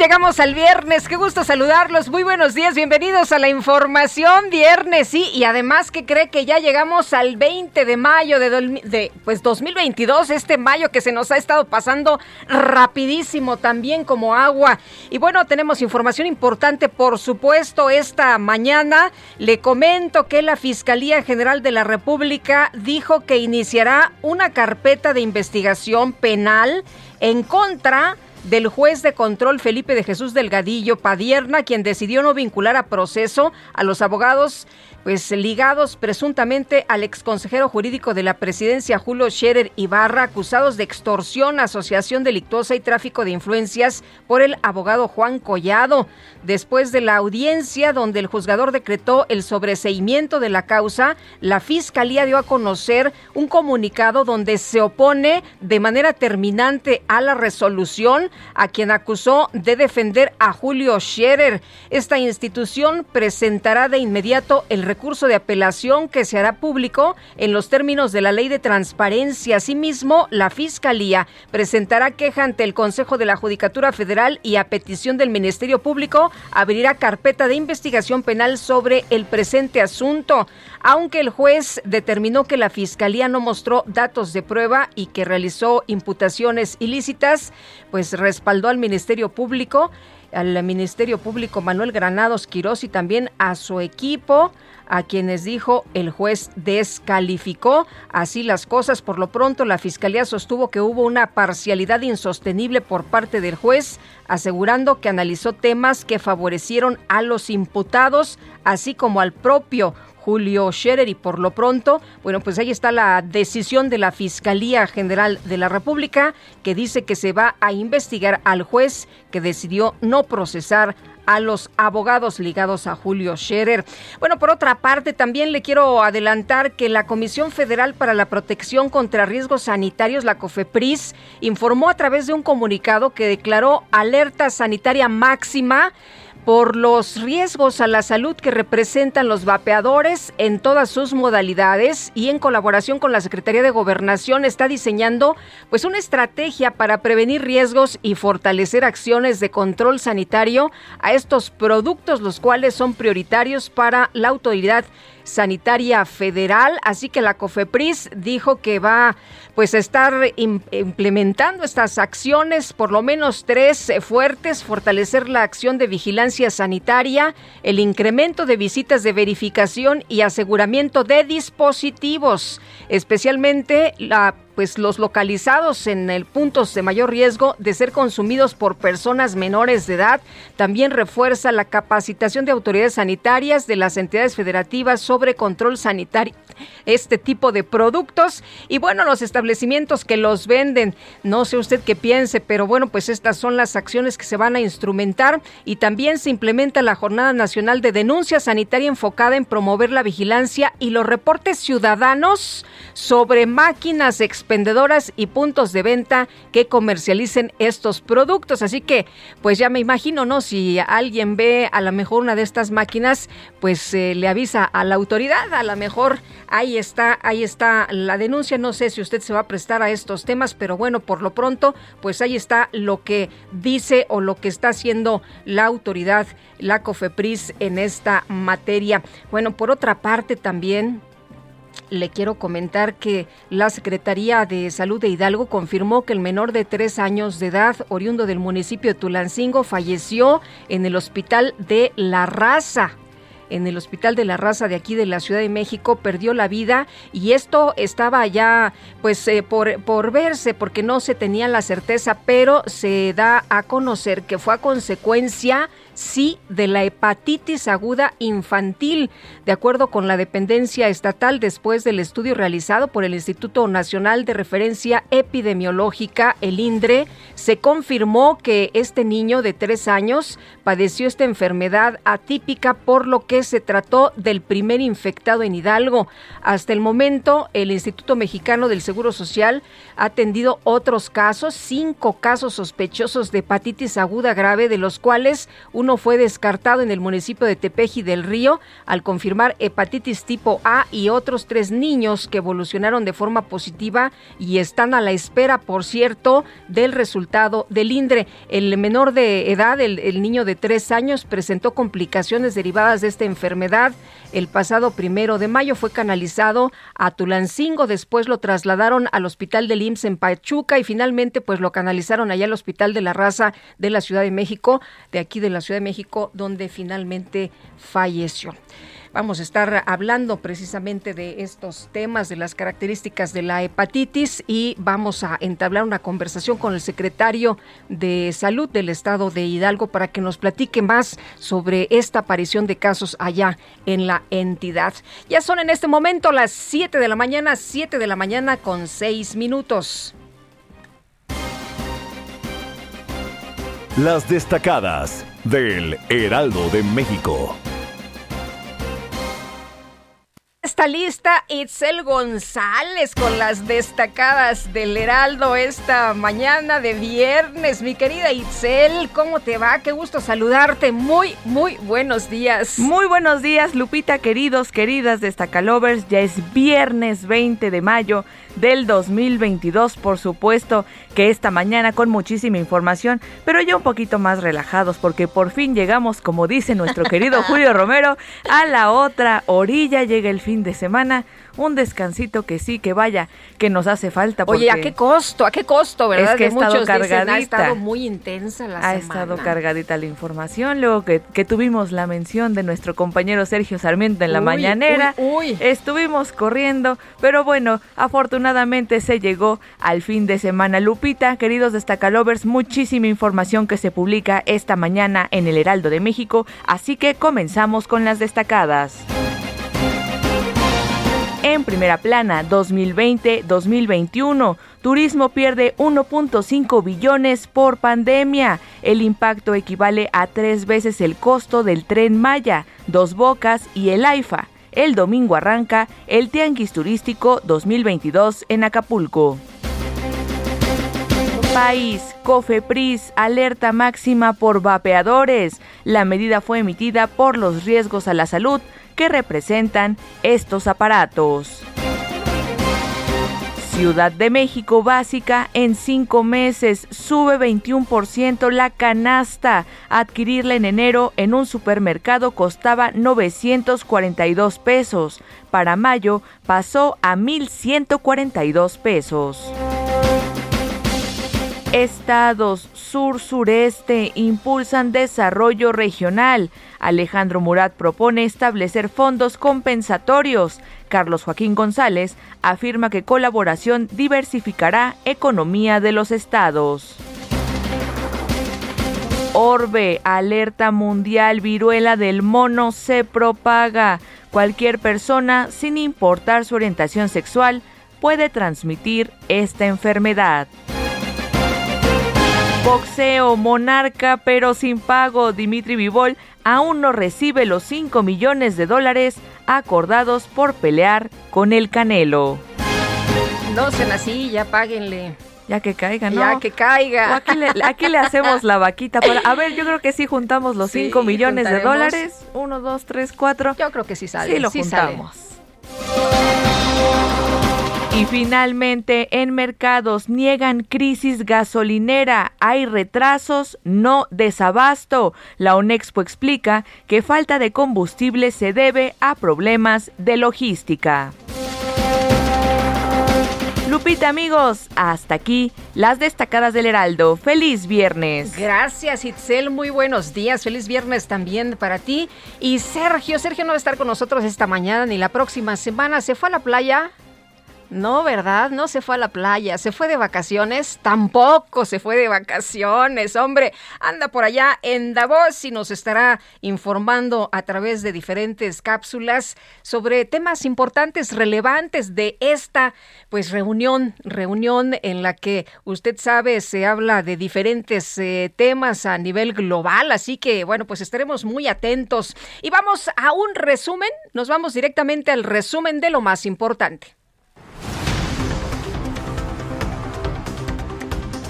Llegamos al viernes. Qué gusto saludarlos. Muy buenos días. Bienvenidos a la información viernes. Sí, y además que cree que ya llegamos al 20 de mayo de, pues 2022, este mayo que se nos ha estado pasando rapidísimo también como agua. Y bueno, tenemos información importante, por supuesto, esta mañana. Le comento que la Fiscalía General de la República dijo que iniciará una carpeta de investigación penal en contra del juez de control Felipe de Jesús Delgadillo Padierna, quien decidió no vincular a proceso a los abogados pues ligados presuntamente al exconsejero jurídico de la presidencia Julio Scherer Ibarra, acusados de extorsión, asociación delictuosa y tráfico de influencias por el abogado Juan Collado. Después de la audiencia donde el juzgador decretó el sobreseimiento de la causa, la fiscalía dio a conocer un comunicado donde se opone de manera terminante a la resolución a quien acusó de defender a Julio Scherer. Esta institución presentará de inmediato el recurso de apelación que se hará público en los términos de la ley de transparencia. Asimismo, la Fiscalía presentará queja ante el Consejo de la Judicatura Federal y a petición del Ministerio Público abrirá carpeta de investigación penal sobre el presente asunto. Aunque el juez determinó que la Fiscalía no mostró datos de prueba y que realizó imputaciones ilícitas, pues respaldó al Ministerio Público al Ministerio Público Manuel Granados Quirós y también a su equipo, a quienes dijo el juez descalificó. Así las cosas, por lo pronto la Fiscalía sostuvo que hubo una parcialidad insostenible por parte del juez, asegurando que analizó temas que favorecieron a los imputados, así como al propio Julio Scherer y por lo pronto, bueno, pues ahí está la decisión de la Fiscalía General de la República que dice que se va a investigar al juez que decidió no procesar a los abogados ligados a Julio Scherer. Bueno, por otra parte, también le quiero adelantar que la Comisión Federal para la Protección contra Riesgos Sanitarios, la COFEPRIS, informó a través de un comunicado que declaró alerta sanitaria máxima por los riesgos a la salud que representan los vapeadores en todas sus modalidades y en colaboración con la Secretaría de Gobernación está diseñando pues una estrategia para prevenir riesgos y fortalecer acciones de control sanitario a estos productos los cuales son prioritarios para la autoridad sanitaria federal, así que la COFEPRIS dijo que va pues estar implementando estas acciones, por lo menos tres eh, fuertes, fortalecer la acción de vigilancia sanitaria, el incremento de visitas de verificación y aseguramiento de dispositivos, especialmente la pues los localizados en el puntos de mayor riesgo de ser consumidos por personas menores de edad. También refuerza la capacitación de autoridades sanitarias de las entidades federativas sobre control sanitario este tipo de productos y bueno, los establecimientos que los venden, no sé usted qué piense, pero bueno, pues estas son las acciones que se van a instrumentar y también se implementa la Jornada Nacional de Denuncia Sanitaria enfocada en promover la vigilancia y los reportes ciudadanos sobre máquinas expendedoras y puntos de venta que comercialicen estos productos. Así que, pues ya me imagino, ¿no? Si alguien ve a lo mejor una de estas máquinas, pues eh, le avisa a la autoridad, a lo mejor ahí está, ahí está la denuncia. No sé si usted se va a prestar a estos temas, pero bueno, por lo pronto, pues ahí está lo que dice o lo que está haciendo la autoridad, la COFEPRIS en esta materia. Bueno, por otra parte también le quiero comentar que la Secretaría de Salud de Hidalgo confirmó que el menor de tres años de edad, oriundo del municipio de Tulancingo, falleció en el hospital de La Raza en el Hospital de la Raza de aquí de la Ciudad de México perdió la vida y esto estaba ya pues eh, por, por verse porque no se tenía la certeza, pero se da a conocer que fue a consecuencia sí de la hepatitis aguda infantil. De acuerdo con la dependencia estatal, después del estudio realizado por el Instituto Nacional de Referencia Epidemiológica, el INDRE, se confirmó que este niño de tres años padeció esta enfermedad atípica, por lo que se trató del primer infectado en Hidalgo. Hasta el momento, el Instituto Mexicano del Seguro Social ha atendido otros casos, cinco casos sospechosos de hepatitis aguda grave, de los cuales uno fue descartado en el municipio de Tepeji del Río al confirmar hepatitis tipo A y otros tres niños que evolucionaron de forma positiva y están a la espera, por cierto, del resultado del INDRE. El menor de edad, el, niño de tres años, presentó complicaciones derivadas de esta enfermedad. El pasado primero de mayo fue canalizado a Tulancingo, después lo trasladaron al hospital del IMSS en Pachuca y finalmente pues lo canalizaron allá al hospital de la raza de la Ciudad de México, de aquí de la Ciudad de México, donde finalmente falleció. Vamos a estar hablando precisamente de estos temas, de las características de la hepatitis y vamos a entablar una conversación con el secretario de Salud del Estado de Hidalgo para que nos platique más sobre esta aparición de casos allá en la entidad. Ya son en este momento las 7 de la mañana, 7 de la mañana con 6 minutos. Las destacadas del Heraldo de México. Está lista Itzel González con las destacadas del Heraldo esta mañana de viernes. Mi querida Itzel, ¿cómo te va? Qué gusto saludarte. Muy, muy buenos días. Muy buenos días, Lupita, queridos, queridas destacalovers. Ya es viernes 20 de mayo del 2022, por supuesto que esta mañana con muchísima información, pero ya un poquito más relajados porque por fin llegamos, como dice nuestro querido Julio Romero, a la otra orilla, llega el fin de semana un descansito que sí, que vaya, que nos hace falta. Oye, ¿a qué costo? ¿A qué costo, verdad? Es que ha estado cargadita. ha estado muy intensa la ha estado cargadita la información. Luego que, que, tuvimos la mención de nuestro compañero Sergio Sarmiento en la mañanera. Uy, uy. Estuvimos corriendo, pero bueno, afortunadamente se llegó al fin de semana. Lupita, queridos destacalovers, muchísima información que se publica esta mañana en el Heraldo de México, así que comenzamos con las destacadas. En primera plana, 2020-2021, turismo pierde 1.5 billones por pandemia. El impacto equivale a tres veces el costo del tren Maya, Dos Bocas y el AIFA. El domingo arranca el Tianguis Turístico 2022 en Acapulco. País, Cofepris, alerta máxima por vapeadores. La medida fue emitida por los riesgos a la salud que representan estos aparatos. Ciudad de México básica en cinco meses sube 21% la canasta. Adquirirla en enero en un supermercado costaba 942 pesos. Para mayo pasó a 1.142 pesos. Estados sur-sureste impulsan desarrollo regional. Alejandro Murat propone establecer fondos compensatorios. Carlos Joaquín González afirma que colaboración diversificará economía de los estados. Orbe, alerta mundial, viruela del mono se propaga. Cualquier persona, sin importar su orientación sexual, puede transmitir esta enfermedad. Boxeo, monarca, pero sin pago. Dimitri Vivol aún no recibe los 5 millones de dólares acordados por pelear con el Canelo. No sean así, ya páguenle. Ya que caiga, ¿no? Ya que caiga. Aquí le, aquí le, hacemos la vaquita para... A ver, yo creo que sí juntamos los 5 millones de dólares. 1, 2, 3, 4. Yo creo que sí sale. Sí lo juntamos. Y finalmente, en mercados niegan crisis gasolinera, hay retrasos, no desabasto. La ONEXPO explica que falta de combustible se debe a problemas de logística. Lupita, amigos, hasta aquí las destacadas del Heraldo. Feliz viernes. Gracias, Itzel. Muy buenos días. Feliz viernes también para ti. Y Sergio, Sergio no va a estar con nosotros esta mañana ni la próxima semana. Se fue a la playa no, ¿verdad? No se fue a la playa, se fue de vacaciones, tampoco se fue de vacaciones, hombre, anda por allá en Davos y nos estará informando a través de diferentes cápsulas sobre temas importantes, relevantes de esta pues reunión, reunión en la que usted sabe se habla de diferentes eh, temas a nivel global, así que bueno, pues estaremos muy atentos y vamos a un resumen, nos vamos directamente al resumen de lo más importante.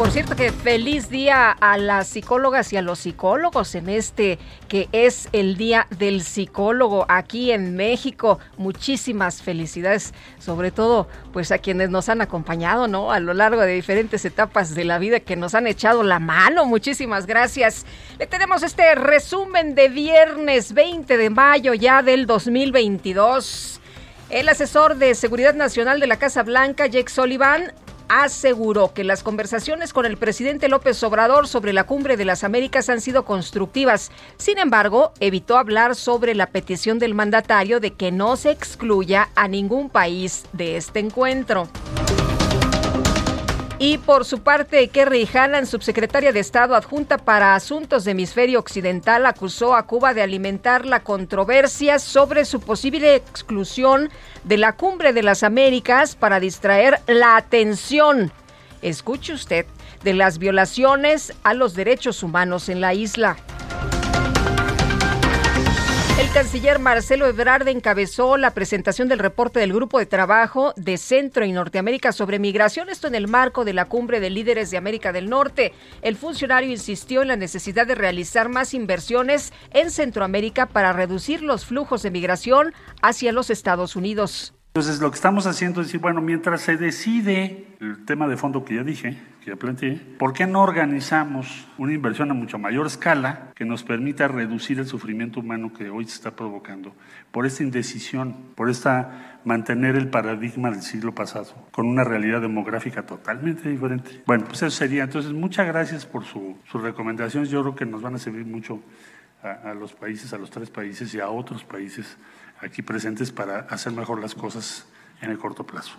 Por cierto que feliz día a las psicólogas y a los psicólogos en este que es el Día del Psicólogo aquí en México. Muchísimas felicidades, sobre todo pues a quienes nos han acompañado, ¿no? A lo largo de diferentes etapas de la vida que nos han echado la mano. Muchísimas gracias. Le tenemos este resumen de viernes 20 de mayo ya del 2022. El asesor de Seguridad Nacional de la Casa Blanca, Jake Sullivan, aseguró que las conversaciones con el presidente López Obrador sobre la cumbre de las Américas han sido constructivas. Sin embargo, evitó hablar sobre la petición del mandatario de que no se excluya a ningún país de este encuentro. Y por su parte, Kerry Hannan, subsecretaria de Estado adjunta para Asuntos de Hemisferio Occidental, acusó a Cuba de alimentar la controversia sobre su posible exclusión de la Cumbre de las Américas para distraer la atención, escuche usted, de las violaciones a los derechos humanos en la isla. El canciller Marcelo Ebrard encabezó la presentación del reporte del Grupo de Trabajo de Centro y Norteamérica sobre migración, esto en el marco de la cumbre de líderes de América del Norte. El funcionario insistió en la necesidad de realizar más inversiones en Centroamérica para reducir los flujos de migración hacia los Estados Unidos. Entonces, lo que estamos haciendo es decir, bueno, mientras se decide el tema de fondo que ya dije, que ya planteé, ¿por qué no organizamos una inversión a mucho mayor escala que nos permita reducir el sufrimiento humano que hoy se está provocando por esta indecisión, por esta mantener el paradigma del siglo pasado con una realidad demográfica totalmente diferente? Bueno, pues eso sería. Entonces, muchas gracias por su, sus recomendaciones. Yo creo que nos van a servir mucho a, a los países, a los tres países y a otros países aquí presentes para hacer mejor las cosas en el corto plazo.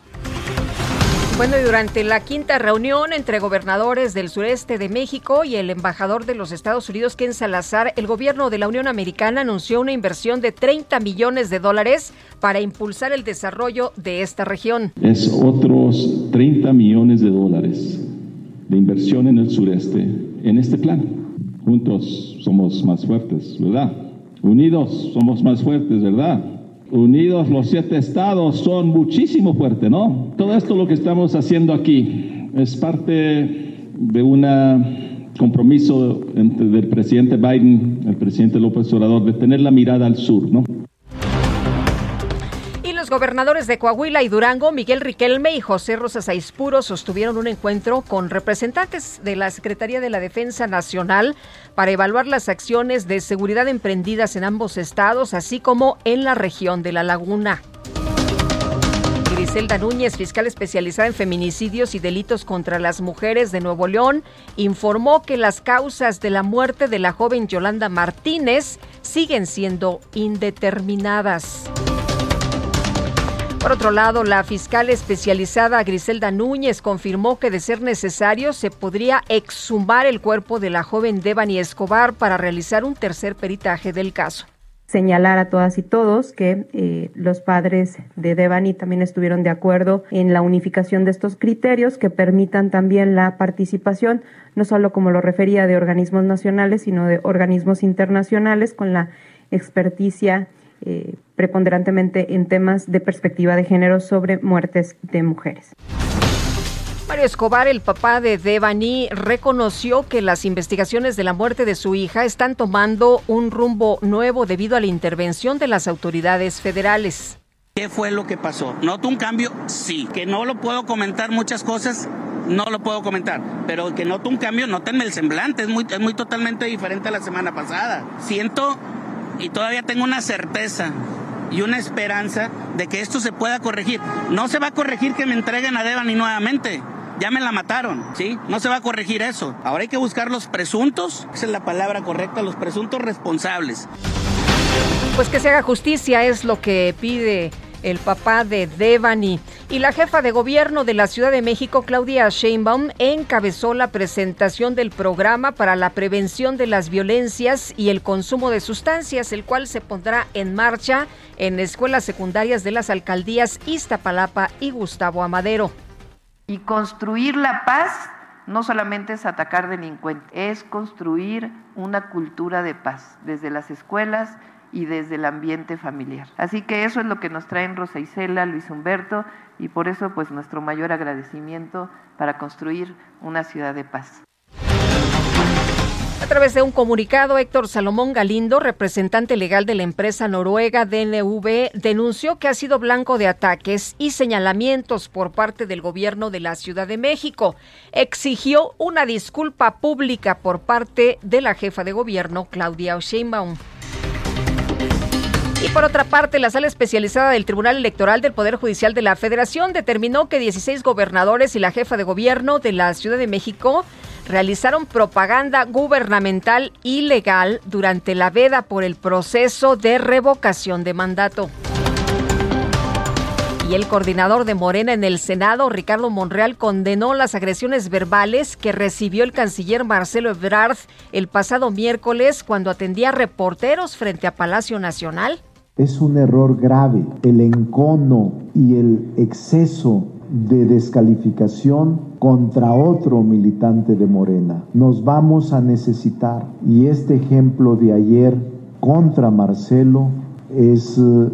Bueno, y durante la quinta reunión entre gobernadores del sureste de México y el embajador de los Estados Unidos, Ken Salazar, el gobierno de la Unión Americana anunció una inversión de 30 millones de dólares para impulsar el desarrollo de esta región. Es otros 30 millones de dólares de inversión en el sureste en este plan. Juntos somos más fuertes, ¿verdad? Unidos somos más fuertes, ¿verdad? Unidos los siete estados son muchísimo fuertes, ¿no? Todo esto lo que estamos haciendo aquí es parte de un compromiso entre del presidente Biden, el presidente López Obrador, de tener la mirada al sur, ¿no? Gobernadores de Coahuila y Durango, Miguel Riquelme y José Rosas Aispuro, sostuvieron un encuentro con representantes de la Secretaría de la Defensa Nacional para evaluar las acciones de seguridad emprendidas en ambos estados, así como en la región de La Laguna. Griselda Núñez, fiscal especializada en feminicidios y delitos contra las mujeres de Nuevo León, informó que las causas de la muerte de la joven Yolanda Martínez siguen siendo indeterminadas. Por otro lado, la fiscal especializada Griselda Núñez confirmó que de ser necesario se podría exhumar el cuerpo de la joven Devani Escobar para realizar un tercer peritaje del caso. Señalar a todas y todos que eh, los padres de Devani también estuvieron de acuerdo en la unificación de estos criterios que permitan también la participación, no solo como lo refería de organismos nacionales, sino de organismos internacionales con la experticia eh, preponderantemente en temas de perspectiva de género sobre muertes de mujeres. Mario Escobar, el papá de Devani, reconoció que las investigaciones de la muerte de su hija están tomando un rumbo nuevo debido a la intervención de las autoridades federales. ¿Qué fue lo que pasó? ¿Noto un cambio? Sí. Que no lo puedo comentar muchas cosas, no lo puedo comentar. Pero que noto un cambio, nótenme el semblante, es muy, es muy totalmente diferente a la semana pasada. Siento y todavía tengo una certeza y una esperanza de que esto se pueda corregir. No se va a corregir que me entreguen a Devani nuevamente ya me la mataron, ¿sí? No se va a corregir eso. Ahora hay que buscar los presuntos, esa es la palabra correcta, los presuntos responsables. Pues que se haga justicia es lo que pide el papá de Devani. Y la jefa de gobierno de la Ciudad de México, Claudia Sheinbaum, encabezó la presentación del programa para la prevención de las violencias y el consumo de sustancias, el cual se pondrá en marcha en escuelas secundarias de las alcaldías Iztapalapa y Gustavo Amadero. Y construir la paz no solamente es atacar delincuentes, es construir una cultura de paz desde las escuelas y desde el ambiente familiar. Así que eso es lo que nos traen Rosa Isela, Luis Humberto y por eso pues nuestro mayor agradecimiento para construir una ciudad de paz. A través de un comunicado, Héctor Salomón Galindo, representante legal de la empresa noruega DNV, denunció que ha sido blanco de ataques y señalamientos por parte del gobierno de la Ciudad de México. Exigió una disculpa pública por parte de la jefa de gobierno, Claudia Sheinbaum. Y por otra parte, la sala especializada del Tribunal Electoral del Poder Judicial de la Federación determinó que 16 gobernadores y la jefa de gobierno de la Ciudad de México realizaron propaganda gubernamental ilegal durante la veda por el proceso de revocación de mandato. Y el coordinador de Morena en el Senado, Ricardo Monreal, condenó las agresiones verbales que recibió el canciller Marcelo Ebrard el pasado miércoles cuando atendía reporteros frente a Palacio Nacional. Es un error grave el encono y el exceso de descalificación contra otro militante de Morena. Nos vamos a necesitar, y este ejemplo de ayer contra Marcelo es eh,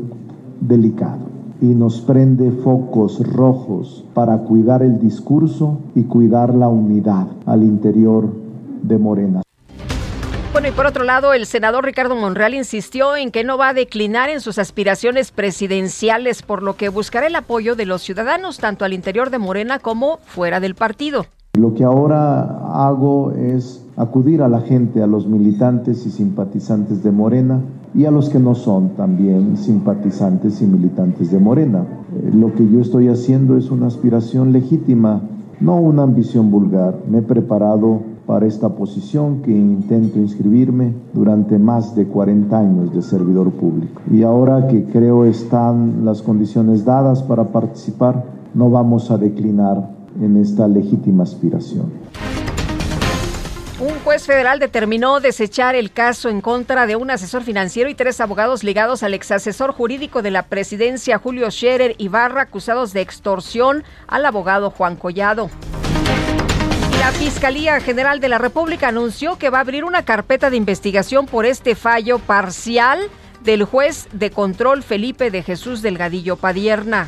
delicado y nos prende focos rojos para cuidar el discurso y cuidar la unidad al interior de Morena. Bueno, y por otro lado, el senador Ricardo Monreal insistió en que no va a declinar en sus aspiraciones presidenciales, por lo que buscará el apoyo de los ciudadanos, tanto al interior de Morena como fuera del partido. Lo que ahora hago es acudir a la gente, a los militantes y simpatizantes de Morena y a los que no son también simpatizantes y militantes de Morena. Eh, lo que yo estoy haciendo es una aspiración legítima, no una ambición vulgar. Me he preparado para esta posición que intento inscribirme durante más de 40 años de servidor público. Y ahora que creo están las condiciones dadas para participar, no vamos a declinar en esta legítima aspiración. Un juez federal determinó desechar el caso en contra de un asesor financiero y tres abogados ligados al exasesor jurídico de la presidencia Julio Scherer Ibarra acusados de extorsión al abogado Juan Collado. La Fiscalía General de la República anunció que va a abrir una carpeta de investigación por este fallo parcial del juez de control Felipe de Jesús Delgadillo Padierna.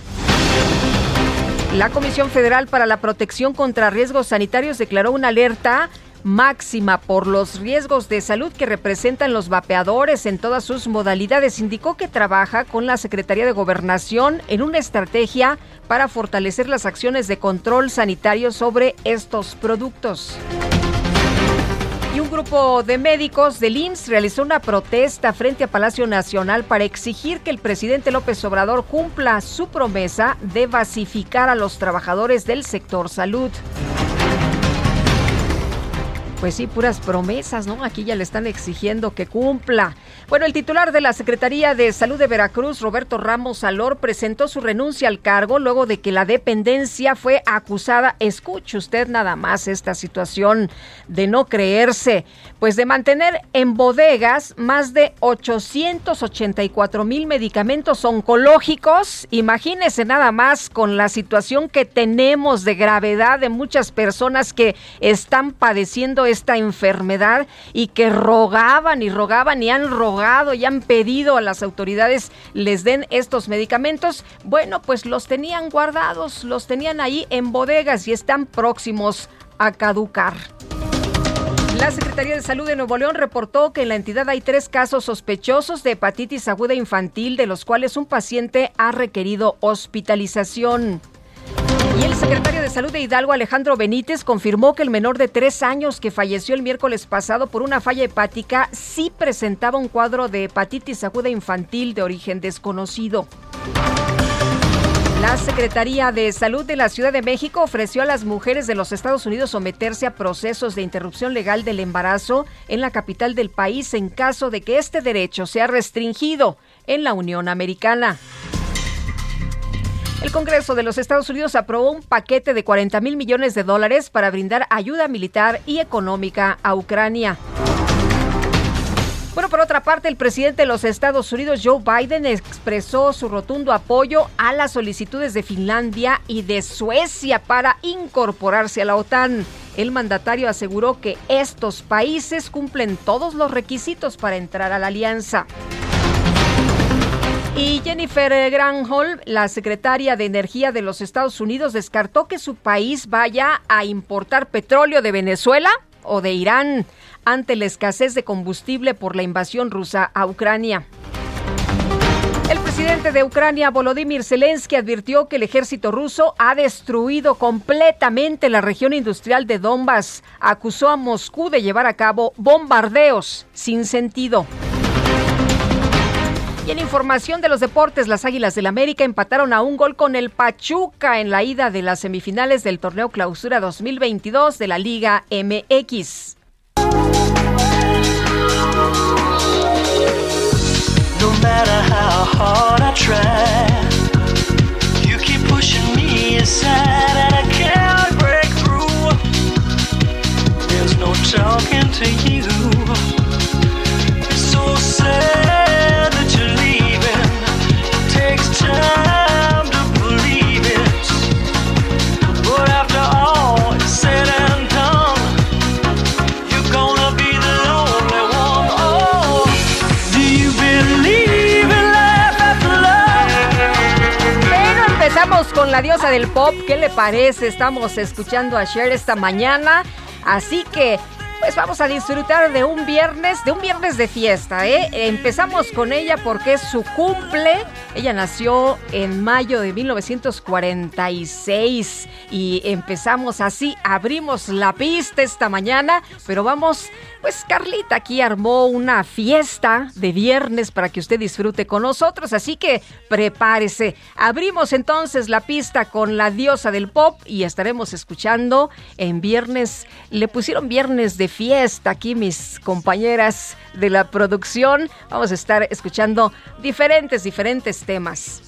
La Comisión Federal para la Protección contra Riesgos Sanitarios declaró una alerta máxima por los riesgos de salud que representan los vapeadores en todas sus modalidades. Indicó que trabaja con la Secretaría de Gobernación en una estrategia para fortalecer las acciones de control sanitario sobre estos productos Y un grupo de médicos del IMSS realizó una protesta frente a Palacio Nacional para exigir que el presidente López Obrador cumpla su promesa de basificar a los trabajadores del sector salud. Pues sí, puras promesas, ¿no? Aquí ya le están exigiendo que cumpla. Bueno, el titular de la Secretaría de Salud de Veracruz, Roberto Ramos Alor, presentó su renuncia al cargo luego de que la dependencia fue acusada, escuche usted nada más esta situación de no creerse, pues de mantener en bodegas más de 884 mil medicamentos oncológicos. Imagínese nada más con la situación que tenemos de gravedad de muchas personas que están padeciendo esta enfermedad y que rogaban y rogaban y han rogado y han pedido a las autoridades les den estos medicamentos, bueno, pues los tenían guardados, los tenían ahí en bodegas y están próximos a caducar. La Secretaría de Salud de Nuevo León reportó que en la entidad hay tres casos sospechosos de hepatitis aguda infantil, de los cuales un paciente ha requerido hospitalización. Y el secretario de Salud de Hidalgo, Alejandro Benítez, confirmó que el menor de tres años que falleció el miércoles pasado por una falla hepática sí presentaba un cuadro de hepatitis aguda infantil de origen desconocido. La Secretaría de Salud de la Ciudad de México ofreció a las mujeres de los Estados Unidos someterse a procesos de interrupción legal del embarazo en la capital del país en caso de que este derecho sea restringido en la Unión Americana. El Congreso de los Estados Unidos aprobó un paquete de 40 mil millones de dólares para brindar ayuda militar y económica a Ucrania. Bueno, por otra parte, el presidente de los Estados Unidos, Joe Biden, expresó su rotundo apoyo a las solicitudes de Finlandia y de Suecia para incorporarse a la OTAN. El mandatario aseguró que estos países cumplen todos los requisitos para entrar a la alianza. Y Jennifer Granholm, la secretaria de Energía de los Estados Unidos, descartó que su país vaya a importar petróleo de Venezuela o de Irán ante la escasez de combustible por la invasión rusa a Ucrania. El presidente de Ucrania, Volodymyr Zelensky, advirtió que el ejército ruso ha destruido completamente la región industrial de Donbass. Acusó a Moscú de llevar a cabo bombardeos sin sentido. Y en información de los deportes, las Águilas del América empataron a un gol con el Pachuca en la ida de las semifinales del torneo Clausura 2022 de la Liga MX. Matter how hard I try, you keep pushing me aside and I can't break through. There's no talking to you. It's so sad that you're leaving. It takes time la diosa del pop. ¿Qué le parece? Estamos escuchando a Cher esta mañana. Así que, pues vamos a disfrutar de un viernes, de un viernes de fiesta, ¿eh? Empezamos con ella porque es su cumple. Ella nació en mayo de 1946 y empezamos así, abrimos la pista esta mañana, pero vamos, pues Carlita aquí armó una fiesta de viernes para que usted disfrute con nosotros, así que prepárese. Abrimos entonces la pista con la diosa del pop y estaremos escuchando en viernes, le pusieron viernes de fiesta aquí mis compañeras de la producción. Vamos a estar escuchando diferentes, diferentes temas.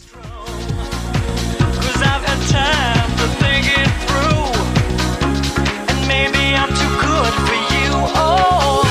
Oh?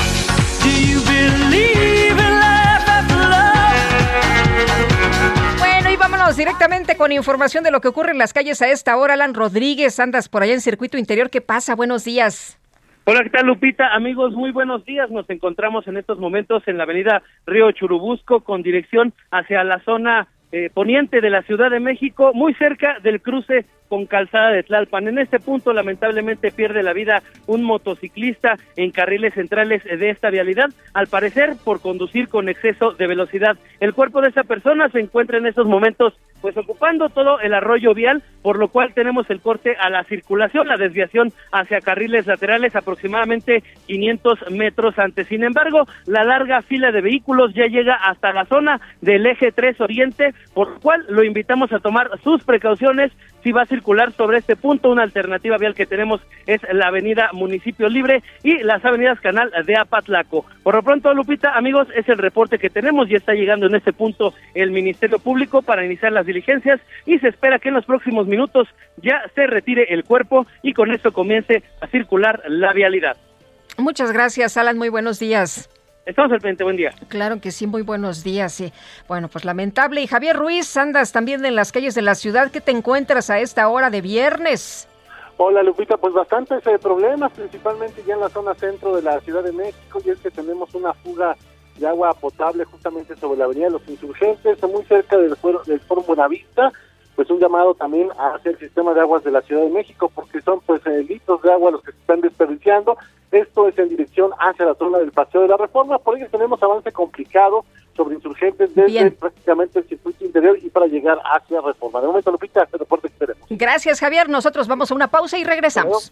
Bueno, y vámonos directamente con información de lo que ocurre en las calles a esta hora. Alan Rodríguez, andas por allá en Circuito Interior. ¿Qué pasa? Buenos días. Hola, ¿qué tal Lupita? Amigos, muy buenos días. Nos encontramos en estos momentos en la avenida Río Churubusco con dirección hacia la zona eh, poniente de la Ciudad de México, muy cerca del cruce con Calzada de Tlalpan. En este punto, lamentablemente, pierde la vida un motociclista en carriles centrales de esta vialidad, al parecer por conducir con exceso de velocidad. El cuerpo de esa persona se encuentra en estos momentos pues ocupando todo el arroyo vial, por lo cual tenemos el corte a la circulación, la desviación hacia carriles laterales aproximadamente 500 metros antes. Sin embargo, la larga fila de vehículos ya llega hasta la zona del eje 3 Oriente, por lo cual lo invitamos a tomar sus precauciones si va a circular sobre este punto. Una alternativa vial que tenemos es la avenida Municipio Libre y las avenidas Canal de Apatlaco. Por lo pronto, Lupita, amigos, es el reporte que tenemos y está llegando en este punto el Ministerio Público para iniciar las diligencias y se espera que en los próximos minutos ya se retire el cuerpo y con esto comience a circular la vialidad. Muchas gracias, Alan. Muy buenos días. Estamos al pendiente, buen día. Claro que sí, muy buenos días. Sí. Bueno, pues lamentable. Y Javier Ruiz, andas también en las calles de la ciudad. ¿Qué te encuentras a esta hora de viernes? Hola Lupita, pues bastantes eh, problemas, principalmente ya en la zona centro de la Ciudad de México, y es que tenemos una fuga de agua potable justamente sobre la Avenida de los Insurgentes, muy cerca del del foro Buenavista, pues un llamado también hacia el sistema de aguas de la Ciudad de México, porque son pues eh, litros de agua los que se están desperdiciando, esto es en dirección hacia la zona del Paseo de la Reforma, por ello tenemos avance complicado sobre insurgentes desde Bien. prácticamente el circuito interior y para llegar hacia Reforma. De momento, Lupita, este reporte que tenemos. Gracias, Javier. Nosotros vamos a una pausa y regresamos.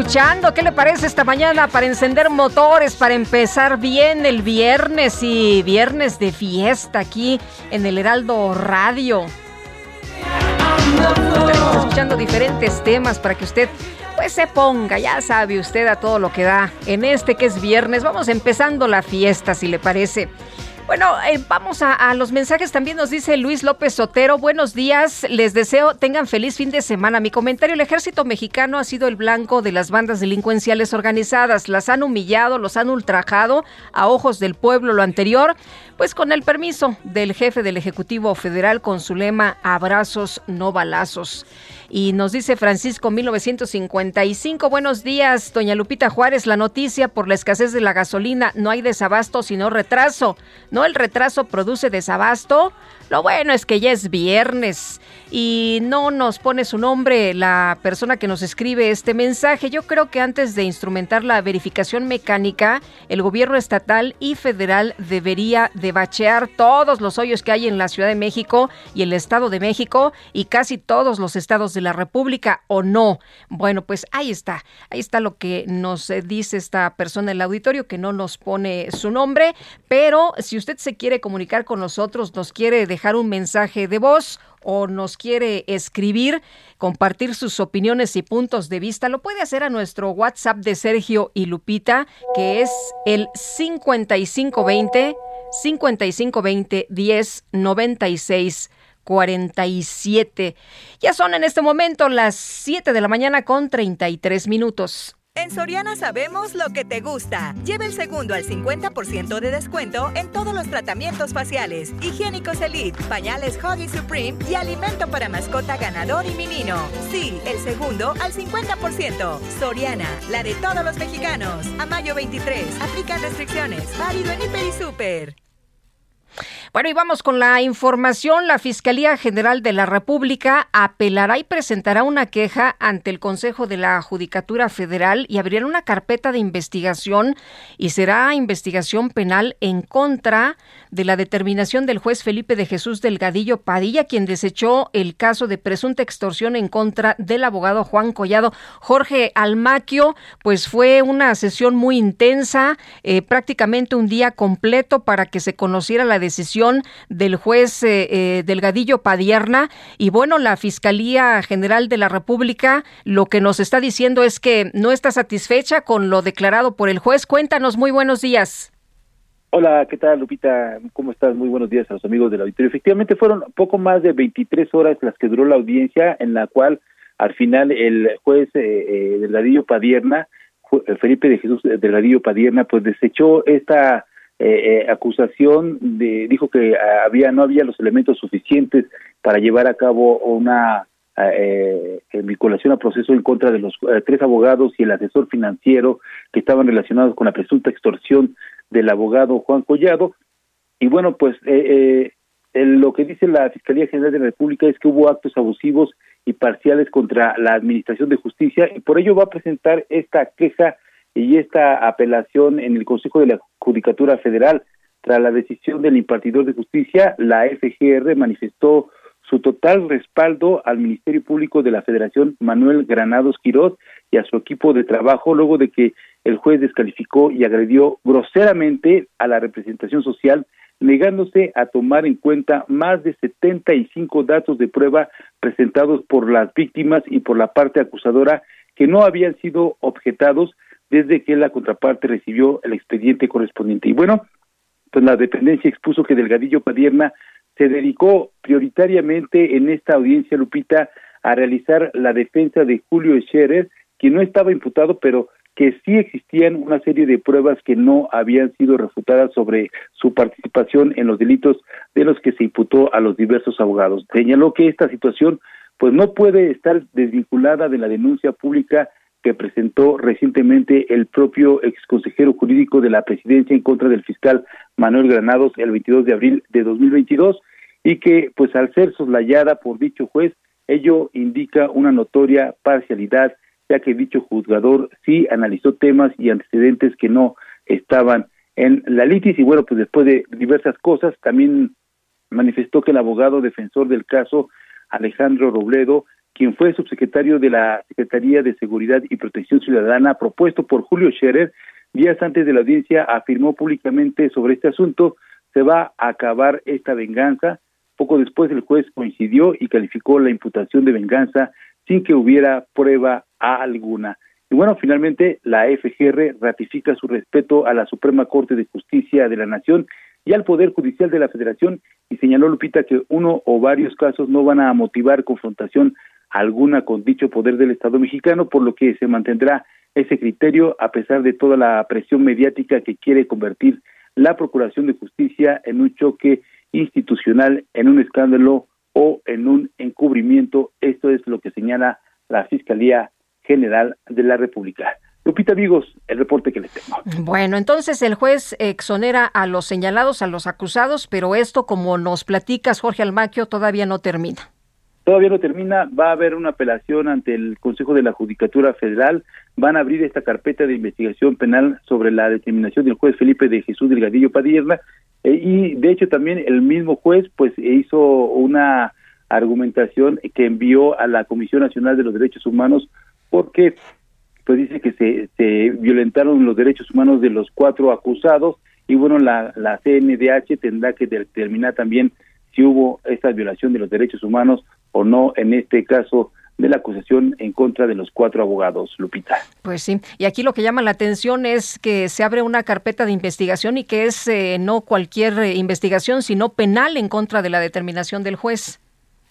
escuchando? ¿Qué le parece esta mañana para encender motores, para empezar bien el viernes y viernes de fiesta aquí en el Heraldo Radio? Estaremos escuchando diferentes temas para que usted pues se ponga, ya sabe usted a todo lo que da en este que es viernes. Vamos empezando la fiesta, si le parece. Bueno, eh, vamos a, a los mensajes. También nos dice Luis López Sotero. Buenos días. Les deseo tengan feliz fin de semana. Mi comentario, el ejército mexicano ha sido el blanco de las bandas delincuenciales organizadas. Las han humillado, los han ultrajado a ojos del pueblo. Lo anterior, pues con el permiso del jefe del Ejecutivo Federal con su lema abrazos, no balazos. Y nos dice Francisco 1955, buenos días, doña Lupita Juárez, la noticia por la escasez de la gasolina, no hay desabasto sino retraso. No, el retraso produce desabasto. Lo bueno es que ya es viernes y no nos pone su nombre la persona que nos escribe este mensaje. Yo creo que antes de instrumentar la verificación mecánica, el gobierno estatal y federal debería de bachear todos los hoyos que hay en la Ciudad de México y el Estado de México y casi todos los estados de la República o no. Bueno, pues ahí está, ahí está lo que nos eh, dice esta persona en el auditorio que no nos pone su nombre, pero si usted se quiere comunicar con nosotros, nos quiere dejar un mensaje de voz o nos quiere escribir, compartir sus opiniones y puntos de vista, lo puede hacer a nuestro WhatsApp de Sergio y Lupita, que es el 5520 5520 10 96 47. Ya son en este momento las 7 de la mañana con 33 minutos. En Soriana sabemos lo que te gusta. Lleva el segundo al 50% de descuento en todos los tratamientos faciales, higiénicos Elite, pañales Huggy Supreme y alimento para mascota ganador y menino. Sí, el segundo al 50%. Soriana, la de todos los mexicanos. A mayo 23, aplican restricciones. Válido en Hiper y Super. Bueno, y vamos con la información. La Fiscalía General de la República apelará y presentará una queja ante el Consejo de la Judicatura Federal y abrirá una carpeta de investigación y será investigación penal en contra de la determinación del juez Felipe de Jesús Delgadillo Padilla, quien desechó el caso de presunta extorsión en contra del abogado Juan Collado. Jorge Almaquio, pues fue una sesión muy intensa, eh, prácticamente un día completo para que se conociera la decisión del juez eh, eh, Delgadillo Padierna. Y bueno, la Fiscalía General de la República lo que nos está diciendo es que no está satisfecha con lo declarado por el juez. Cuéntanos, muy buenos días. Hola, ¿qué tal Lupita? ¿Cómo estás? Muy buenos días a los amigos del auditorio. Efectivamente fueron poco más de 23 horas las que duró la audiencia en la cual al final el juez eh, eh Delgadillo Padierna, Felipe de Jesús Delgadillo Padierna, pues desechó esta eh, eh, acusación, de, dijo que había no había los elementos suficientes para llevar a cabo una eh, vinculación a proceso en contra de los eh, tres abogados y el asesor financiero que estaban relacionados con la presunta extorsión del abogado Juan Collado. Y bueno, pues eh, eh, lo que dice la Fiscalía General de la República es que hubo actos abusivos y parciales contra la Administración de Justicia y por ello va a presentar esta queja y esta apelación en el Consejo de la Judicatura Federal. Tras la decisión del impartidor de justicia, la FGR manifestó su total respaldo al Ministerio Público de la Federación Manuel Granados Quiroz y a su equipo de trabajo luego de que el juez descalificó y agredió groseramente a la representación social negándose a tomar en cuenta más de 75 datos de prueba presentados por las víctimas y por la parte acusadora que no habían sido objetados desde que la contraparte recibió el expediente correspondiente. Y bueno, pues la dependencia expuso que Delgadillo Padierna se dedicó prioritariamente en esta audiencia, Lupita, a realizar la defensa de Julio Scherer, quien no estaba imputado, pero que sí existían una serie de pruebas que no habían sido refutadas sobre su participación en los delitos de los que se imputó a los diversos abogados. Señaló que esta situación pues no puede estar desvinculada de la denuncia pública que presentó recientemente el propio exconsejero jurídico de la presidencia en contra del fiscal Manuel Granados el 22 de abril de 2022 y que pues al ser soslayada por dicho juez ello indica una notoria parcialidad ya que dicho juzgador sí analizó temas y antecedentes que no estaban en la litis. Y bueno pues después de diversas cosas también manifestó que el abogado defensor del caso Alejandro Robledo quien fue subsecretario de la Secretaría de Seguridad y Protección Ciudadana, propuesto por Julio Scherer, días antes de la audiencia afirmó públicamente sobre este asunto, se va a acabar esta venganza. Poco después el juez coincidió y calificó la imputación de venganza sin que hubiera prueba alguna. Y bueno, finalmente la FGR ratifica su respeto a la Suprema Corte de Justicia de la Nación y al Poder Judicial de la Federación y señaló Lupita que uno o varios casos no van a motivar confrontación alguna con dicho poder del Estado mexicano, por lo que se mantendrá ese criterio a pesar de toda la presión mediática que quiere convertir la Procuración de Justicia en un choque institucional, en un escándalo o en un encubrimiento. Esto es lo que señala la Fiscalía General de la República. Lupita amigos, el reporte que les tengo. Bueno, entonces el juez exonera a los señalados, a los acusados, pero esto, como nos platicas, Jorge Almaquio, todavía no termina. Todavía no termina, va a haber una apelación ante el Consejo de la Judicatura Federal, van a abrir esta carpeta de investigación penal sobre la determinación del juez Felipe de Jesús Delgadillo Padierna eh, y de hecho también el mismo juez pues hizo una argumentación que envió a la Comisión Nacional de los Derechos Humanos porque pues dice que se, se violentaron los derechos humanos de los cuatro acusados y bueno la, la CNDH tendrá que determinar también si hubo esta violación de los derechos humanos o no en este caso de la acusación en contra de los cuatro abogados, Lupita. Pues sí, y aquí lo que llama la atención es que se abre una carpeta de investigación y que es eh, no cualquier eh, investigación, sino penal en contra de la determinación del juez.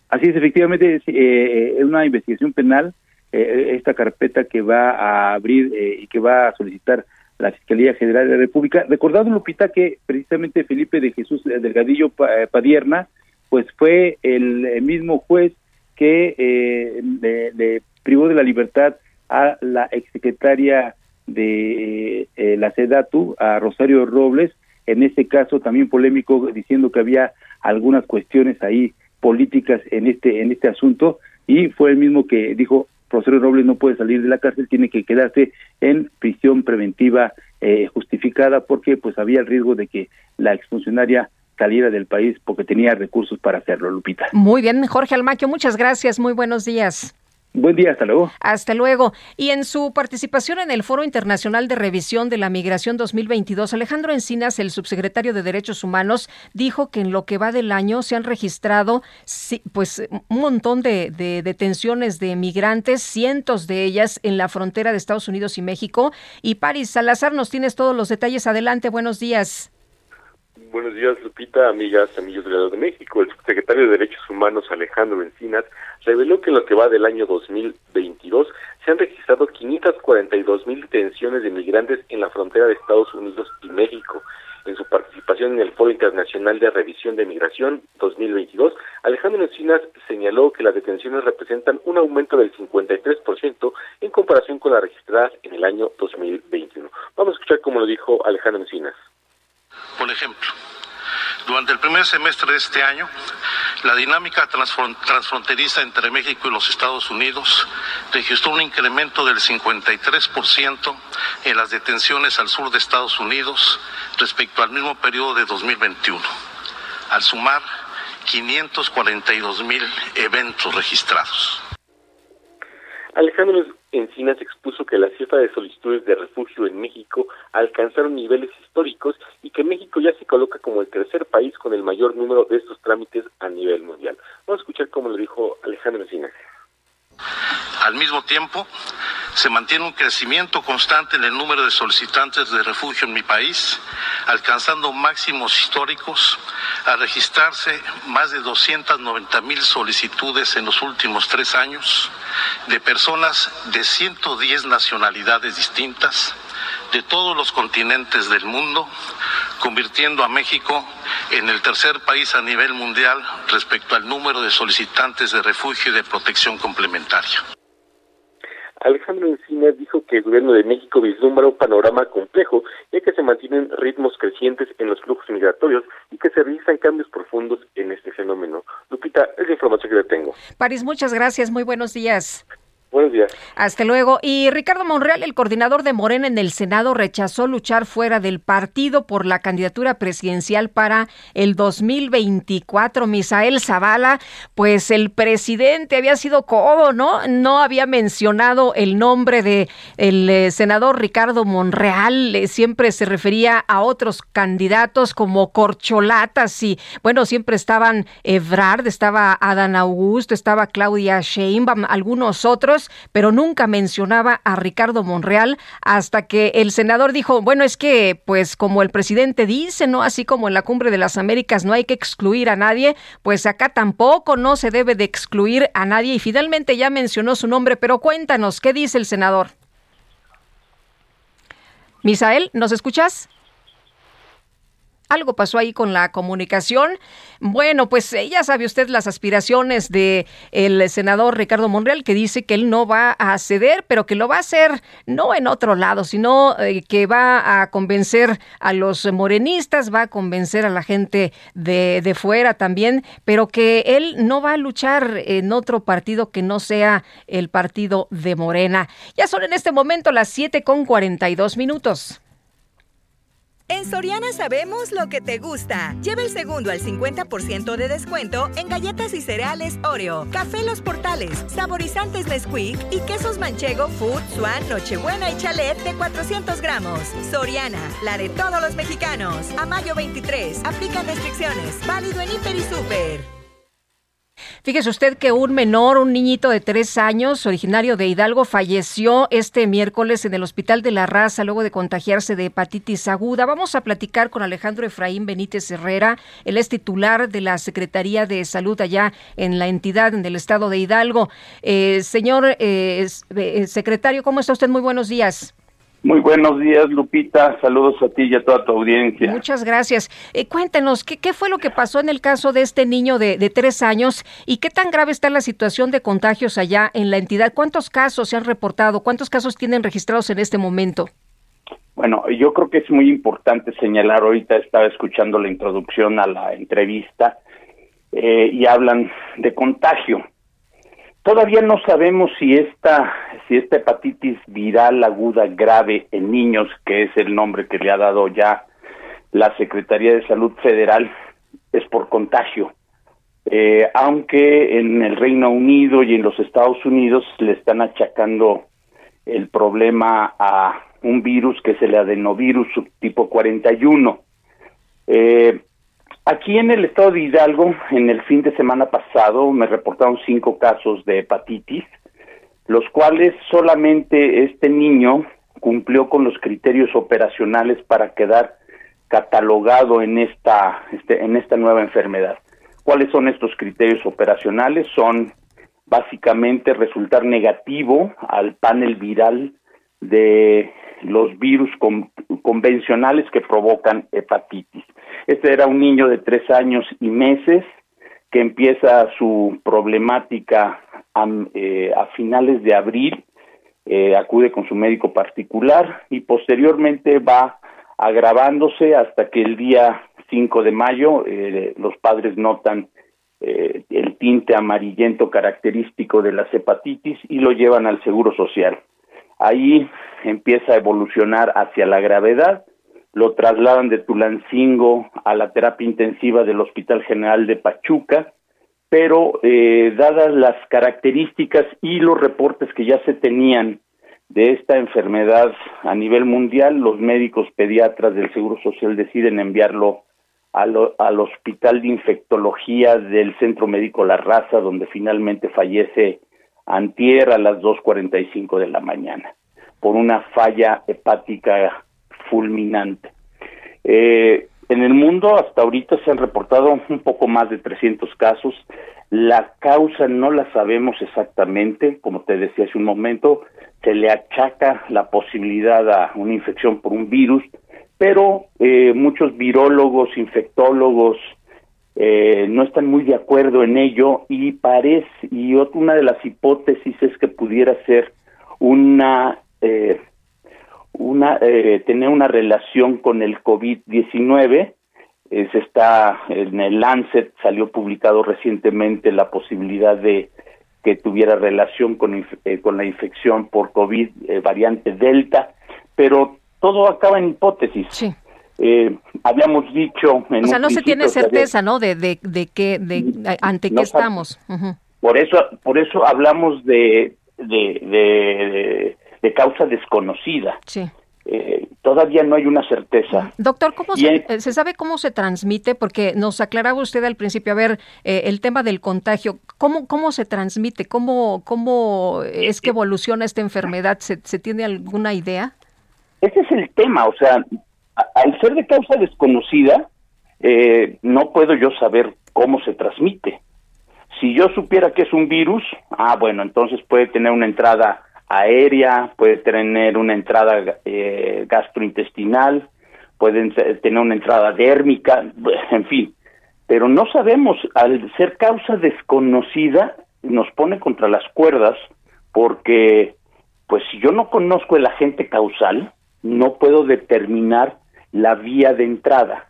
Así es, efectivamente, es eh, una investigación penal eh, esta carpeta que va a abrir eh, y que va a solicitar la Fiscalía General de la República. Recordando, Lupita, que precisamente Felipe de Jesús Delgadillo Padierna, pues fue el, mismo juez que le, le, privó de la libertad a la exsecretaria de la SEDATU, a Rosario Robles, en este caso también polémico, diciendo que había algunas cuestiones ahí políticas en este en este asunto y fue el mismo que dijo profesor Robles no puede salir de la cárcel, tiene que quedarse en prisión preventiva eh, justificada porque pues había el riesgo de que la exfuncionaria saliera del país porque tenía recursos para hacerlo, Lupita. Muy bien, Jorge Almaquio, muchas gracias, muy buenos días. Buen día, hasta luego. Hasta luego. Y en su participación en el Foro Internacional de Revisión de la Migración 2022, Alejandro Encinas, el subsecretario de Derechos Humanos, dijo que en lo que va del año se han registrado pues un montón de, de detenciones de migrantes, cientos de ellas en la frontera de Estados Unidos y México. Y Paris Salazar, nos tienes todos los detalles. Adelante, buenos días. Buenos días, Lupita, amigas, amigos de de México. El subsecretario de Derechos Humanos, Alejandro Encinas, reveló que en lo que va del año 2022 se han registrado 542 mil detenciones de migrantes en la frontera de Estados Unidos y México. En su participación en el Foro Internacional de Revisión de Migración 2022, Alejandro Encinas señaló que las detenciones representan un aumento del 53% en comparación con las registradas en el año 2021. Vamos a escuchar cómo lo dijo Alejandro Encinas. Por ejemplo, durante el primer semestre de este año, la dinámica transfronteriza entre México y los Estados Unidos registró un incremento del 53% en las detenciones al sur de Estados Unidos respecto al mismo periodo de 2021, al sumar 542 mil eventos registrados. Alejandro Encinas expuso que la cifra de solicitudes de refugio en México alcanzaron niveles históricos y que México ya se coloca como el tercer país con el mayor número de estos trámites a nivel mundial. Vamos a escuchar cómo lo dijo Alejandro Encinas. Al mismo tiempo, se mantiene un crecimiento constante en el número de solicitantes de refugio en mi país, alcanzando máximos históricos a registrarse más de 290 mil solicitudes en los últimos tres años de personas de 110 nacionalidades distintas, de todos los continentes del mundo, convirtiendo a México en el tercer país a nivel mundial respecto al número de solicitantes de refugio y de protección complementaria. Alejandro Encina dijo que el gobierno de México vislumbra un panorama complejo, ya que se mantienen ritmos crecientes en los flujos migratorios y que se realizan cambios profundos en este fenómeno. Lupita, es la información que le tengo. París, muchas gracias. Muy buenos días. Buenos días. Hasta luego. Y Ricardo Monreal, el coordinador de Morena en el Senado, rechazó luchar fuera del partido por la candidatura presidencial para el 2024. Misael Zavala, pues el presidente había sido codo, ¿no? No había mencionado el nombre de el eh, senador Ricardo Monreal. Eh, siempre se refería a otros candidatos como corcholatas y, bueno, siempre estaban Ebrard, estaba Adán Augusto, estaba Claudia Sheinbaum, algunos otros pero nunca mencionaba a Ricardo Monreal hasta que el senador dijo, bueno, es que pues como el presidente dice, ¿no? Así como en la cumbre de las Américas no hay que excluir a nadie, pues acá tampoco no se debe de excluir a nadie y finalmente ya mencionó su nombre, pero cuéntanos, ¿qué dice el senador? Misael, ¿nos escuchas? Algo pasó ahí con la comunicación. Bueno, pues eh, ya sabe usted las aspiraciones de el senador Ricardo Monreal que dice que él no va a ceder, pero que lo va a hacer no en otro lado, sino eh, que va a convencer a los morenistas, va a convencer a la gente de, de fuera también, pero que él no va a luchar en otro partido que no sea el partido de Morena. Ya son en este momento las 7 con 42 minutos. En Soriana sabemos lo que te gusta. Lleva el segundo al 50% de descuento en galletas y cereales Oreo, café Los Portales, saborizantes Nesquik y quesos manchego, Food, Swan, Nochebuena y Chalet de 400 gramos. Soriana, la de todos los mexicanos. A mayo 23, aplican restricciones. Válido en Hiper y Super. Fíjese usted que un menor, un niñito de tres años, originario de Hidalgo, falleció este miércoles en el Hospital de la Raza luego de contagiarse de hepatitis aguda. Vamos a platicar con Alejandro Efraín Benítez Herrera. Él es titular de la Secretaría de Salud allá en la entidad, en el estado de Hidalgo. Eh, señor eh, eh, secretario, ¿cómo está usted? Muy buenos días. Muy buenos días, Lupita. Saludos a ti y a toda tu audiencia. Muchas gracias. Eh, cuéntenos, ¿qué, ¿qué, fue lo que pasó en el caso de este niño de, de, tres años y qué tan grave está la situación de contagios allá en la entidad? ¿Cuántos casos se han reportado? ¿Cuántos casos tienen registrados en este momento? Bueno, yo creo que es muy importante señalar, ahorita estaba escuchando la introducción a la entrevista eh, y hablan de contagio. Todavía no sabemos si esta, si esta hepatitis viral aguda grave en niños, que es el nombre que le ha dado ya la Secretaría de Salud Federal, es por contagio. Eh, aunque en el Reino Unido y en los Estados Unidos le están achacando el problema a un virus que es el adenovirus subtipo 41. Eh, Aquí en el estado de Hidalgo, en el fin de semana pasado, me reportaron cinco casos de hepatitis, los cuales solamente este niño cumplió con los criterios operacionales para quedar catalogado en esta, este, en esta nueva enfermedad. ¿Cuáles son estos criterios operacionales? Son básicamente resultar negativo al panel viral de los virus con, convencionales que provocan hepatitis. Este era un niño de tres años y meses que empieza su problemática a, eh, a finales de abril, eh, acude con su médico particular y posteriormente va agravándose hasta que el día 5 de mayo eh, los padres notan eh, el tinte amarillento característico de las hepatitis y lo llevan al Seguro Social. Ahí empieza a evolucionar hacia la gravedad lo trasladan de Tulancingo a la terapia intensiva del Hospital General de Pachuca, pero eh, dadas las características y los reportes que ya se tenían de esta enfermedad a nivel mundial, los médicos pediatras del Seguro Social deciden enviarlo al, al Hospital de Infectología del Centro Médico La Raza, donde finalmente fallece antier a las 2.45 de la mañana por una falla hepática fulminante. Eh, en el mundo hasta ahorita se han reportado un poco más de 300 casos. La causa no la sabemos exactamente, como te decía hace un momento, se le achaca la posibilidad a una infección por un virus, pero eh, muchos virólogos, infectólogos, eh, no están muy de acuerdo en ello y parece, y otra, una de las hipótesis es que pudiera ser una eh, una eh, tener una relación con el COVID-19. se está en el Lancet salió publicado recientemente la posibilidad de que tuviera relación con, eh, con la infección por COVID eh, variante Delta, pero todo acaba en hipótesis. Sí. Eh, habíamos dicho o sea no se tiene certeza no de de, de qué de ante qué estamos uh -huh. por eso por eso hablamos de de, de de causa desconocida. Sí. Eh, todavía no hay una certeza. Doctor, ¿cómo se, en... se, sabe cómo se transmite? Porque nos aclaraba usted al principio, a ver, eh, el tema del contagio, ¿cómo, cómo se transmite? ¿Cómo, ¿Cómo es que evoluciona esta enfermedad? ¿Se, ¿Se tiene alguna idea? Ese es el tema, o sea, al ser de causa desconocida, eh, no puedo yo saber cómo se transmite. Si yo supiera que es un virus, ah, bueno, entonces puede tener una entrada aérea, puede tener una entrada eh, gastrointestinal, pueden tener una entrada dérmica, en fin. Pero no sabemos, al ser causa desconocida, nos pone contra las cuerdas porque, pues si yo no conozco el agente causal, no puedo determinar la vía de entrada.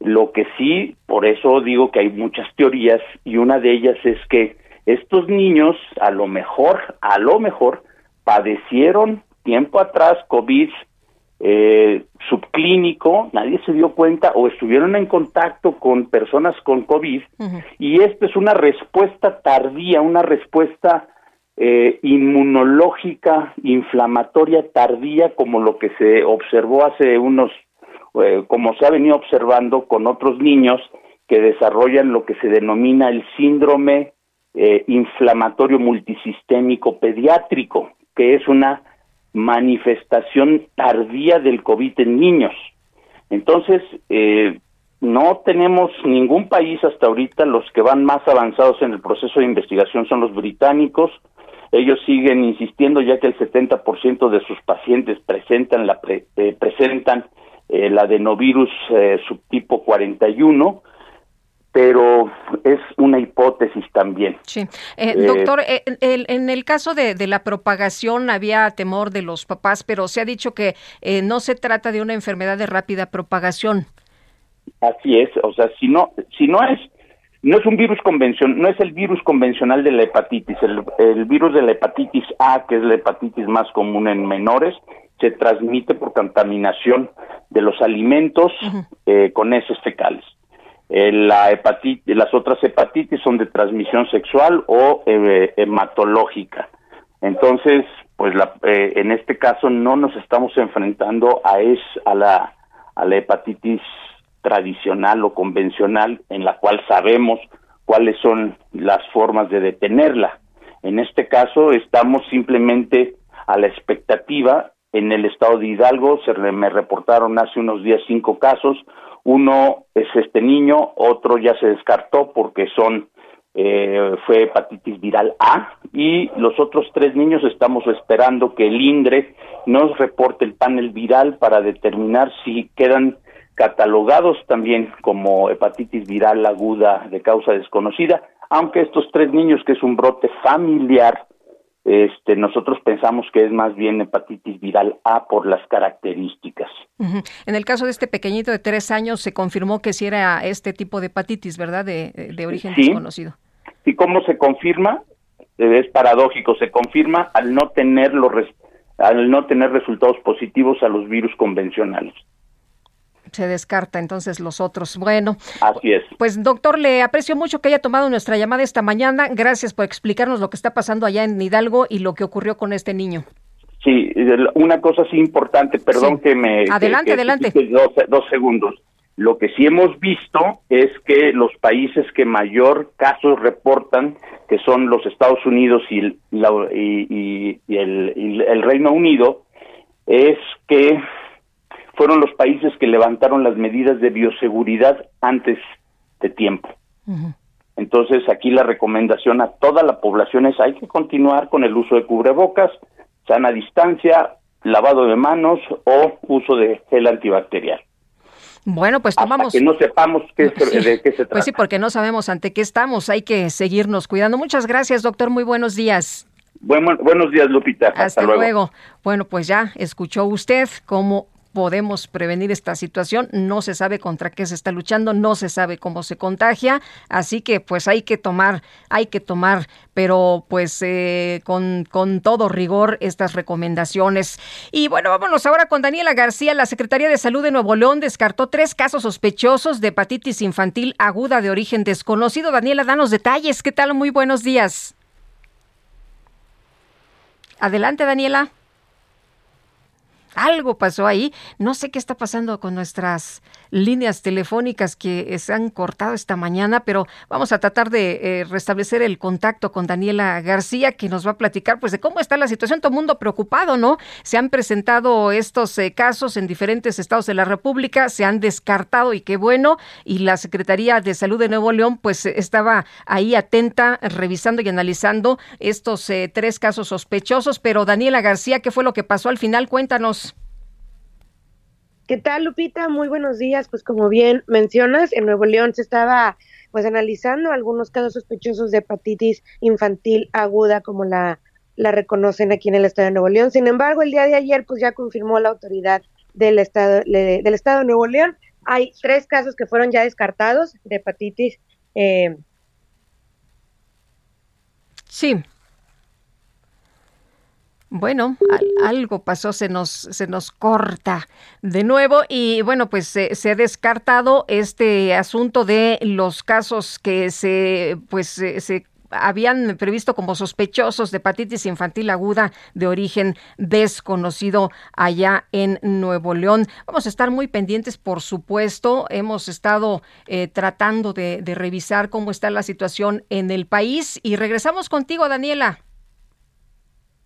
Lo que sí, por eso digo que hay muchas teorías y una de ellas es que estos niños a lo mejor, a lo mejor, padecieron tiempo atrás COVID eh, subclínico, nadie se dio cuenta o estuvieron en contacto con personas con COVID uh -huh. y esto es una respuesta tardía, una respuesta eh, inmunológica, inflamatoria tardía, como lo que se observó hace unos, eh, como se ha venido observando con otros niños que desarrollan lo que se denomina el síndrome eh, inflamatorio multisistémico pediátrico, que es una manifestación tardía del COVID en niños. Entonces, eh, no tenemos ningún país hasta ahorita, los que van más avanzados en el proceso de investigación son los británicos, ellos siguen insistiendo ya que el 70% de sus pacientes presentan la eh, presentan el adenovirus subtipo 41 pero es una hipótesis también. Sí. Eh, eh, doctor, eh, en el caso de, la propagación había temor de los papás, pero se ha dicho que no se trata de una enfermedad de rápida propagación. Así es, o sea, si no, si no es, no es un virus convencional, no es el virus convencional de la hepatitis, el, virus de la hepatitis A, que es la hepatitis más común en menores, se transmite por contaminación de los alimentos con heces fecales. Eh, la hepatitis, las otras hepatitis son de transmisión sexual o eh, hematológica. Entonces, pues la, eh, en este caso no nos estamos enfrentando a, es, a, la, a la hepatitis tradicional o convencional en la cual sabemos cuáles son las formas de detenerla. En este caso estamos simplemente a la expectativa. En el estado de Hidalgo se me reportaron hace unos días cinco casos, uno es este niño, otro ya se descartó porque son eh, fue hepatitis viral A y los otros tres niños estamos esperando que el INDRE nos reporte el panel viral para determinar si quedan catalogados también como hepatitis viral aguda de causa desconocida, aunque estos tres niños que es un brote familiar este, nosotros pensamos que es más bien hepatitis viral A por las características. En el caso de este pequeñito de tres años, se confirmó que sí era este tipo de hepatitis, ¿verdad? De, origen desconocido. ¿Y cómo se confirma? Es paradójico, se confirma al no tener los al no tener resultados positivos a los virus convencionales se descarta entonces los otros. Bueno, así es. Pues doctor, le aprecio mucho que haya tomado nuestra llamada esta mañana. Gracias por explicarnos lo que está pasando allá en Hidalgo y lo que ocurrió con este niño. Sí, una cosa sí importante, perdón que me... Adelante, adelante. Dos, segundos. Lo que sí hemos visto es que los países que mayor casos reportan, que son los Estados Unidos y, y, y el, el Reino Unido, es que fueron los países que levantaron las medidas de bioseguridad antes de tiempo. Entonces, aquí la recomendación a toda la población es hay que continuar con el uso de cubrebocas, sana distancia, lavado de manos o uso de gel antibacterial. Bueno, pues tomamos. Hasta que no sepamos qué, de qué se trata. Pues sí, porque no sabemos ante qué estamos. Hay que seguirnos cuidando. Muchas gracias, doctor. Muy buenos días. buenos días, Lupita. Hasta, luego. Bueno, pues ya escuchó usted cómo podemos prevenir esta situación. No se sabe contra qué se está luchando, no se sabe cómo se contagia, así que pues hay que tomar, hay que tomar, pero pues eh, con, con todo rigor estas recomendaciones. Y bueno, vámonos ahora con Daniela García. La Secretaría de Salud de Nuevo León descartó tres casos sospechosos de hepatitis infantil aguda de origen desconocido. Daniela, danos detalles. ¿Qué tal? Muy buenos días. Adelante, Daniela algo pasó ahí. No sé qué está pasando con nuestras líneas telefónicas que se han cortado esta mañana, pero vamos a tratar de eh, restablecer el contacto con Daniela García, que nos va a platicar pues de cómo está la situación. Todo mundo preocupado, ¿no? Se han presentado estos eh, casos en diferentes estados de la República, se han descartado y qué bueno. Y la Secretaría de Salud de Nuevo León pues estaba ahí atenta, revisando y analizando estos eh, tres casos sospechosos. Pero Daniela García, ¿qué fue lo que pasó al final? Cuéntanos. ¿Qué tal, Lupita? Muy buenos días. Pues como bien mencionas, en Nuevo León se estaba pues analizando algunos casos sospechosos de hepatitis infantil aguda, como la, la reconocen aquí en el estado de Nuevo León. Sin embargo, el día de ayer pues ya confirmó la autoridad del estado, del estado de Nuevo León. Hay tres casos que fueron ya descartados de hepatitis. Eh, sí, bueno, algo pasó, se nos, se nos corta de nuevo y bueno, pues se, ha descartado este asunto de los casos que se, pues se habían previsto como sospechosos de hepatitis infantil aguda de origen desconocido allá en Nuevo León. Vamos a estar muy pendientes, por supuesto. Hemos estado eh, tratando de, de revisar cómo está la situación en el país y regresamos contigo, Daniela.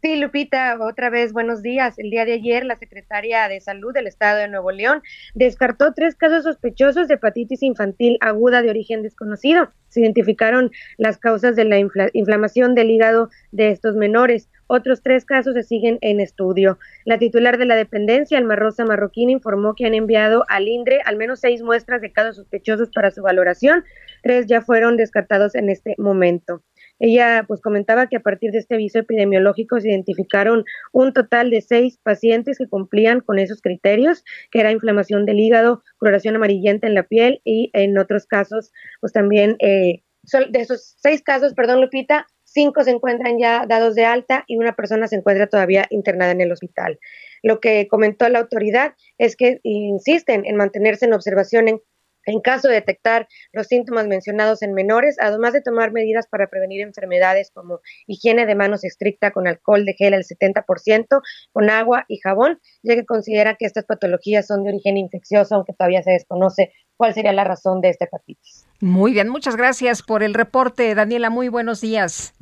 Sí, Lupita, otra vez buenos días. El día de ayer, la secretaria de Salud del Estado de Nuevo León descartó tres casos sospechosos de hepatitis infantil aguda de origen desconocido. Se identificaron las causas de la inflamación del hígado de estos menores. Otros tres casos se siguen en estudio. La titular de la dependencia, Alma Rosa Marroquín, informó que han enviado al INDRE al menos seis muestras de casos sospechosos para su valoración. Tres ya fueron descartados en este momento. Ella pues comentaba que a partir de este aviso epidemiológico se identificaron un total de seis pacientes que cumplían con esos criterios, que era inflamación del hígado, coloración amarillenta en la piel y en otros casos pues también eh, de esos seis casos, perdón Lupita, cinco se encuentran ya dados de alta y una persona se encuentra todavía internada en el hospital. Lo que comentó la autoridad es que insisten en mantenerse en observación en en caso de detectar los síntomas mencionados en menores, además de tomar medidas para prevenir enfermedades como higiene de manos estricta con alcohol de gel al 70%, con agua y jabón, ya que considera que estas patologías son de origen infeccioso, aunque todavía se desconoce cuál sería la razón de esta hepatitis. Muy bien, muchas gracias por el reporte, Daniela. Muy buenos días.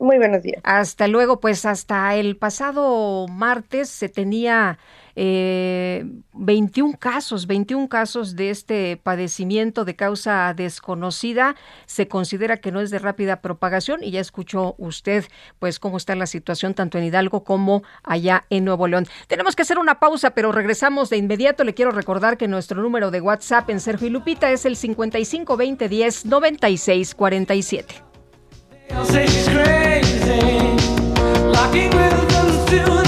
Muy buenos días. Hasta luego, pues hasta el pasado martes se tenía eh, 21 casos, 21 casos de este padecimiento de causa desconocida. Se considera que no es de rápida propagación y ya escuchó usted pues cómo está la situación tanto en Hidalgo como allá en Nuevo León. Tenemos que hacer una pausa, pero regresamos de inmediato. Le quiero recordar que nuestro número de WhatsApp en Sergio y Lupita es el 55 20 10 96 47. I'll say she's crazy, locking rhythms to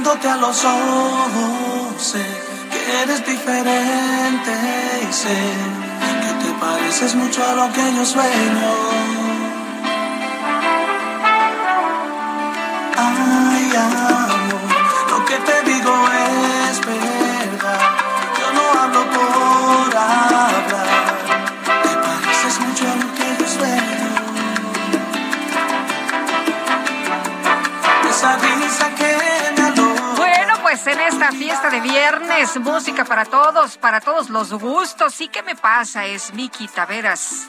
Mirándote a los ojos, sé que eres diferente y sé que te pareces mucho a lo que yo sueño. Ay, amor, pues en esta fiesta de viernes, música para todos, para todos los gustos. ¿Y qué me pasa? Es Miki Taveras.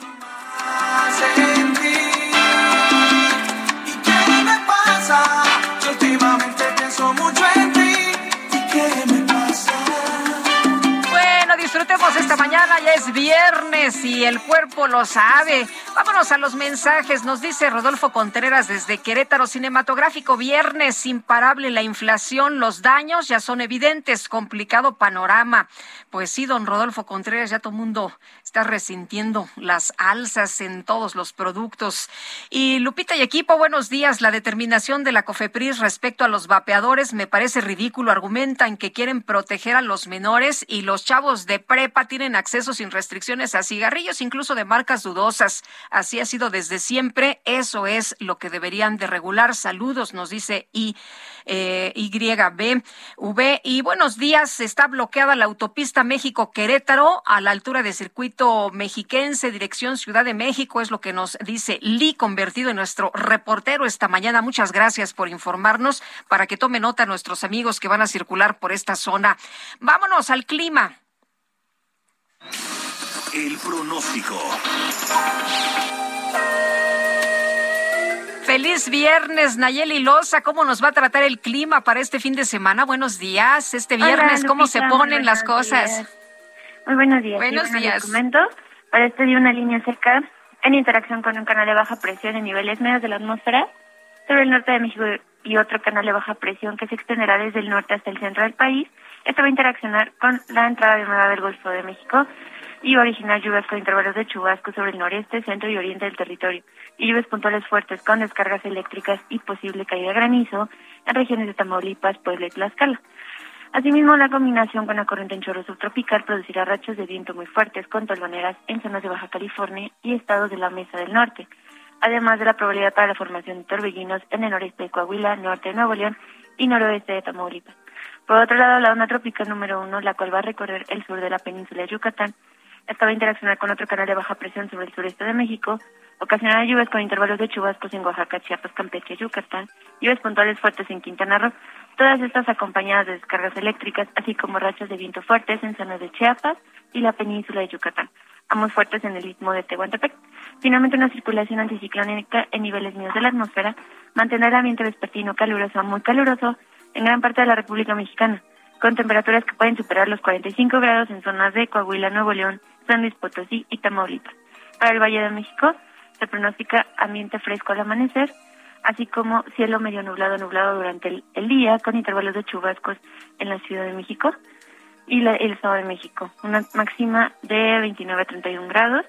Mañana, ya es viernes y el cuerpo lo sabe. Vámonos a los mensajes. Nos dice Rodolfo Contreras desde Querétaro Cinematográfico. Viernes imparable la inflación, los daños ya son evidentes. Complicado panorama. Pues sí, don Rodolfo Contreras, ya todo el mundo está resintiendo las alzas en todos los productos. Y Lupita y equipo, buenos días. La determinación de la COFEPRIS respecto a los vapeadores me parece ridículo. Argumentan que quieren proteger a los menores y los chavos de prepa tienen acceso sin restricciones a cigarrillos, incluso de marcas dudosas. Así ha sido desde siempre. Eso es lo que deberían de regular. Saludos, nos dice y eh, YBV. Y buenos días. Está bloqueada la autopista México-Querétaro a la altura de circuito mexiquense, dirección Ciudad de México. Es lo que nos dice Lee, convertido en nuestro reportero esta mañana. Muchas gracias por informarnos para que tome nota nuestros amigos que van a circular por esta zona. Vámonos al clima. El pronóstico. Feliz viernes, Nayeli Loza. ¿Cómo nos va a tratar el clima para este fin de semana? Buenos días. Este Hola, viernes, ¿cómo Lupita, se ponen las cosas? días. Muy buenos días. Buenos Sí, días. comento, para este día una línea seca en interacción con un canal de baja presión en niveles medios de la atmósfera sobre el norte de México y otro canal de baja presión que se extenderá desde el norte hasta el centro del país. Esto va a interaccionar con la entrada de humedad del Golfo de México y originar lluvias con intervalos de chubasco sobre el noreste, centro y oriente del territorio y lluvias puntuales fuertes con descargas eléctricas y posible caída de granizo en regiones de Tamaulipas, Puebla y Tlaxcala. Asimismo, la combinación con la corriente en chorro subtropical producirá rachas de viento muy fuertes con tolvaneras en zonas de Baja California y estados de la Mesa del Norte, además de la probabilidad para la formación de torbellinos en el noreste de Coahuila, norte de Nuevo León y noroeste de Tamaulipas. Por otro lado, la onda tropical número uno, la cual va a recorrer el sur de la península de Yucatán, esta va a con otro canal de baja presión sobre el sureste de México, ocasionará lluvias con intervalos de chubascos en Oaxaca, Chiapas, Campeche Yucatán, lluvias puntuales fuertes en Quintana Roo, todas estas acompañadas de descargas eléctricas, así como rachas de viento fuertes en zonas de Chiapas y la península de Yucatán, ambos fuertes en el istmo de Tehuantepec. Finalmente, una circulación anticiclónica en niveles medios de la atmósfera mantendrá el ambiente vespertino caluroso muy caluroso en gran parte de la República Mexicana, con temperaturas que pueden superar los 45 grados en zonas de Coahuila, Nuevo León, San Luis Potosí y Tamaulipas. Para el Valle de México se pronostica ambiente fresco al amanecer, así como cielo medio nublado nublado durante el, el día, con intervalos de chubascos en la Ciudad de México y la- el Estado de México. Una máxima de 29 a 31 grados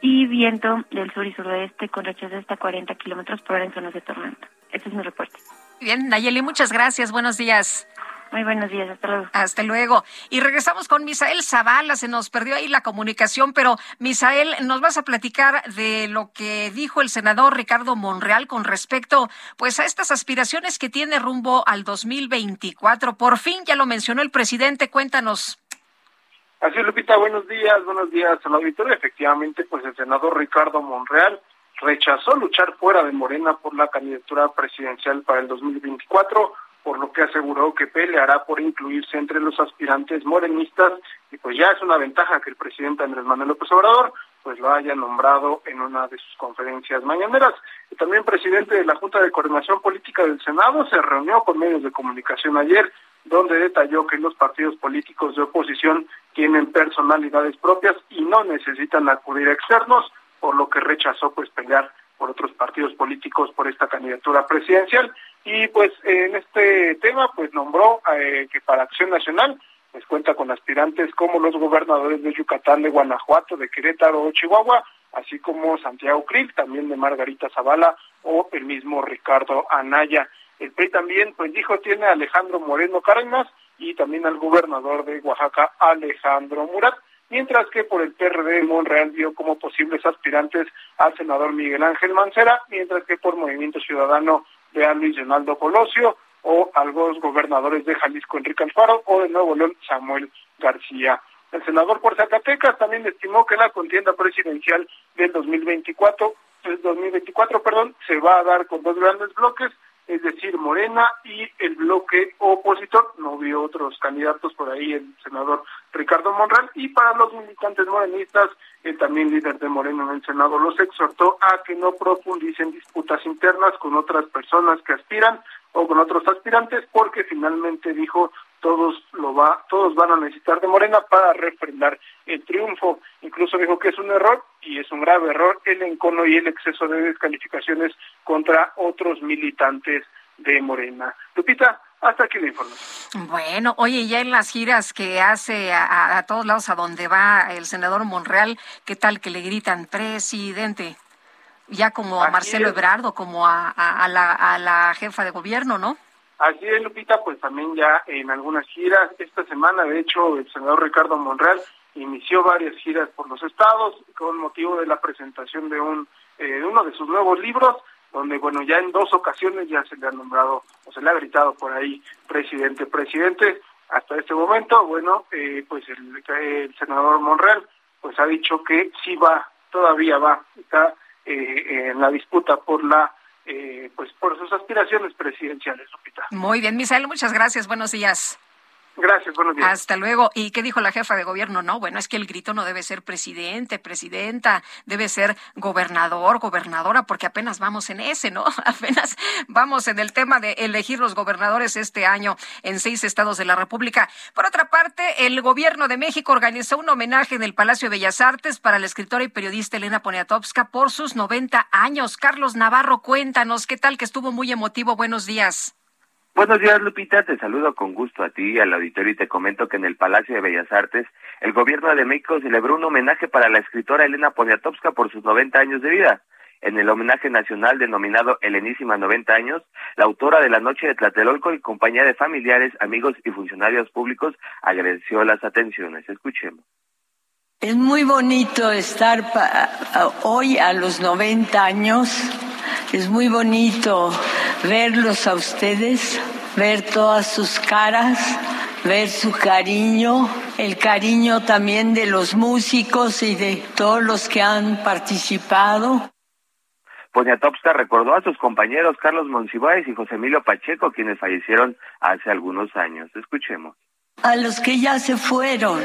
y viento del sur y suroeste con rachas de hasta 40 kilómetros por hora en zonas de tormenta. Este es mi reporte. Bien, Nayeli, muchas gracias. Buenos días. Muy buenos días, hasta luego. Hasta luego. Y regresamos con Misael Zavala. Se nos perdió ahí la comunicación, pero Misael, nos vas a platicar de lo que dijo el senador Ricardo Monreal con respecto, pues, a estas aspiraciones que tiene rumbo al 2024. Por fin, ya lo mencionó el presidente. Cuéntanos. Así es, Lupita, buenos días, buenos días al auditorio. Efectivamente, pues el senador Ricardo Monreal rechazó luchar fuera de Morena por la candidatura presidencial para el 2024, por lo que aseguró que peleará por incluirse entre los aspirantes morenistas y pues ya es una ventaja que el presidente Andrés Manuel López Obrador pues lo haya nombrado en una de sus conferencias mañaneras. Y también presidente de la Junta de Coordinación Política del Senado se reunió con medios de comunicación ayer donde detalló que los partidos políticos de oposición tienen personalidades propias y no necesitan acudir externos, por lo que rechazó pues pelear por otros partidos políticos por esta candidatura presidencial y pues en este tema pues nombró eh, que para Acción Nacional pues cuenta con aspirantes como los gobernadores de Yucatán, de Guanajuato, de Querétaro o Chihuahua, así como Santiago Krill, también de Margarita Zavala o el mismo Ricardo Anaya. El PRI también, pues dijo, tiene a Alejandro Moreno Cárdenas y también al gobernador de Oaxaca, Alejandro Murat, mientras que por el PRD Monreal dio como posibles aspirantes al senador Miguel Ángel Mancera, mientras que por Movimiento Ciudadano ve a Luis Donaldo Colosio o a los gobernadores de Jalisco Enrique Alfaro o de Nuevo León Samuel García. El senador por Zacatecas también estimó que la contienda presidencial del 2024, el 2024, perdón, se va a dar con dos grandes bloques, es decir, Morena y el bloque opositor. No vio otros candidatos por ahí, el senador Ricardo Monreal. Y para los militantes morenistas, el también líder de Moreno en el Senado los exhortó a que no profundicen disputas internas con otras personas que aspiran o con otros aspirantes, porque finalmente dijo todos lo va, todos van a necesitar de Morena para refrendar el triunfo. Incluso dijo que es un error y es un grave error el encono y el exceso de descalificaciones contra otros militantes de Morena. Lupita, hasta aquí la información. Bueno, oye, ya en las giras que hace a, a- a todos lados a donde va el senador Monreal, ¿qué tal que le gritan presidente? Ya como a Así Marcelo es. Ebrardo, como a, a- la, a la jefa de gobierno, ¿no? Así es, Lupita, pues también ya en algunas giras, esta semana, de hecho, el senador Ricardo Monreal inició varias giras por los estados con motivo de la presentación de un eh, de uno de sus nuevos libros, donde, bueno, ya en dos ocasiones ya se le ha nombrado o se le ha gritado por ahí presidente, presidente. Hasta este momento, bueno, eh, pues el, senador Monreal pues ha dicho que sí va, todavía va, está eh, en la disputa por la eh, pues por sus aspiraciones presidenciales, Lupita. Muy bien, Misael, muchas gracias, buenos días. Gracias, buenos días. Hasta luego. ¿Y qué dijo la jefa de gobierno? No, bueno, es que el grito no debe ser presidente, presidenta, debe ser gobernador, gobernadora, porque apenas vamos en ese, ¿no? Apenas vamos en el tema de elegir los gobernadores este año en seis estados de la República. Por otra parte, el gobierno de México organizó un homenaje en el Palacio de Bellas Artes para la escritora y periodista Elena Poniatowska por sus 90 años. Carlos Navarro, cuéntanos, ¿qué tal que estuvo muy emotivo? Buenos días. Buenos días, Lupita. Te saludo con gusto a ti y al auditorio y te comento que en el Palacio de Bellas Artes, el gobierno de México celebró un homenaje para la escritora Elena Poniatowska por sus 90 años de vida. En el homenaje nacional denominado Helenísima 90 años, la autora de La Noche de Tlatelolco, en compañía de familiares, amigos y funcionarios públicos, agradeció las atenciones. Escuchemos. Es muy bonito estar hoy a los 90 años. Es muy bonito verlos a ustedes, ver todas sus caras, ver su cariño, el cariño también de los músicos y de todos los que han participado. Poniatowska recordó a sus compañeros Carlos Monsiváis y José Emilio Pacheco, quienes fallecieron hace algunos años. Escuchemos. A los que ya se fueron,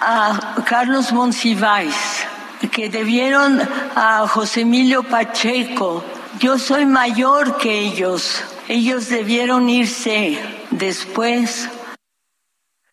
a Carlos Monsiváis, que debieron a José Emilio Pacheco. Yo soy mayor que ellos. Ellos debieron irse después.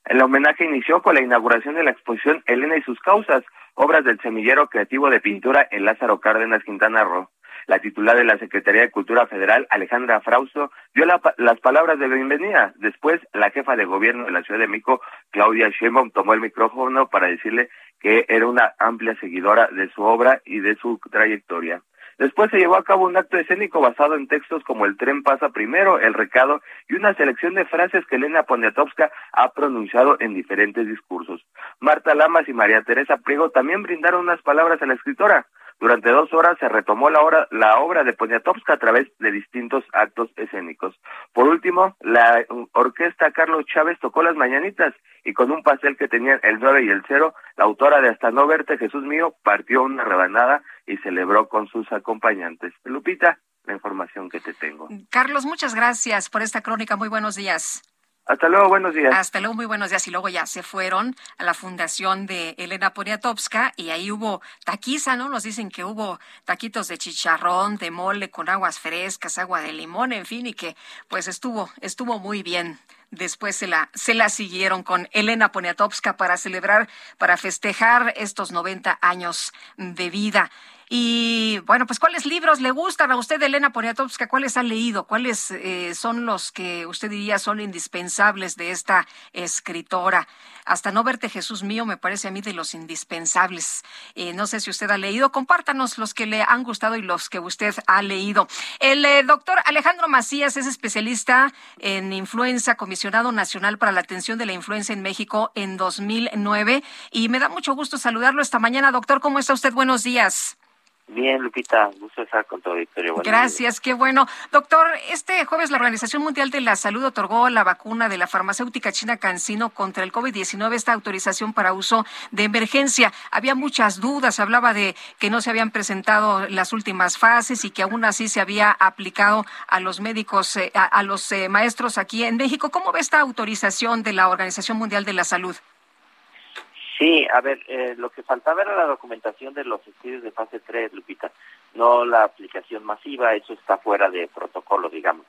El homenaje inició con la inauguración de la exposición Elena y sus causas, obras del semillero creativo de pintura en Lázaro Cárdenas, Quintana Roo. La titular de la Secretaría de Cultura Federal, Alejandra Frausto, dio las palabras de bienvenida. Después, la jefa de gobierno de la Ciudad de México, Claudia Sheinbaum, tomó el micrófono para decirle que era una amplia seguidora de su obra y de su trayectoria. Después se llevó a cabo un acto escénico basado en textos como El tren pasa primero, El recado y una selección de frases que Elena Poniatowska ha pronunciado en diferentes discursos. Marta Lamas y María Teresa Priego también brindaron unas palabras a la escritora. Durante dos horas se retomó la, obra, la obra de Poniatowska a través de distintos actos escénicos. Por último, la orquesta Carlos Chávez tocó las mañanitas y con un pastel que tenían el 9 y el 0, la autora de Hasta no verte, Jesús mío, partió una rebanada y celebró con sus acompañantes. Lupita, la información que te tengo. Carlos, muchas gracias por esta crónica. Muy buenos días. Hasta luego, buenos días. Hasta luego, muy buenos días. Y luego ya se fueron a la fundación de Elena Poniatowska y ahí hubo taquiza, ¿no? Nos dicen que hubo taquitos de chicharrón, de mole con aguas frescas, agua de limón, en fin, y que pues estuvo, estuvo muy bien. Después se la, se la siguieron con Elena Poniatowska para celebrar, para festejar estos 90 años de vida. Y bueno, pues ¿cuáles libros le gustan a usted, Elena Poniatowska? ¿Cuáles ha leído? ¿Cuáles eh, son los que usted diría son indispensables de esta escritora? Hasta no verte Jesús mío me parece a mí de los indispensables. Eh, no sé si usted ha leído, compártanos los que le han gustado y los que usted ha leído. El eh, doctor Alejandro Macías es especialista en influenza, comisionado nacional para la atención de la influenza en México en 2009 y me da mucho gusto saludarlo esta mañana. Doctor, ¿cómo está usted? Buenos días. Bien, Lupita, gusto estar con todo Victoria. Gracias, qué bueno. Doctor, este jueves la Organización Mundial de la Salud otorgó la vacuna de la farmacéutica china CanSino contra el COVID-19 esta autorización para uso de emergencia. Había muchas dudas, hablaba de que no se habían presentado las últimas fases y que aún así se había aplicado a los médicos, eh, a, los eh, maestros aquí en México. ¿Cómo ve esta autorización de la Organización Mundial de la Salud? Sí, a ver, eh, lo que faltaba era la documentación de los estudios de fase 3, Lupita, no la aplicación masiva, eso está fuera de protocolo, digamos.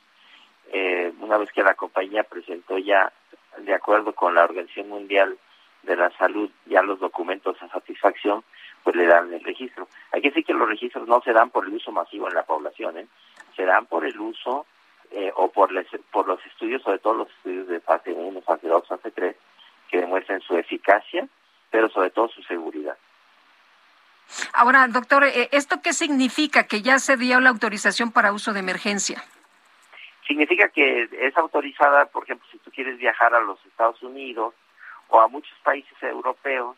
Eh, una vez que la compañía presentó ya, de acuerdo con la Organización Mundial de la Salud, ya los documentos a satisfacción, pues le dan el registro. Hay que decir que los registros no se dan por el uso masivo en la población, ¿eh? se dan por el uso eh, o por, por los estudios, sobre todo los estudios de fase 1, fase 2, fase 3, que demuestren su eficacia pero sobre todo su seguridad. Ahora, doctor, eh, ¿esto qué significa que ya se dio la autorización para uso de emergencia? Significa que es autorizada, por ejemplo, si tú quieres viajar a los Estados Unidos o a muchos países europeos,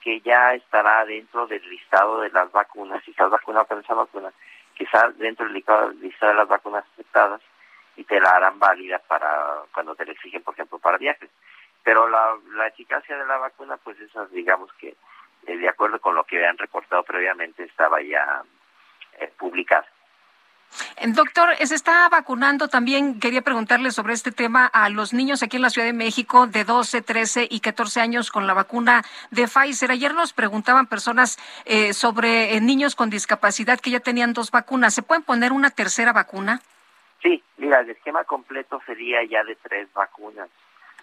que ya estará dentro del listado de las vacunas, si estás vacunado con esa vacuna, que está dentro del listado de las vacunas aceptadas y te la harán válida para cuando te la exigen, por ejemplo, para viajes. Pero la, la eficacia de la vacuna, pues esas, digamos que eh, de acuerdo con lo que han reportado previamente, estaba ya eh, publicada. Doctor, se está vacunando también, quería preguntarle sobre este tema a los niños aquí en la Ciudad de México de 12, 13 y 14 años con la vacuna de Pfizer. Ayer nos preguntaban personas eh, sobre eh, niños con discapacidad que ya tenían dos vacunas. ¿Se pueden poner una tercera vacuna? Sí, mira, el esquema completo sería ya de tres vacunas,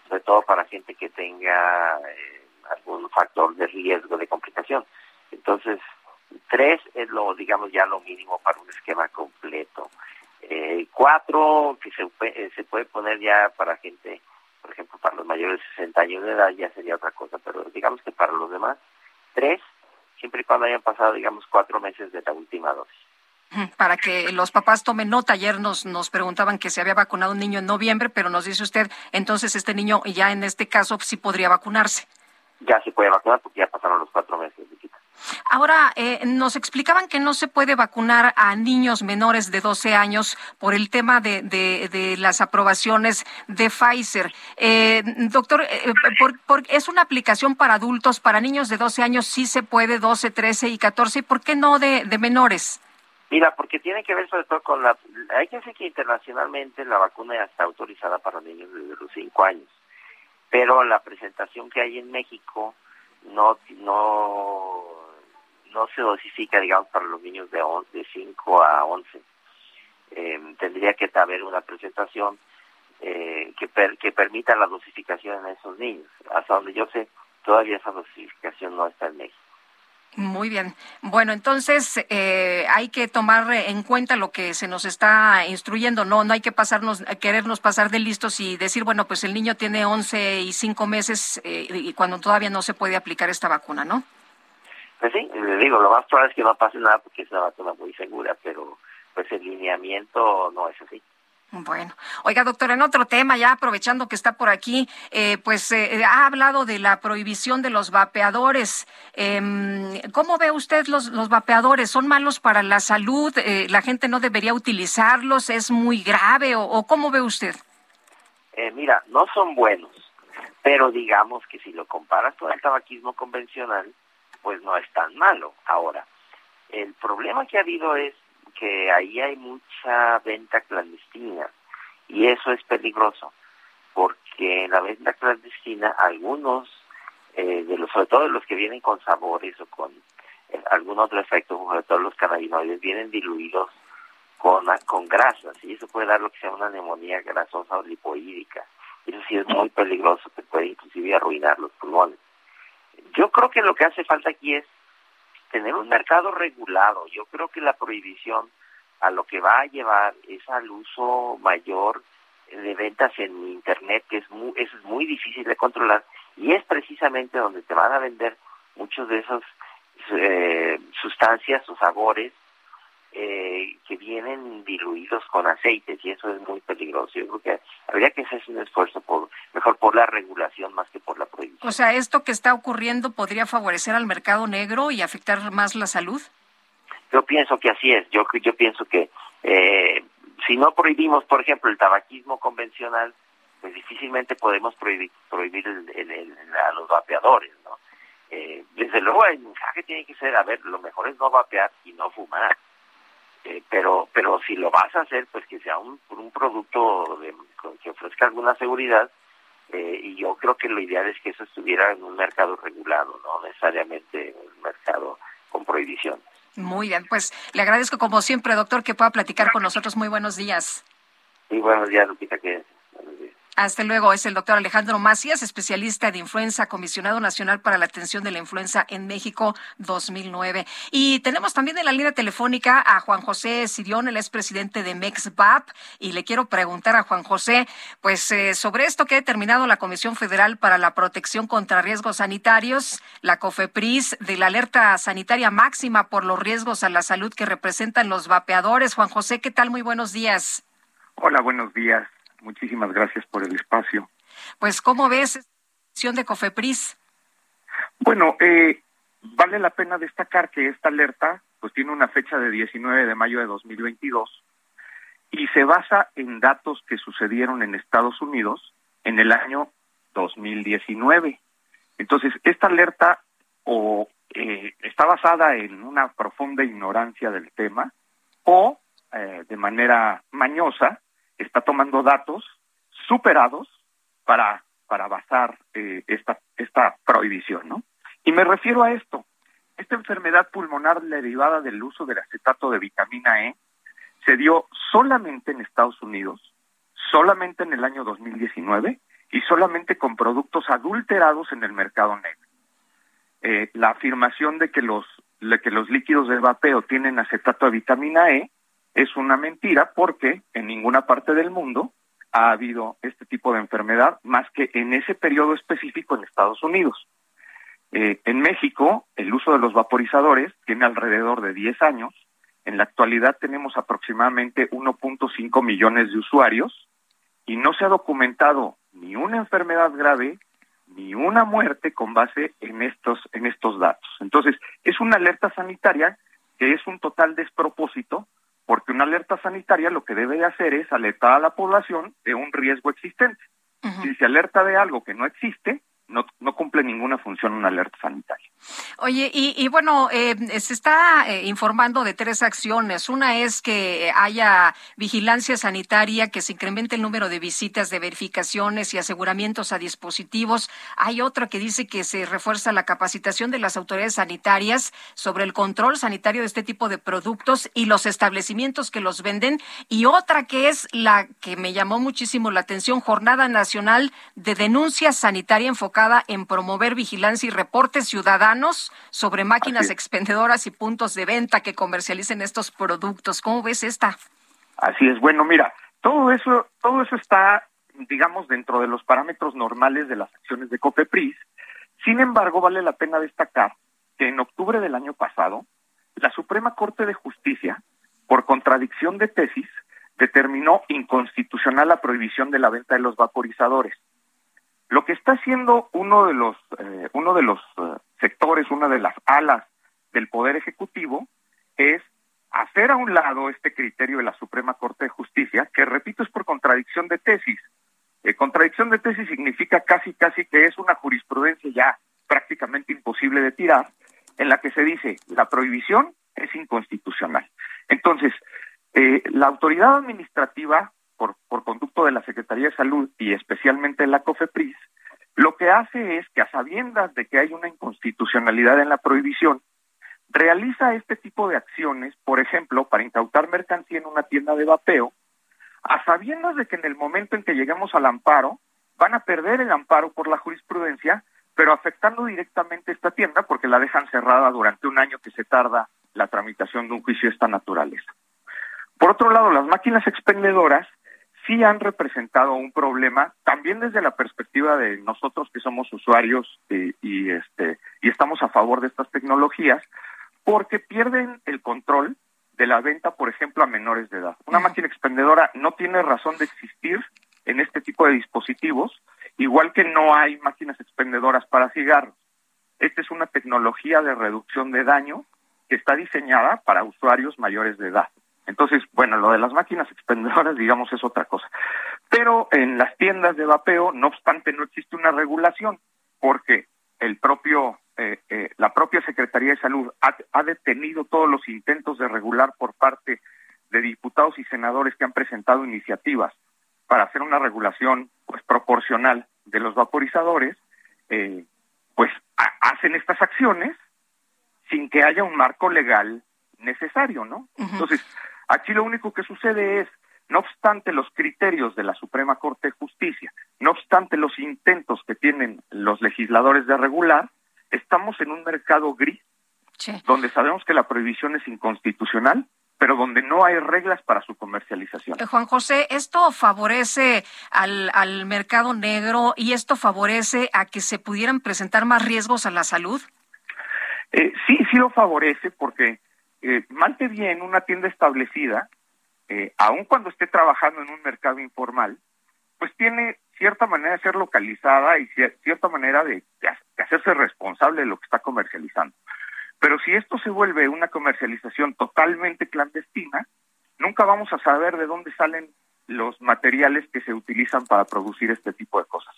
sobre todo para gente que tenga eh, algún factor de riesgo de complicación. Entonces, tres es lo, digamos, ya lo mínimo para un esquema completo. Eh, cuatro, que se, eh, se puede poner ya para gente, por ejemplo, para los mayores de 60 años de edad ya sería otra cosa, pero digamos que para los demás, tres, siempre y cuando hayan pasado, digamos, cuatro meses de la última dosis. Para que los papás tomen nota, ayer nos, nos preguntaban que se había vacunado un niño en noviembre, pero nos dice usted, entonces este niño ya en este caso sí podría vacunarse. Ya se puede vacunar porque ya pasaron los cuatro meses. Ahora, eh, nos explicaban que no se puede vacunar a niños menores de 12 años por el tema de, de, las aprobaciones de Pfizer. Eh, doctor, eh, por, ¿es una aplicación para adultos? ¿Para niños de 12 años sí se puede, 12, 13 y 14? ¿Y por qué no de, de menores? Mira, porque tiene que ver sobre todo con la... Hay que decir que internacionalmente la vacuna ya está autorizada para niños desde los 5 años, pero la presentación que hay en México no no no se dosifica, digamos, para los niños de, de 5 a 11. Eh, tendría que haber una presentación eh, que, que permita la dosificación en esos niños. Hasta donde yo sé, todavía esa dosificación no está en México. Muy bien. Bueno, entonces eh, hay que tomar en cuenta lo que se nos está instruyendo. No, no hay que pasarnos, querernos pasar de listos y decir, bueno, pues el niño tiene 11 y 5 meses eh, y cuando todavía no se puede aplicar esta vacuna, ¿no? Pues sí, le digo, lo más probable es que no pase nada porque es una vacuna muy segura, pero pues el lineamiento no es así. Bueno, oiga, doctor, en otro tema, ya aprovechando que está por aquí, eh, pues eh, ha hablado de la prohibición de los vapeadores. Eh, ¿Cómo ve usted los, los vapeadores? ¿Son malos para la salud? Eh, ¿La gente no debería utilizarlos? ¿Es muy grave? ¿O, o cómo ve usted? Eh, mira, no son buenos, pero digamos que si lo comparas con el tabaquismo convencional, pues no es tan malo. Ahora, el problema que ha habido es que ahí hay mucha venta clandestina y eso es peligroso porque en la venta clandestina algunos eh, de los sobre todo los que vienen con sabores o con eh, algún otro efecto sobre todo los cannabinoides vienen diluidos con con grasas y eso puede dar lo que se llama una neumonía grasosa o lipoídica eso sí es muy peligroso que puede inclusive arruinar los pulmones. Yo creo que lo que hace falta aquí es tener un mercado regulado. Yo creo que la prohibición a lo que va a llevar es al uso mayor de ventas en internet, que es muy, eso es muy difícil de controlar, y es precisamente donde te van a vender muchos de esos eh, sustancias o sabores eh, que vienen diluidos con aceites y eso es muy peligroso. Yo creo que habría que hacer un esfuerzo por mejor por la regulación más que por la prohibición. O sea, esto que está ocurriendo podría favorecer al mercado negro y afectar más la salud. Yo pienso que así es. Yo yo pienso que eh, si no prohibimos, por ejemplo, el tabaquismo convencional, pues difícilmente podemos prohibir prohibir el, a los vapeadores, ¿no? Eh, desde luego el mensaje tiene que ser, a ver, lo mejor es no vapear y no fumar eh, pero pero si lo vas a hacer pues que sea un, un producto de, que ofrezca alguna seguridad eh, y yo creo que lo ideal es que eso estuviera en un mercado regulado no necesariamente en un mercado con prohibición. Muy bien pues le agradezco como siempre doctor que pueda platicar con nosotros. Muy buenos días. Y buenos días Lupita que hasta luego. Es el doctor Alejandro Macías, especialista de influenza, comisionado nacional para la atención de la influenza en México 2009. Y tenemos también en la línea telefónica a Juan José Sirión, el expresidente de MEXVAP. Y le quiero preguntar a Juan José, pues eh, sobre esto que ha determinado la Comisión Federal para la Protección contra Riesgos Sanitarios, la COFEPRIS, de la alerta sanitaria máxima por los riesgos a la salud que representan los vapeadores. Juan José, ¿qué tal? Muy buenos días. Hola, buenos días. Muchísimas gracias por el espacio. Pues, ¿cómo ves la decisión de COFEPRIS? Bueno, eh, vale la pena destacar que esta alerta pues tiene una fecha de 19 de mayo de 2022 y se basa en datos que sucedieron en Estados Unidos en el año 2019. Entonces, esta alerta o eh, está basada en una profunda ignorancia del tema o eh, de manera mañosa, está tomando datos superados para, para basar eh, esta, esta prohibición, ¿no? Y me refiero a esto. Esta enfermedad pulmonar derivada del uso del acetato de vitamina E se dio solamente en Estados Unidos, solamente en el año 2019 y solamente con productos adulterados en el mercado negro. Eh, la afirmación de que los de que los líquidos de vapeo tienen acetato de vitamina E es una mentira porque en ninguna parte del mundo ha habido este tipo de enfermedad más que en ese periodo específico en Estados Unidos. Eh, en México, el uso de los vaporizadores tiene alrededor de 10 años. En la actualidad tenemos aproximadamente 1.5 millones de usuarios y no se ha documentado ni una enfermedad grave ni una muerte con base en estos en estos datos. Entonces, es una alerta sanitaria que es un total despropósito porque una alerta sanitaria lo que debe de hacer es alertar a la población de un riesgo existente. Si se alerta de algo que no existe, no, cumple ninguna función una alerta sanitaria. Oye, y, y bueno, eh, se está eh, informando de tres acciones. Una es que haya vigilancia sanitaria, que se incremente el número de visitas, de verificaciones y aseguramientos a dispositivos. Hay otra que dice que se refuerza la capacitación de las autoridades sanitarias sobre el control sanitario de este tipo de productos y los establecimientos que los venden. Y otra que es la que me llamó muchísimo la atención, Jornada Nacional de Denuncia Sanitaria enfocada en promover vigilancia y reportes ciudadanos sobre máquinas expendedoras y puntos de venta que comercialicen estos productos. ¿Cómo ves esta? Así es. Bueno, mira, todo eso, todo eso está, digamos, dentro de los parámetros normales de las acciones de COFEPRIS. Sin embargo, vale la pena destacar que en octubre del año pasado, la Suprema Corte de Justicia, por contradicción de tesis, determinó inconstitucional la prohibición de la venta de los vaporizadores. Lo que está haciendo uno de los, eh, uno de los eh, sectores, una de las alas del Poder Ejecutivo, es hacer a un lado este criterio de la Suprema Corte de Justicia, que repito es por contradicción de tesis. Eh, contradicción de tesis significa casi, casi que es una jurisprudencia ya prácticamente imposible de tirar, en la que se dice la prohibición es inconstitucional. Entonces, la autoridad administrativa por, por conducto de la Secretaría de Salud y especialmente la COFEPRIS, lo que hace es que a sabiendas de que hay una inconstitucionalidad en la prohibición, realiza este tipo de acciones, por ejemplo, para incautar mercancía en una tienda de vapeo, a sabiendas de que en el momento en que lleguemos al amparo, van a perder el amparo por la jurisprudencia, pero afectando directamente esta tienda porque la dejan cerrada durante un año que se tarda la tramitación de un juicio de esta naturaleza. Por otro lado, las máquinas expendedoras sí han representado un problema también desde la perspectiva de nosotros que somos usuarios y, y este y estamos a favor de estas tecnologías porque pierden el control de la venta, por ejemplo, a menores de edad. Una máquina expendedora no tiene razón de existir en este tipo de dispositivos, igual que no hay máquinas expendedoras para cigarros. Esta es una tecnología de reducción de daño que está diseñada para usuarios mayores de edad. Entonces, bueno, lo de las máquinas expendedoras, digamos, es otra cosa. Pero en las tiendas de vapeo, no obstante, no existe una regulación, porque el propio, eh, eh, la propia Secretaría de Salud ha, ha detenido todos los intentos de regular por parte de diputados y senadores que han presentado iniciativas para hacer una regulación pues proporcional de los vaporizadores, eh, pues hacen estas acciones sin que haya un marco legal necesario, ¿no? Entonces, Aquí lo único que sucede es, no obstante los criterios de la Suprema Corte de Justicia, no obstante los intentos que tienen los legisladores de regular, estamos en un mercado gris, donde sabemos que la prohibición es inconstitucional, pero donde no hay reglas para su comercialización. Eh, Juan José, ¿esto favorece al, al mercado negro y esto favorece a que se pudieran presentar más riesgos a la salud? Eh, sí, sí lo favorece porque eh, bien una tienda establecida, eh, aun cuando esté trabajando en un mercado informal, pues tiene cierta manera de ser localizada y cierta manera de, hacerse responsable de lo que está comercializando. Pero si esto se vuelve una comercialización totalmente clandestina, nunca vamos a saber de dónde salen los materiales que se utilizan para producir este tipo de cosas.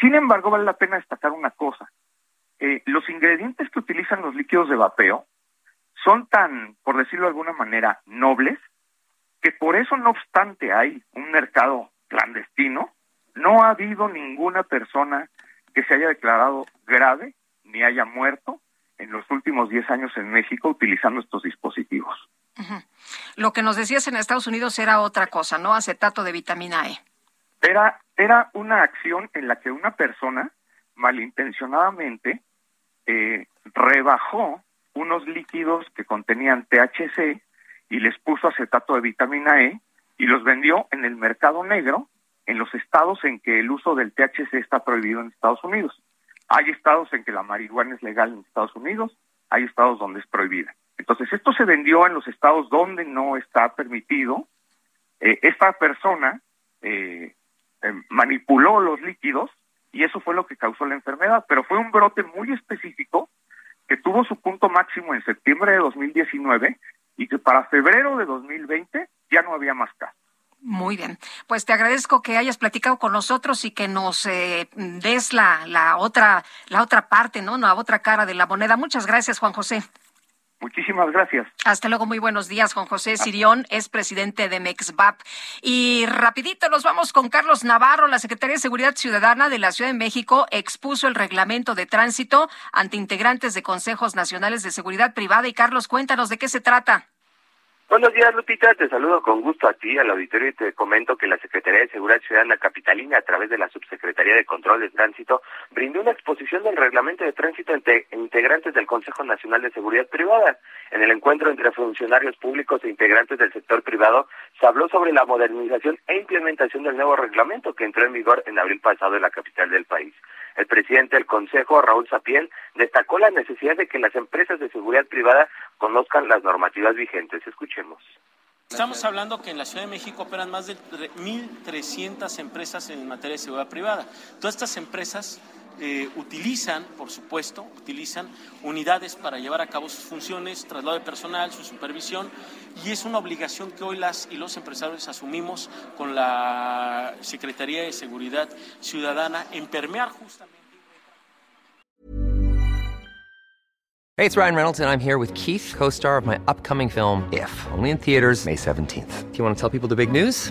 Sin embargo, vale la pena destacar una cosa. Eh, los ingredientes que utilizan los líquidos de vapeo son tan, por decirlo de alguna manera, nobles, que por eso, no obstante, hay un mercado clandestino, no ha habido ninguna persona que se haya declarado grave ni haya muerto en los últimos 10 años en México utilizando estos dispositivos. Lo que nos decías en Estados Unidos era otra cosa, ¿no? Acetato de vitamina E. Era, era una acción en la que una persona malintencionadamente eh, rebajó unos líquidos que contenían THC y les puso acetato de vitamina E y los vendió en el mercado negro en los estados en que el uso del THC está prohibido en Estados Unidos. Hay estados en que la marihuana es legal en Estados Unidos, hay estados donde es prohibida. Entonces, esto se vendió en los estados donde no está permitido. Eh, esta persona eh, eh, manipuló los líquidos y eso fue lo que causó la enfermedad, pero fue un brote muy específico que tuvo su punto máximo en septiembre de 2019 y que para febrero de 2020 ya no había más casos. Muy bien, pues te agradezco que hayas platicado con nosotros y que nos eh, des la, la otra la otra parte, ¿no? La otra cara de la moneda. Muchas gracias, Juan José. Muchísimas gracias. Hasta luego, muy buenos días. Juan José Sirión es presidente de MEXVAP. Y rapidito nos vamos con Carlos Navarro. La Secretaría de Seguridad Ciudadana de la Ciudad de México expuso el reglamento de tránsito ante integrantes de consejos nacionales de seguridad privada. Y Carlos, cuéntanos de qué se trata. Buenos días, Lupita. Te saludo con gusto a ti, al auditorio, y te comento que la Secretaría de Seguridad Ciudadana Capitalina, a través de la Subsecretaría de Control de Tránsito, brindó una exposición del reglamento de tránsito entre integrantes del Consejo Nacional de Seguridad Privada. En el encuentro entre funcionarios públicos e integrantes del sector privado, se habló sobre la modernización e implementación del nuevo reglamento que entró en vigor en abril pasado en la capital del país. El presidente del Consejo, Raúl Sapiel, destacó la necesidad de que las empresas de seguridad privada conozcan las normativas vigentes. Escuchemos. Estamos hablando que en la Ciudad de México operan más de 1.300 empresas en materia de seguridad privada. Todas estas empresas eh, utilizan, por supuesto, utilizan unidades para llevar a cabo sus funciones, traslado de personal, su supervisión, y es una obligación que hoy las y los empresarios asumimos con la Secretaría de Seguridad Ciudadana en permear justamente. Hey, it's Ryan Reynolds, and I'm here with Keith, co star of my upcoming film, If, only in theaters, May 17th. Do you want to tell people the big news?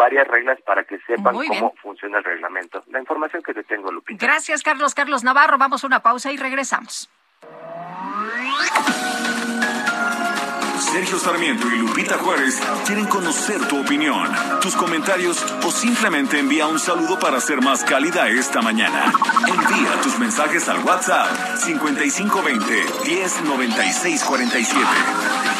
varias reglas para que sepan cómo funciona el reglamento. La información que te tengo, Lupita. Gracias, Carlos. Carlos Navarro. Vamos a una pausa y regresamos. Sergio Sarmiento y Lupita Juárez quieren conocer tu opinión, tus comentarios o simplemente envía un saludo para ser más cálida esta mañana. Envía tus mensajes al WhatsApp 5520 109647.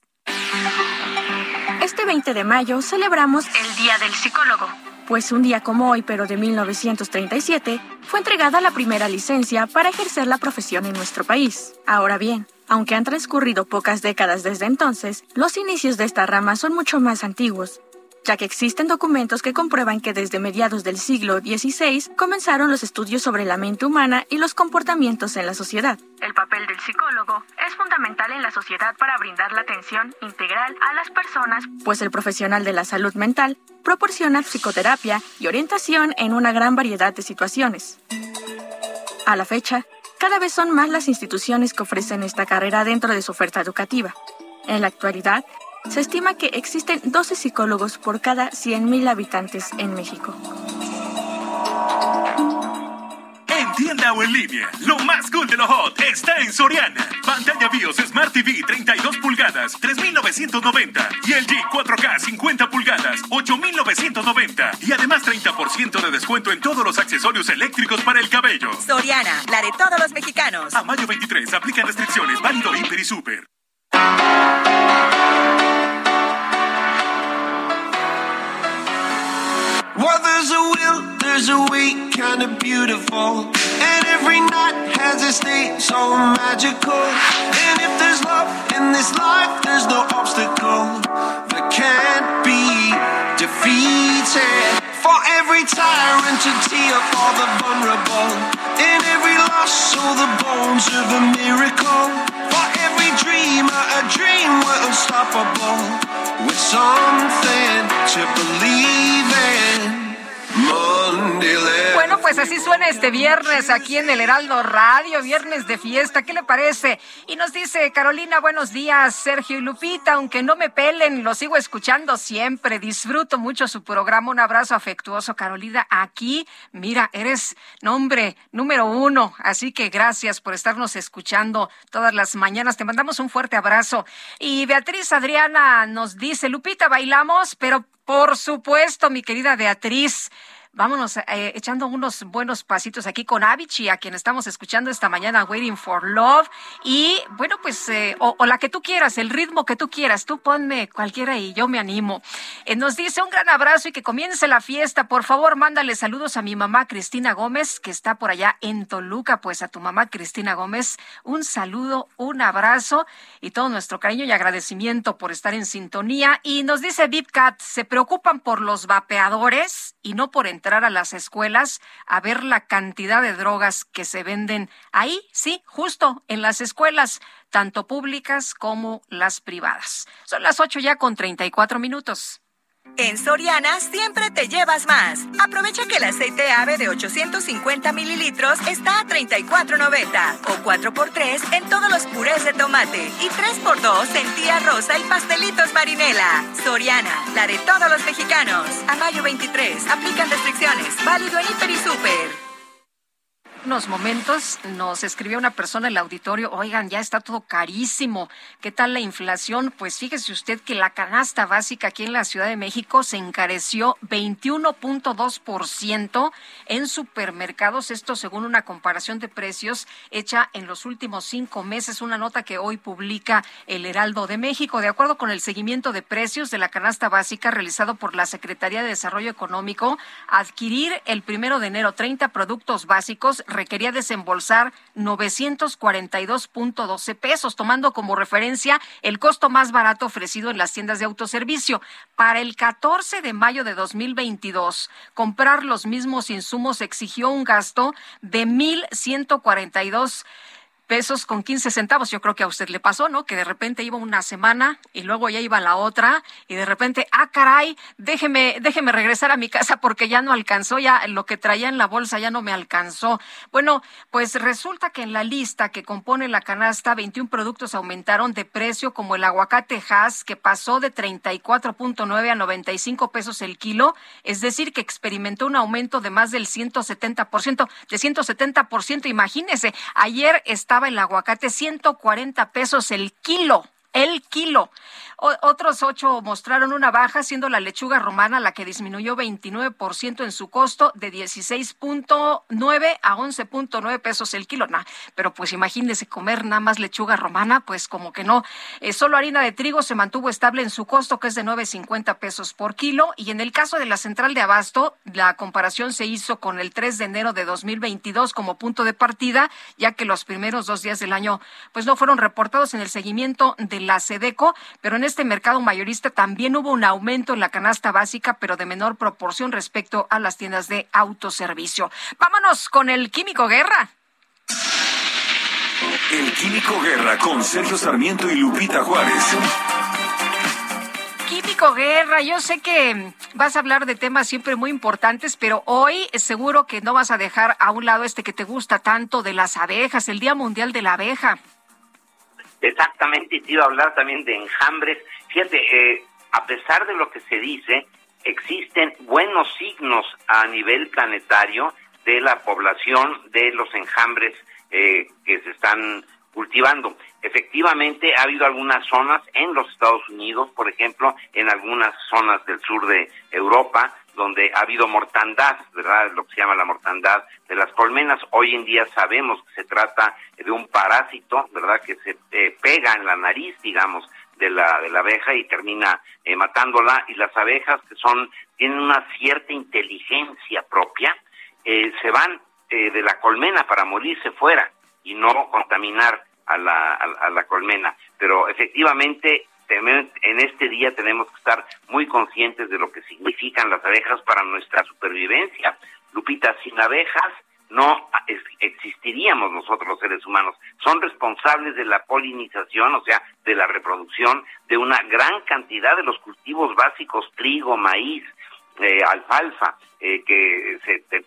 Este 20 de mayo celebramos el Día del Psicólogo, pues un día como hoy, pero de 1937, fue entregada la primera licencia para ejercer la profesión en nuestro país. Ahora bien, aunque han transcurrido pocas décadas desde entonces, los inicios de esta rama son mucho más antiguos, ya que existen documentos que comprueban que desde mediados del siglo XVI comenzaron los estudios sobre la mente humana y los comportamientos en la sociedad. El papel del psicólogo es fundamental en la sociedad para brindar la atención integral a las personas, pues el profesional de la salud mental proporciona psicoterapia y orientación en una gran variedad de situaciones. A la fecha, cada vez son más las instituciones que ofrecen esta carrera dentro de su oferta educativa. En la actualidad, se estima que existen 12 psicólogos por cada 100.000 habitantes en México. Entiende tienda o en línea. Lo más cool de lo hot está en Soriana. Pantalla BIOS Smart TV 32 pulgadas, 3,990. Y el G 4K 50 pulgadas, 8,990. Y además 30% de descuento en todos los accesorios eléctricos para el cabello. Soriana, la de todos los mexicanos. A mayo 23, aplica restricciones, válido Hiper y Super. Well, there's a will, there's a way, kinda beautiful. And every night has a state so magical. And if there's love in this life, there's no obstacle that can't be defeated. For every tyrant to tear for the vulnerable. In every loss, all the bones of a miracle. For every dreamer, a dream we're unstoppable. With something to believe in. Bueno, pues así suena este viernes aquí en el Heraldo Radio, viernes de fiesta. ¿Qué le parece? Y nos dice Carolina, buenos días, Sergio y Lupita. Aunque no me pelen, lo sigo escuchando siempre. Disfruto mucho su programa. Un abrazo afectuoso, Carolina. Aquí, mira, eres nombre número uno. Así que gracias por estarnos escuchando todas las mañanas. Te mandamos un fuerte abrazo. Y Beatriz Adriana nos dice, Lupita, bailamos, pero por supuesto, mi querida Beatriz. Vámonos eh, echando unos buenos pasitos aquí con Avicii, a quien estamos escuchando esta mañana, Waiting for Love. Y bueno, pues, eh, o, la que tú quieras, el ritmo que tú quieras, tú ponme cualquiera y yo me animo. Eh, nos dice un gran abrazo y que comience la fiesta. Por favor, mándale saludos a mi mamá Cristina Gómez, que está por allá en Toluca. Pues a tu mamá Cristina Gómez, un saludo, un abrazo y todo nuestro cariño y agradecimiento por estar en sintonía. Y nos dice VipCat, se preocupan por los vapeadores y no por entrar a las escuelas a ver la cantidad de drogas que se venden ahí, sí, justo en las escuelas, tanto públicas como las privadas. Son las ocho ya con 34 minutos. En Soriana siempre te llevas más. Aprovecha que el aceite ave de 850 mililitros está a 34.90 o 4x3 en todos los purés de tomate y 3x2 en tía rosa y pastelitos marinela. Soriana, la de todos los mexicanos. A mayo 23, aplican restricciones. Válido en Hiper y Super. Unos momentos nos escribió una persona en el auditorio, oigan, ya está todo carísimo. ¿Qué tal la inflación? Pues fíjese usted que la canasta básica aquí en la Ciudad de México se encareció 21.2% en supermercados. Esto según una comparación de precios hecha en los últimos cinco meses, una nota que hoy publica el Heraldo de México. De acuerdo con el seguimiento de precios de la canasta básica realizado por la Secretaría de Desarrollo Económico, adquirir el primero de enero 30 productos básicos requería desembolsar 942.12 pesos, tomando como referencia el costo más barato ofrecido en las tiendas de autoservicio. Para el 14 de mayo de 2022, comprar los mismos insumos exigió un gasto de 1.142 pesos con 15 centavos. Yo creo que a usted le pasó, ¿no? Que de repente iba una semana y luego ya iba la otra y de repente, ah, caray, déjeme, déjeme regresar a mi casa porque ya no alcanzó, ya lo que traía en la bolsa ya no me alcanzó. Bueno, pues resulta que en la lista que compone la canasta, 21 productos aumentaron de precio, como el aguacate Hass, que pasó de 34.9 a 95 pesos el kilo, es decir, que experimentó un aumento de más del 170%, de 170%. Imagínese, ayer estaba el aguacate 140 pesos el kilo el kilo. Otros ocho mostraron una baja, siendo la lechuga romana la que disminuyó 29% en su costo de 16.9 a 11.9 pesos el kilo. Nah, pero pues imagínese comer nada más lechuga romana, pues como que no. Eh, solo harina de trigo se mantuvo estable en su costo, que es de 9.50 pesos por kilo. Y en el caso de la central de abasto, la comparación se hizo con el 3 de enero de 2022 como punto de partida, ya que los primeros dos días del año pues no fueron reportados en el seguimiento de la Sedeco, pero en este mercado mayorista también hubo un aumento en la canasta básica, pero de menor proporción respecto a las tiendas de autoservicio. Vámonos con el Químico Guerra. El Químico Guerra con Sergio Sarmiento y Lupita Juárez. Químico Guerra, yo sé que vas a hablar de temas siempre muy importantes, pero hoy seguro que no vas a dejar a un lado este que te gusta tanto de las abejas, el Día Mundial de la Abeja. Exactamente, y te iba a hablar también de enjambres. Fíjate, eh, a pesar de lo que se dice, existen buenos signos a nivel planetario de la población de los enjambres eh, que se están cultivando. Efectivamente, ha habido algunas zonas en los Estados Unidos, por ejemplo, en algunas zonas del sur de Europa, donde ha habido mortandad, ¿verdad? Lo que se llama la mortandad de las colmenas. Hoy en día sabemos que se trata de un parásito, ¿verdad? Que se eh, pega en la nariz, digamos, de la, de la abeja y termina eh, matándola. Y las abejas, que son, tienen una cierta inteligencia propia, eh, se van de la colmena para morirse fuera y no contaminar a la, a la colmena. Pero efectivamente en este día tenemos que estar muy conscientes de lo que significan las abejas para nuestra supervivencia. Lupita, sin abejas no existiríamos nosotros los seres humanos. Son responsables de la polinización, o sea, de la reproducción de una gran cantidad de los cultivos básicos, trigo, maíz, eh, alfalfa, eh, que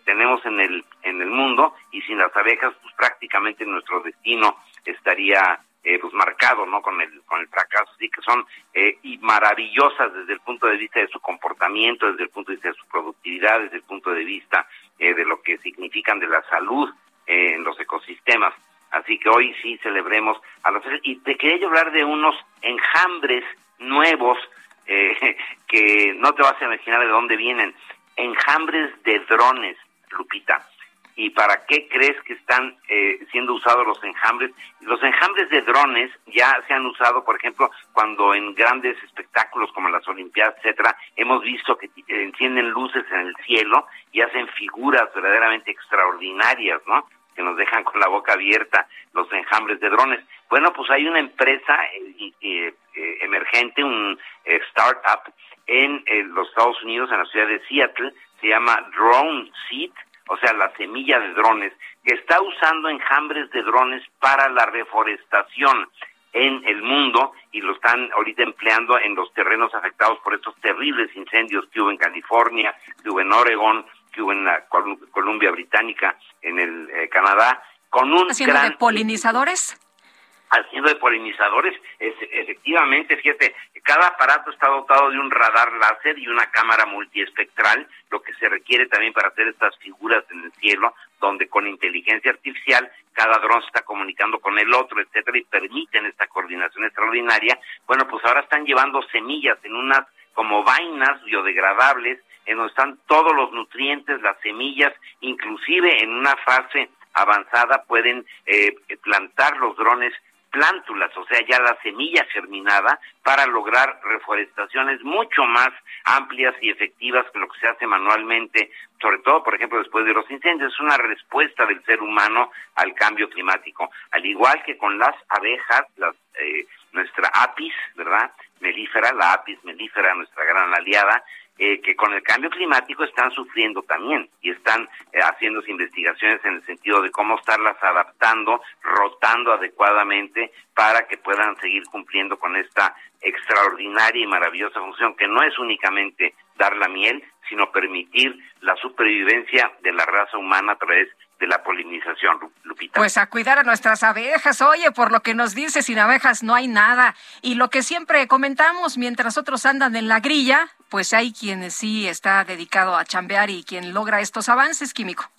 tenemos en el, en el mundo, y sin las abejas, pues prácticamente nuestro destino estaría eh, pues marcado no con el con el fracaso. Así que son eh, y maravillosas desde el punto de vista de su comportamiento desde el punto de vista de su productividad desde el punto de vista eh, de lo que significan de la salud en los ecosistemas. Así que hoy sí celebremos a los y te quería hablar de unos enjambres nuevos que no te vas a imaginar de dónde vienen. Enjambres de drones Lupita y para qué crees que están eh, siendo usados los enjambres. Los enjambres de drones ya se han usado, por ejemplo, cuando en grandes espectáculos como las Olimpiadas, etcétera, hemos visto que encienden luces en el cielo y hacen figuras verdaderamente extraordinarias, ¿no? Que nos dejan con la boca abierta los enjambres de drones. Bueno, pues hay una empresa eh, eh, emergente, un startup en los Estados Unidos, en la ciudad de Seattle, se llama Drone Seed o sea, la semilla de drones, que está usando enjambres de drones para la reforestación en el mundo y lo están ahorita empleando en los terrenos afectados por estos terribles incendios que hubo en California, que hubo en Oregon, que hubo en la Columbia Británica, en el eh, Canadá, con un ¿Haciendo de polinizadores? Haciendo de polinizadores, es, efectivamente, fíjate, cada aparato está dotado de un radar láser y una cámara multiespectral, lo que se requiere también para hacer estas figuras en el cielo, donde con inteligencia artificial cada dron se está comunicando con el otro, etcétera, y permiten esta coordinación extraordinaria. Bueno, pues ahora están llevando semillas en unas como vainas biodegradables, en donde están todos los nutrientes, las semillas, inclusive en una fase avanzada pueden eh, plantar los drones plántulas, o sea, ya la semilla germinada, para lograr reforestaciones mucho más amplias y efectivas que lo que se hace manualmente, sobre todo, por ejemplo, después de los incendios. Es una respuesta del ser humano al cambio climático. Al igual que con las abejas, las, eh, nuestra apis, ¿verdad? Melífera, la apis melífera, nuestra gran aliada, eh, que con el cambio climático están sufriendo también y están eh, haciendo investigaciones en el sentido de cómo estarlas adaptando, rotando adecuadamente para que puedan seguir cumpliendo con esta extraordinaria y maravillosa función que no es únicamente dar la miel, sino permitir la supervivencia de la raza humana a través de la polinización, Lupita. Pues a cuidar a nuestras abejas. Oye, por lo que nos dice, sin abejas no hay nada. Y lo que siempre comentamos, mientras otros andan en la grilla, pues hay quien sí está dedicado a chambear y quien logra estos avances, Químico.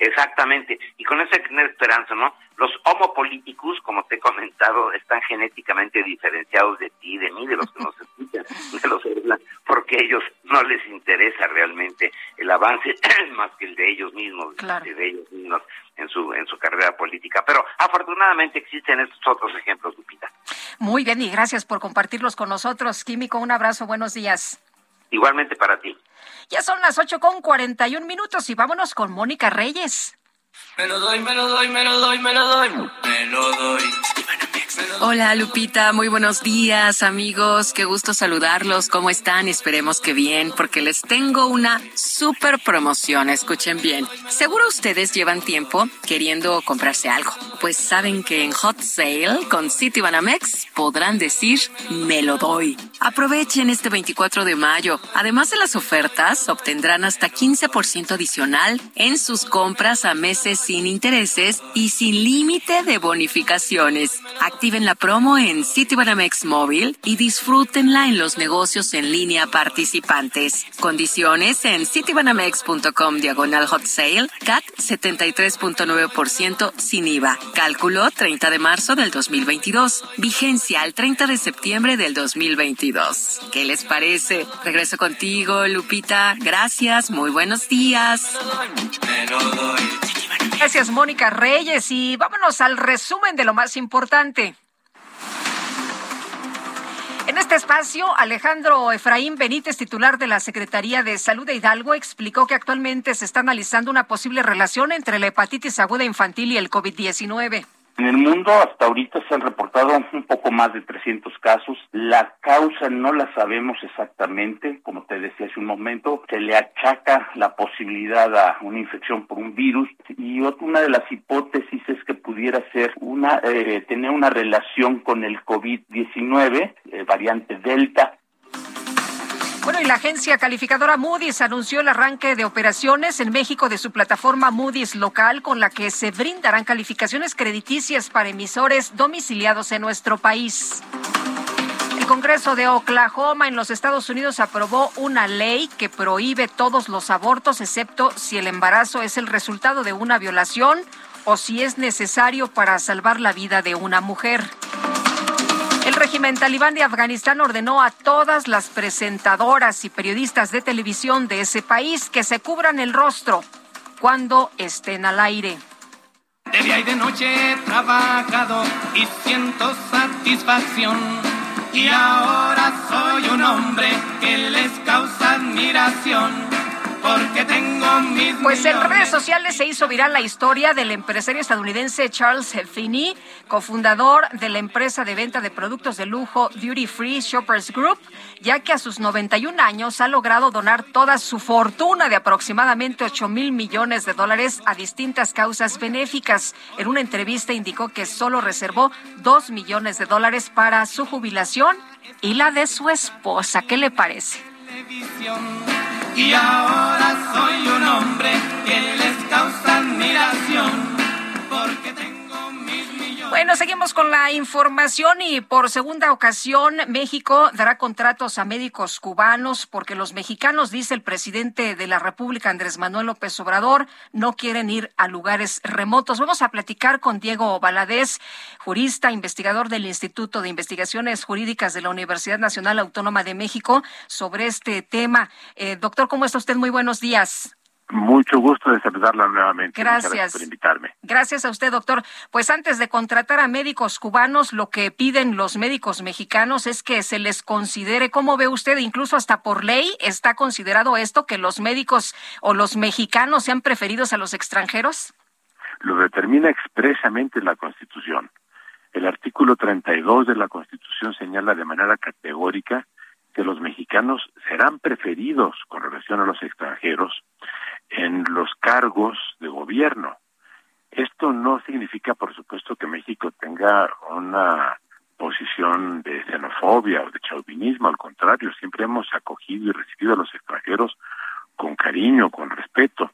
Exactamente, y con tener esperanza, ¿no? Los homopolíticos, como te he comentado, están genéticamente diferenciados de ti, de mí, de los que nos escuchan, de los porque a ellos no les interesa realmente el avance más que el de ellos mismos, de ellos mismos en su en su carrera política. Pero afortunadamente existen estos otros ejemplos, Lupita. Muy bien, y gracias por compartirlos con nosotros. Químico, un abrazo, buenos días. Igualmente para ti. Ya son las ocho con cuarenta y un minutos y vámonos con Mónica Reyes. Me lo doy, me lo doy, me lo doy, me lo doy, me lo doy. Hola Lupita, muy buenos días amigos, qué gusto saludarlos, ¿cómo están? Esperemos que bien, porque les tengo una super promoción, escuchen bien. Seguro ustedes llevan tiempo queriendo comprarse algo Pues saben que en Hot Sale con Citibanamex podrán decir me lo doy. Aprovechen este 24 de mayo. Además de las ofertas, obtendrán hasta 15% adicional en sus compras a meses sin intereses y sin límite de bonificaciones. Activen la promo en Citibanamex Móvil y disfrútenla en los negocios en línea participantes. Condiciones en citibanamex.com diagonal hot sale, CAT 73.9% sin IVA. Cálculo 30 de marzo del 2022. Vigencia al 30 de septiembre del 2022. ¿Qué les parece? Regreso contigo, Lupita. Gracias. Muy buenos días. Gracias, Mónica Reyes. Y vámonos al resumen de lo más importante. En este espacio, Alejandro Efraín Benítez, titular de la Secretaría de Salud de Hidalgo, explicó que actualmente se está analizando una posible relación entre la hepatitis aguda infantil y el COVID-19. En el mundo hasta ahorita se han reportado un poco más de 300 casos. La causa no la sabemos exactamente, como te decía hace un momento, se le achaca la posibilidad a una infección por un virus y otra, una de las hipótesis es que pudiera ser una eh, tener una relación con el COVID-19, eh, variante Delta, bueno, y la agencia calificadora Moody's anunció el arranque de operaciones en México de su plataforma Moody's local con la que se brindarán calificaciones crediticias para emisores domiciliados en nuestro país. El Congreso de Oklahoma en los Estados Unidos aprobó una ley que prohíbe todos los abortos excepto si el embarazo es el resultado de una violación o si es necesario para salvar la vida de una mujer. Régimen talibán de Afganistán ordenó a todas las presentadoras y periodistas de televisión de ese país que se cubran el rostro cuando estén al aire. De día y de noche he trabajado y siento satisfacción. Y ahora soy un hombre que les causa admiración porque tengo mis Pues en redes sociales se hizo viral la historia del empresario estadounidense Charles Finney, cofundador de la empresa de venta de productos de lujo Duty Free Shoppers Group, ya que a sus 91 años ha logrado donar toda su fortuna de aproximadamente 8 mil millones de dólares a distintas causas benéficas. En una entrevista indicó que solo reservó 2 millones de dólares para su jubilación y la de su esposa. ¿Qué le parece? Y ahora soy un hombre que les causa admiración porque tengo. Bueno, seguimos con la información y por segunda ocasión México dará contratos a médicos cubanos porque los mexicanos, dice el presidente de la República, Andrés Manuel López Obrador, no quieren ir a lugares remotos. Vamos a platicar con Diego Valadez, jurista, investigador del Instituto de Investigaciones Jurídicas de la Universidad Nacional Autónoma de México, sobre este tema. Eh, doctor, ¿cómo está usted? Muy buenos días. Mucho gusto de saludarla nuevamente. Gracias. gracias por invitarme. Gracias a usted, doctor. Pues antes de contratar a médicos cubanos, lo que piden los médicos mexicanos es que se les considere, ¿cómo ve usted? Incluso hasta por ley está considerado esto, que los médicos o los mexicanos sean preferidos a los extranjeros. Lo determina expresamente la Constitución. El artículo 32 de la Constitución señala de manera categórica que los mexicanos serán preferidos con relación a los extranjeros en los cargos de gobierno. Esto no significa, por supuesto, que México tenga una posición de xenofobia o de chauvinismo, al contrario, siempre hemos acogido y recibido a los extranjeros con cariño, con respeto,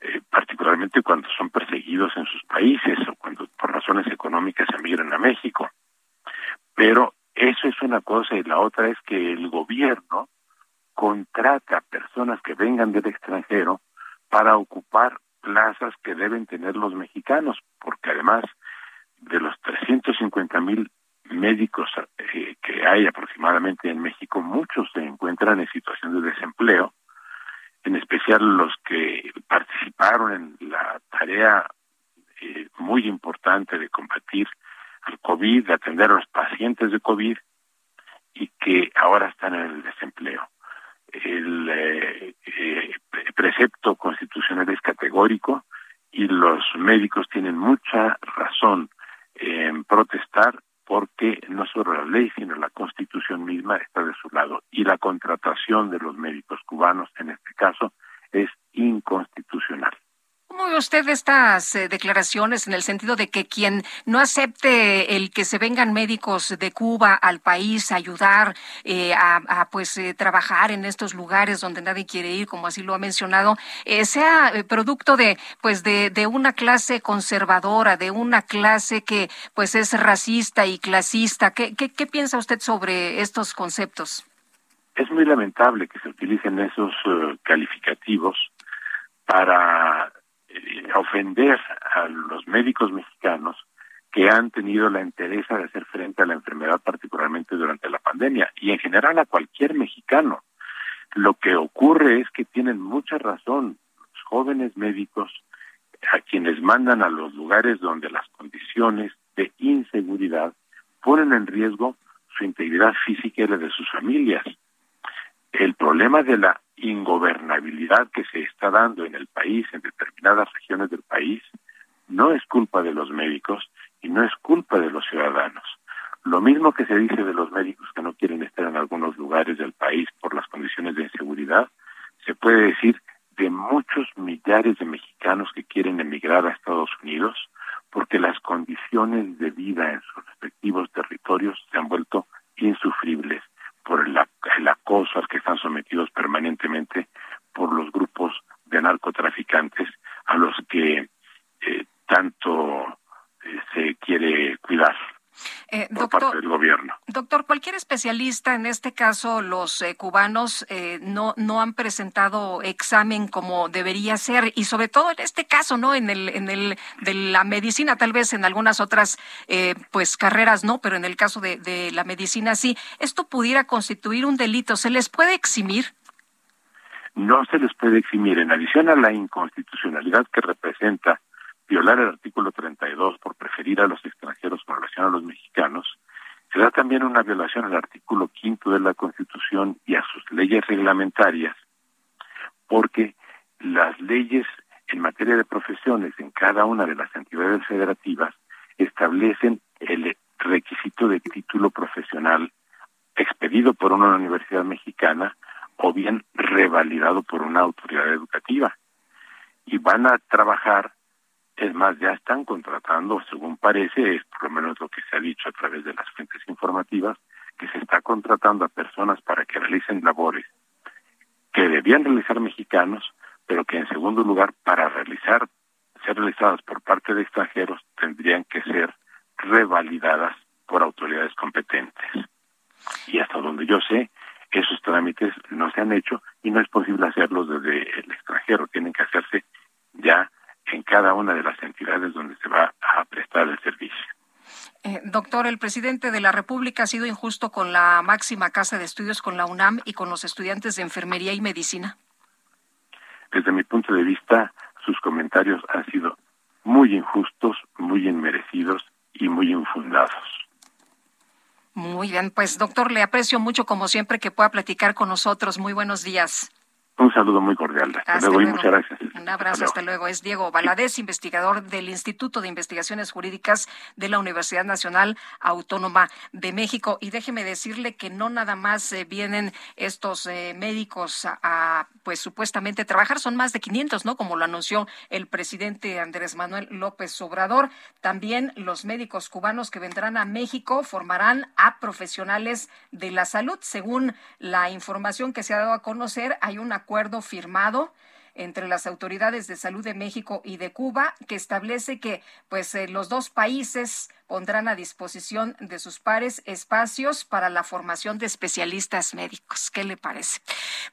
eh, particularmente cuando son perseguidos en sus países o cuando por razones económicas emigran a México. Pero eso es una cosa y la otra es que el gobierno contrata personas que vengan del extranjero para ocupar plazas que deben tener los mexicanos, porque además de los 350 mil médicos eh, que hay aproximadamente en México, muchos se encuentran en situación de desempleo, en especial los que participaron en la tarea eh, muy importante de combatir al COVID, de atender a los pacientes de COVID y que ahora están en el desempleo. El eh, eh, precepto constitucional es categórico y los médicos tienen mucha razón en protestar porque no solo la ley, sino la constitución misma está de su lado. Y la contratación de los médicos cubanos, en este caso, es inconstitucional. ¿Cómo ve usted estas eh, declaraciones en el sentido de que quien no acepte el que se vengan médicos de Cuba al país a ayudar eh, a, pues eh, trabajar en estos lugares donde nadie quiere ir, como así lo ha mencionado, sea producto de pues de, de una clase conservadora, de una clase que pues es racista y clasista? ¿Qué, qué, qué piensa usted sobre estos conceptos? Es muy lamentable que se utilicen esos calificativos para eh, ofender a los médicos mexicanos que han tenido la entereza de hacer frente a la enfermedad, particularmente durante la pandemia, y en general a cualquier mexicano. Lo que ocurre es que tienen mucha razón los jóvenes médicos a quienes mandan a los lugares donde las condiciones de inseguridad ponen en riesgo su integridad física y la de sus familias. El problema de la ingobernabilidad que se está dando en el país, en determinadas regiones del país, no es culpa de los médicos y no es culpa de los ciudadanos. Lo mismo que se dice de los médicos que no quieren estar en algunos lugares del país por las condiciones de inseguridad, se puede decir de muchos millares de mexicanos que quieren emigrar a Estados Unidos porque las condiciones de vida en sus respectivos territorios se han vuelto insufribles por el, acoso al que están sometidos permanentemente por los grupos de narcotraficantes a los que eh, tanto eh, se quiere cuidar. Eh, doctor, gobierno. Doctor, cualquier especialista, en este caso los eh, cubanos, eh, no, no han presentado examen como debería ser y sobre todo en este caso, ¿no? En el, en el de la medicina, tal vez en algunas otras pues carreras no, pero en el caso de, de la medicina sí. ¿Esto pudiera constituir un delito? ¿Se les puede eximir? No se les puede eximir. En adición a la inconstitucionalidad que representa violar el artículo 32 por preferir a los extranjeros con relación a los mexicanos, se da también una violación al artículo quinto de la Constitución y a sus leyes reglamentarias, porque las leyes en materia de profesiones en cada una de las entidades federativas establecen el requisito de título profesional expedido por una universidad mexicana o bien revalidado por una autoridad educativa. Y van a trabajar es más, ya están contratando, según parece, es por lo menos lo que se ha dicho a través de las fuentes informativas, que se está contratando a personas para que realicen labores que debían realizar mexicanos, pero que en segundo lugar, para realizar, ser realizadas por parte de extranjeros, tendrían que ser revalidadas por autoridades competentes. Y hasta donde yo sé, esos trámites no se han hecho y no es posible hacerlos desde el extranjero, tienen que hacerse ya en cada una de las entidades donde se va a prestar el servicio. Eh, doctor, el presidente de la República ha sido injusto con la máxima casa de estudios, con la UNAM y con los estudiantes de enfermería y medicina. Desde mi punto de vista, sus comentarios han sido muy injustos, muy inmerecidos y muy infundados. Muy bien, pues doctor, le aprecio mucho como siempre que pueda platicar con nosotros. Muy buenos días. Un saludo muy cordial. Hasta, luego, y muchas gracias. Un abrazo, hasta luego. Es Diego Valadez, investigador del Instituto de Investigaciones Jurídicas de la Universidad Nacional Autónoma de México. Y déjeme decirle que no nada más eh, vienen estos eh, médicos a, pues supuestamente trabajar, son más de 500, ¿no? Como lo anunció el presidente Andrés Manuel López Obrador. También los médicos cubanos que vendrán a México formarán a profesionales de la salud. Según la información que se ha dado a conocer, hay una acuerdo firmado entre las autoridades de salud de México y de Cuba que establece que pues eh, los dos países pondrán a disposición de sus pares espacios para la formación de especialistas médicos. ¿Qué le parece?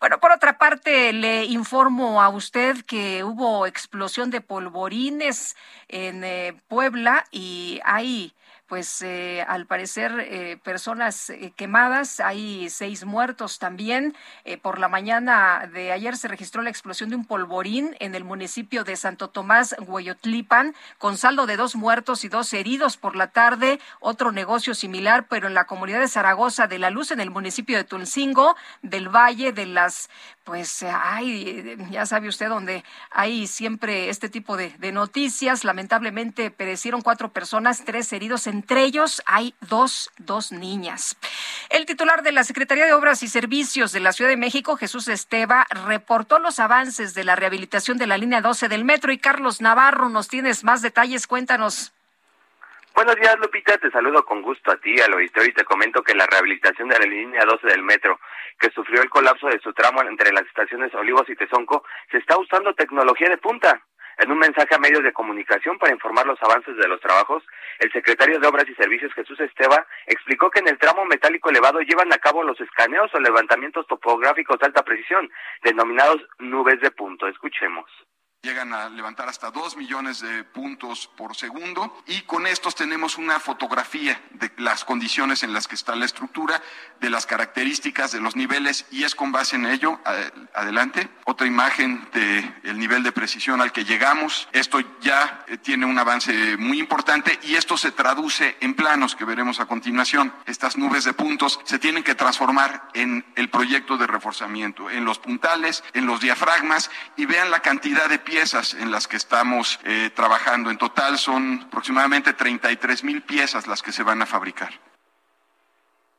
Bueno, por otra parte, le informo a usted que hubo explosión de polvorines en eh, Puebla y hay pues eh, al parecer eh, personas eh, quemadas, hay seis muertos también. por la mañana de ayer se registró la explosión de un polvorín en el municipio de Santo Tomás, Hueyotlipan, con saldo de dos muertos y dos heridos. Por la tarde, otro negocio similar, pero en la comunidad de Zaragoza de la Luz, en el municipio de Tulcingo, del Valle de las pues hay, ya sabe usted, donde hay siempre este tipo de, de, noticias. Lamentablemente perecieron cuatro personas, tres heridos, entre ellos hay dos, dos niñas. El titular de la Secretaría de Obras y Servicios de la Ciudad de México, Jesús Esteva, reportó los avances de la rehabilitación de la línea 12 del metro y Carlos Navarro, nos tienes más detalles, cuéntanos. Buenos días, Lupita. Te saludo con gusto a ti, al auditorio, y te comento que la rehabilitación de la línea 12 del metro, que sufrió el colapso de su tramo entre las estaciones Olivos y Tezonco, se está usando tecnología de punta. En un mensaje a medios de comunicación para informar los avances de los trabajos, el secretario de Obras y Servicios Jesús Esteba explicó que en el tramo metálico elevado llevan a cabo los escaneos o levantamientos topográficos de alta precisión, denominados nubes de punto. Escuchemos llegan a levantar hasta 2 millones de puntos por segundo y con estos tenemos una fotografía de las condiciones en las que está la estructura, de las características de los niveles y es con base en ello, adelante, otra imagen del el nivel de precisión al que llegamos. Esto ya eh, tiene un avance muy importante y esto se traduce en planos que veremos a continuación. Estas nubes de puntos se tienen que transformar en el proyecto de reforzamiento, en los puntales, en los diafragmas y vean la cantidad de piezas piezas en las que estamos eh, trabajando. En total son aproximadamente 33 mil piezas las que se van a fabricar.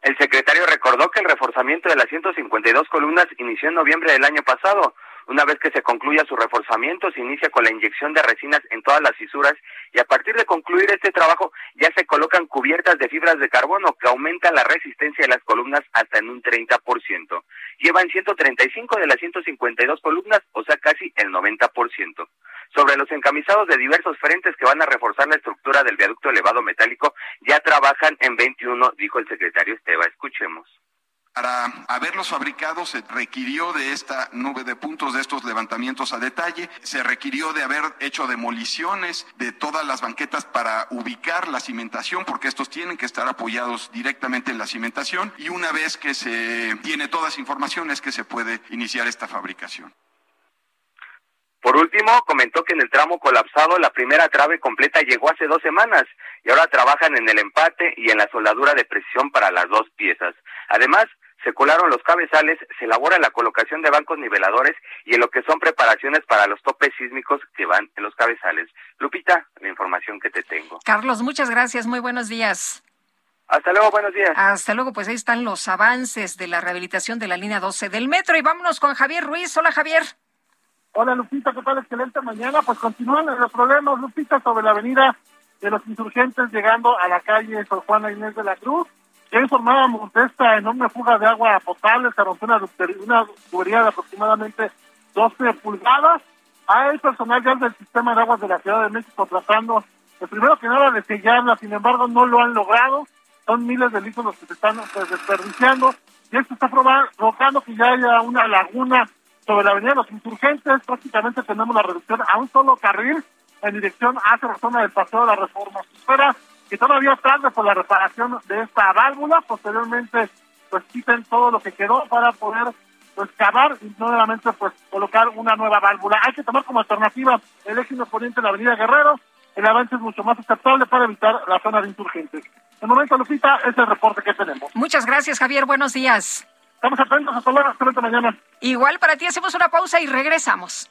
El secretario recordó que el reforzamiento de las 152 columnas inició en noviembre del año pasado. Una vez que se concluya su reforzamiento, se inicia con la inyección de resinas en todas las fisuras y a partir de concluir este trabajo ya se colocan cubiertas de fibras de carbono que aumentan la resistencia de las columnas hasta en un 30%. Llevan 135 de las 152 columnas, o sea, casi el 90%. Sobre los encamisados de diversos frentes que van a reforzar la estructura del viaducto elevado metálico, ya trabajan en 21, dijo el secretario Esteba. Escuchemos. Para haberlos fabricado se requirió de esta nube de puntos, de estos levantamientos a detalle, se requirió de haber hecho demoliciones de todas las banquetas para ubicar la cimentación, porque estos tienen que estar apoyados directamente en la cimentación y una vez que se tiene todas las informaciones que se puede iniciar esta fabricación. Por último, comentó que en el tramo colapsado la primera trave completa llegó hace dos semanas y ahora trabajan en el empate y en la soldadura de presión para las dos piezas. Además, se colaron los cabezales, se elabora la colocación de bancos niveladores y en lo que son preparaciones para los topes sísmicos que van en los cabezales. Lupita, la información que te tengo. Carlos, muchas gracias, muy buenos días. Hasta luego, buenos días. Hasta luego, pues ahí están los avances de la rehabilitación de la línea 12 del metro y vámonos con Javier Ruiz. Hola, Javier. Hola, Lupita, ¿qué tal? Excelente mañana. Pues continúan los problemas, Lupita, sobre la avenida de los insurgentes llegando a la calle San Juana Inés de la Cruz ya informábamos de esta enorme fuga de agua potable, se rompió una, una tubería de aproximadamente 12 pulgadas. Hay personal ya del sistema de aguas de la Ciudad de México tratando, el primero que nada, de sellarla, sin embargo no lo han logrado. Son miles de litros los que se están pues, desperdiciando y esto está provocando que ya haya una laguna sobre la avenida de los insurgentes. Prácticamente tenemos la reducción a un solo carril en dirección hacia la zona del Paseo de la Reforma. Se que todavía tarde por la reparación de esta válvula, posteriormente pues quiten todo lo que quedó para poder pues cavar y nuevamente pues colocar una nueva válvula. Hay que tomar como alternativa el eje poniente de la avenida Guerrero, el avance es mucho más aceptable para evitar la zona de insurgentes. De momento, Lupita, es el reporte que tenemos. Muchas gracias, Javier. Buenos días. Estamos atentos. Hasta luego. Hasta mañana. Igual para ti. Hacemos una pausa y regresamos.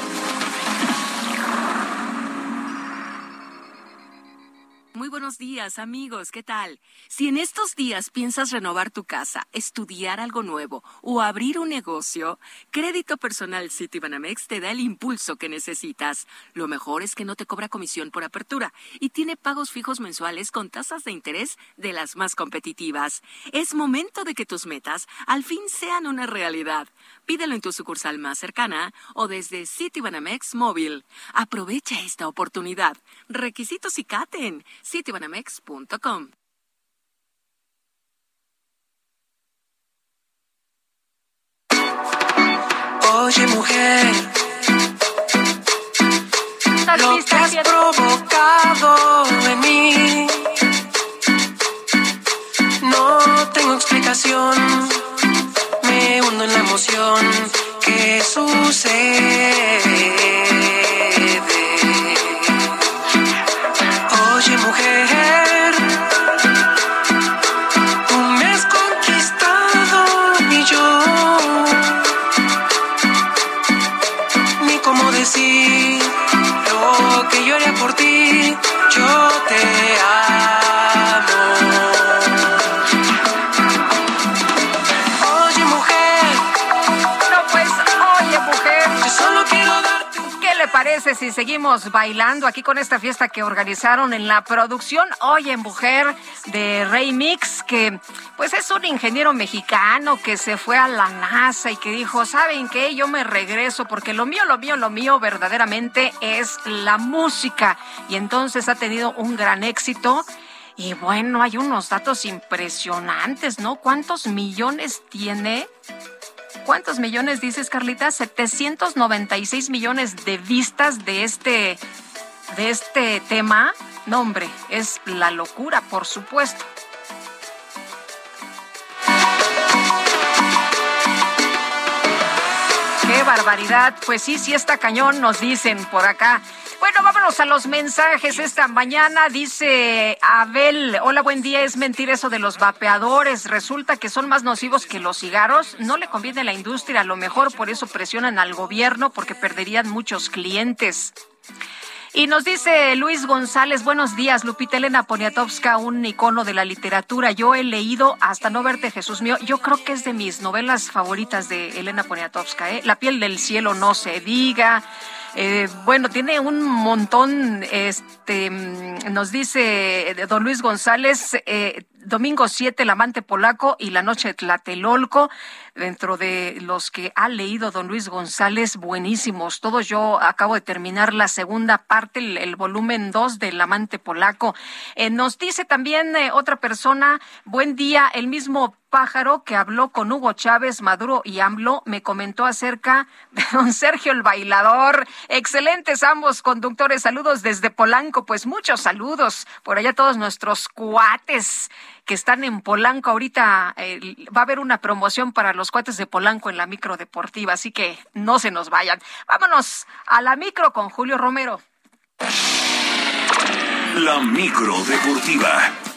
Buenos días, amigos. ¿Qué tal? Si en estos días piensas renovar tu casa, estudiar algo nuevo o abrir un negocio, Crédito Personal Citibanamex te da el impulso que necesitas. Lo mejor es que no te cobra comisión por apertura y tiene pagos fijos mensuales con tasas de interés de las más competitivas. Es momento de que tus metas al fin sean una realidad. Pídelo en tu sucursal más cercana o desde Citibanamex Móvil. Aprovecha esta oportunidad. Requisitos y CATEN citibanamex.com. Oye, mujer, lo que has provocado en mí. No tengo explicación, hundo en la emoción que sucede. Oye, mujer, tú me has conquistado y yo ni cómo decir lo que yo por ti. Yo te amo. Parece si seguimos bailando aquí con esta fiesta que organizaron en la producción Oye Mujer de Rey Mix, que pues es un ingeniero mexicano que se fue a la NASA y que dijo, ¿saben qué? Yo me regreso porque lo mío, lo mío, lo mío verdaderamente es la música. Y entonces ha tenido un gran éxito. Y bueno, hay unos datos impresionantes, ¿no? ¿Cuántos millones tiene? ¿Cuántos millones dices, Carlita? 796 millones de vistas de este de este tema. No, hombre, es la locura, por supuesto. Qué barbaridad. Pues sí, sí está cañón, nos dicen por acá. Bueno, vámonos a los mensajes esta mañana. Dice Abel, hola, buen día. Es mentira eso de los vapeadores. Resulta que son más nocivos que los cigarros. No le conviene a la industria, a lo mejor por eso presionan al gobierno porque perderían muchos clientes. Y nos dice Luis González, buenos días, Lupita Elena Poniatowska, un icono de la literatura. Yo he leído Hasta no verte, Jesús mío. Yo creo que es de mis novelas favoritas de Elena Poniatowska. ¿eh? La piel del cielo no se diga. Eh, bueno, tiene un montón, este, mm, nos dice don Luis González, eh, domingo 7, El amante polaco y La noche de Tlatelolco, dentro de los que ha leído don Luis González, buenísimos. Todos yo acabo de terminar la segunda parte, el, volumen 2 del amante polaco. Eh, nos dice también eh, otra persona, buen día, el mismo pájaro que habló con Hugo Chávez, Maduro y AMLO, me comentó acerca de don Sergio el bailador. Excelentes ambos conductores. Saludos desde Polanco. Pues muchos saludos por allá todos nuestros cuates que están en Polanco. Ahorita eh, va a haber una promoción para los cuates de Polanco en la micro deportiva, así que no se nos vayan. Vámonos a la micro con Julio Romero. La micro deportiva.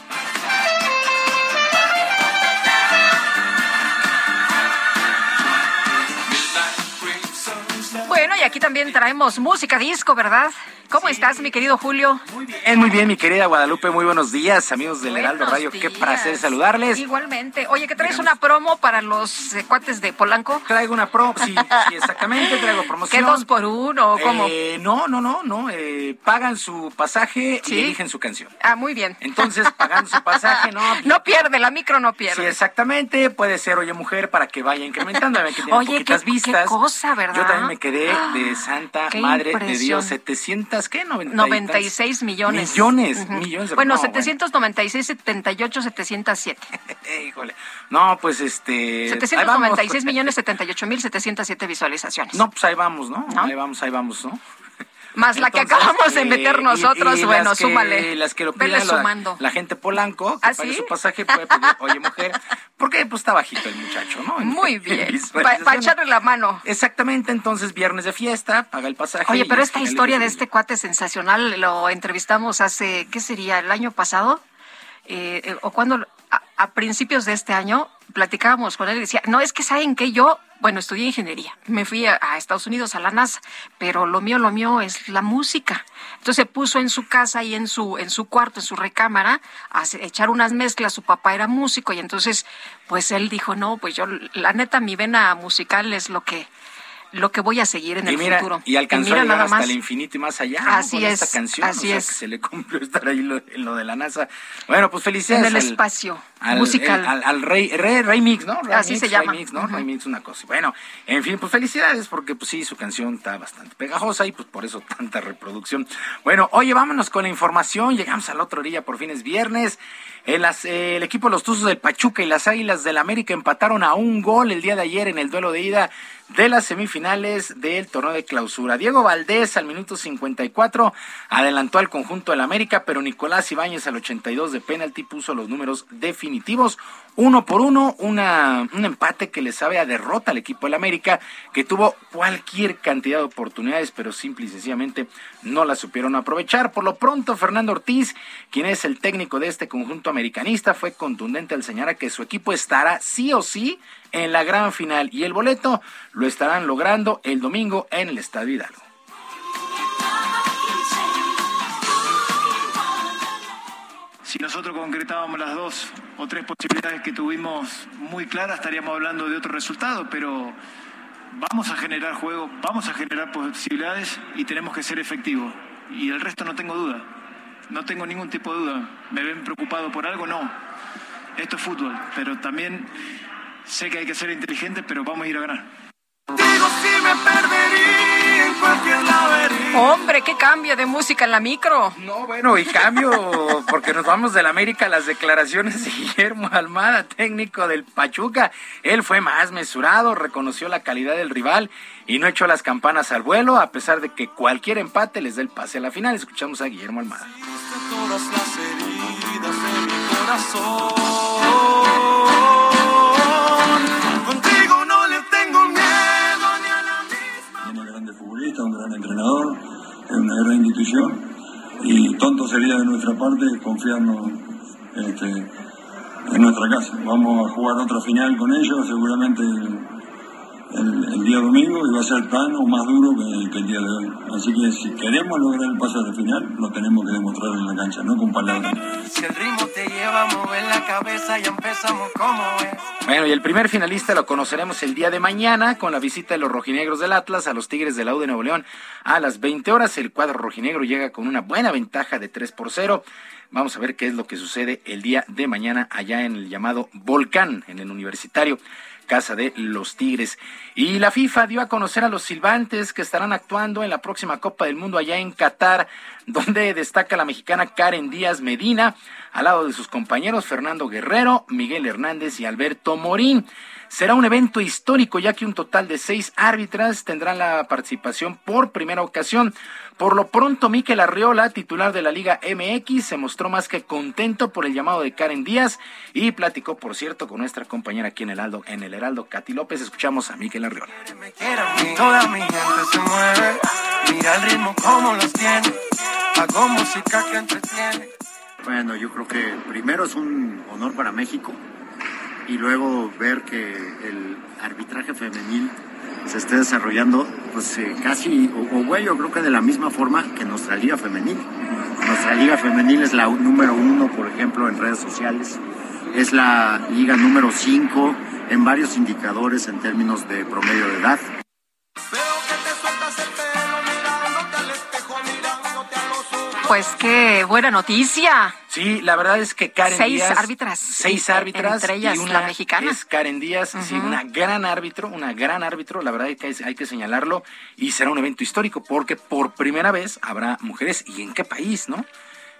Aquí también traemos música disco, ¿verdad? ¿Cómo estás, mi querido Julio? Bien, muy bien, mi querida Guadalupe. Muy buenos días, amigos del Heraldo Radio. Qué días. placer saludarles. Igualmente. Oye, ¿que traes una promo para los eh, cuates de Polanco? Traigo una promo, sí, sí, exactamente, traigo promoción. ¿Qué dos por uno o cómo? Eh, no, no, no, no. eh, pagan su pasaje y eligen su canción. Ah, muy bien. Entonces, pagando su pasaje, no. No pierde, la micro no pierde. Sí, exactamente. Puede ser Oye Mujer para que vaya incrementando. A ver que tiene Oye, poquitas qué- qué vistas. cosa, ¿verdad? Yo también me quedé de Santa Qué Madre de impresión. Dios. 700, ¿qué? 90 y tantos. 96 millones. Millones, Ujú. millones. de- Bueno, no, 796, 78, 707. Híjole. No, pues este. ahí vamos. 796 millones 78 mil 707 visualizaciones. No, pues ahí vamos, ¿no? Ahí vamos, ahí vamos, ¿no? Más la que acabamos de meter nosotros, y bueno, las que- súmale. Las que lo pidan, la, la gente polanco, que ¿Ah, pague sí? su pasaje, puede pedir, oye, mujer, porque pues está bajito el muchacho, ¿no? Muy en bien. Para echarle la mano. Exactamente, entonces viernes de fiesta, paga el pasaje. Oye, pero es esta historia de este cuate sensacional lo entrevistamos hace, ¿qué sería? ¿El año pasado? Eh, eh, ¿O cuando a, a principios de este año platicábamos con él y decía, no, es que saben que yo, bueno, estudié ingeniería, me fui a, a Estados Unidos, a la NASA, pero lo mío, lo mío es la música. Entonces se puso en su casa y en su, en su cuarto, en su recámara, a echar unas mezclas, su papá era músico y entonces, pues él dijo, no, pues yo, la neta, mi vena musical es lo que, lo que voy a seguir en y el mira, futuro. y alcanzó mira a llegar nada hasta más. el infinito y más allá ¿no? Así con esta es, canción, así o sea, es. que se le cumplió estar ahí lo- en lo de la NASA. Bueno, pues felicidades. En el al- espacio. al, Musical. el- al, al rey, rey, rey Mix, ¿no? Rey Así Mix, se llama. Rey Mix, ¿no? Rey Mix, una cosa. Bueno, en fin, pues felicidades, porque pues sí, su canción está bastante pegajosa y pues por eso tanta reproducción. Bueno, oye, vámonos con la información. Llegamos a la otra orilla, por fin es viernes. El, eh, el equipo de los Tuzos del Pachuca y las Águilas del América empataron a un gol el día de ayer en el duelo de ida de las semifinales del torneo de clausura. Diego Valdés al minuto 54 adelantó al conjunto del América, pero Nicolás Ibáñez al 82 de penalti puso los números definitivos. Uno por uno, una, un empate que le sabe a derrota al equipo del América, que tuvo cualquier cantidad de oportunidades, pero simple y sencillamente no las supieron aprovechar. Por lo pronto, Fernando Ortiz, quien es el técnico de este conjunto americanista, fue contundente al señalar que su equipo estará sí o sí en la gran final y el boleto lo estarán logrando el domingo en el Estadio Hidalgo. Si nosotros concretábamos las dos o tres posibilidades que tuvimos muy claras, estaríamos hablando de otro resultado, pero vamos a generar juego, vamos a generar posibilidades y tenemos que ser efectivos. Y el resto no tengo duda, no tengo ningún tipo de duda. ¿Me ven preocupado por algo? No. Esto es fútbol, pero también sé que hay que ser inteligente, pero vamos a ir a ganar. Digo si me perdería en cualquier laberinto. Hombre, qué cambio de música en la micro. No, bueno, y cambio, porque nos vamos del América a las declaraciones de Guillermo Almada, técnico del Pachuca. Él fue más mesurado, reconoció la calidad del rival y no echó las campanas al vuelo, a pesar de que cualquier empate les dé el pase a la final. Escuchamos a Guillermo Almada. Todas las heridas de mi corazón. Grandes futbolistas, un gran entrenador, es una gran institución y tonto sería de nuestra parte confiarnos este, en nuestra casa. Vamos a jugar otra final con ellos, seguramente el- el día domingo y va a ser tan o más duro que, que el día de hoy. Así que si queremos lograr el pase a la final, lo tenemos que demostrar en la cancha, no con palabras. Si el ritmo te lleva a mover la cabeza, ya empezamos como es. Bueno, y el primer finalista lo conoceremos el día de mañana con la visita de los rojinegros del Atlas a los Tigres del U de Nuevo León a las 20 horas. El cuadro rojinegro llega con una buena ventaja de 3 por 0. Vamos a ver qué es lo que sucede el día de mañana allá en el llamado Volcán, en el universitario. Casa de los Tigres. Y la FIFA dio a conocer a los silbantes que estarán actuando en la próxima Copa del Mundo allá en Qatar, donde destaca la mexicana Karen Díaz Medina, al lado de sus compañeros Fernando Guerrero, Miguel Hernández y Alberto Morín. Será un evento histórico ya que un total de seis árbitras tendrán la participación por primera ocasión. Por lo pronto, Miquel Arriola, titular de la Liga MX, se mostró más que contento por el llamado de Karen Díaz y platicó, por cierto, con nuestra compañera aquí en el Heraldo, en el Heraldo, Katy López. Escuchamos a Miquel Arriola. Toda mi gente se mueve. Mira el ritmo como los tiene. Hago música que entretiene. Bueno, yo creo que primero es un honor para México y luego ver que el arbitraje femenil se esté desarrollando, pues eh, casi, o, o bueno, yo creo que de la misma forma que nuestra liga femenil. Nuestra liga femenil es la número uno, por ejemplo, en redes sociales, es la liga número cinco en varios indicadores en términos de promedio de edad. Pues qué buena noticia. Sí, la verdad es que Karen Seis Díaz. árbitras, Seis árbitras. entre ellas y una la mexicana. Es Karen Díaz, sí, una gran árbitro, una gran árbitro. La verdad es que hay, hay que señalarlo. Y será un evento histórico porque por primera vez habrá mujeres. ¿Y en qué país, no?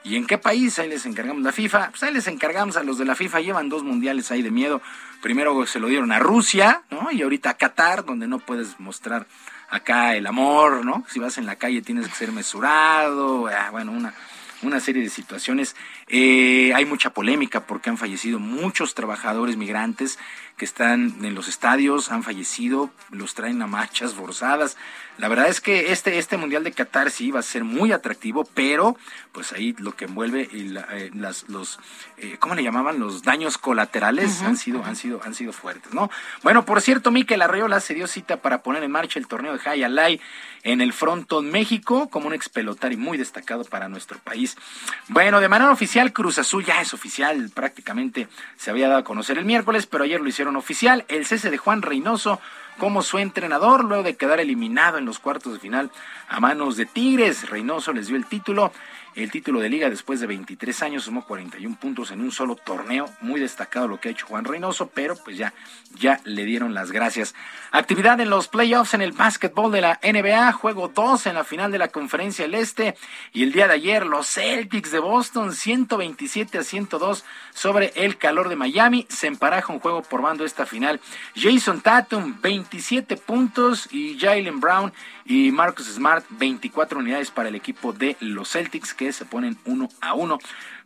¿Y en qué país? Ahí les encargamos la FIFA. Pues ahí les encargamos a los de la FIFA. Llevan dos mundiales ahí de miedo. Primero se lo dieron a Rusia, ¿no? Y ahorita a Qatar, donde no puedes mostrar acá el amor, ¿no? Si vas en la calle tienes que ser mesurado. ah, bueno, una, una serie de situaciones. Eh, hay mucha polémica porque han fallecido muchos trabajadores migrantes que están en los estadios, han fallecido, los traen a marchas forzadas. La verdad es que este, este Mundial de Qatar sí va a ser muy atractivo, pero pues ahí lo que envuelve y la- eh, las, los, eh, ¿cómo le llamaban? Los daños colaterales han sido, han sido, han sido fuertes, ¿no? Bueno, por cierto, Miquel Arreola se dio cita para poner en marcha el torneo de High Alay en el Frontón México como un expelotari muy destacado para nuestro país. Bueno, de manera oficial, Cruz Azul ya es oficial, prácticamente se había dado a conocer el miércoles, pero ayer lo hicieron oficial. El cese de Juan Reynoso como su entrenador luego de quedar eliminado en los cuartos de final a manos de Tigres. Reynoso les dio el título el título de liga después de 23 años, sumó 41 puntos en un solo torneo, muy destacado lo que ha hecho Juan Reynoso, pero pues ya, ya le dieron las gracias. Actividad en los playoffs en el básquetbol de la NBA, juego 2 en la final de la Conferencia del Este y el día de ayer los Celtics de Boston 127 a 102 sobre el calor de Miami, se emparaja un juego por bando esta final. Jason Tatum 27 puntos y Jalen Brown y Marcus Smart 24 unidades para el equipo de los Celtics que se ponen uno a uno.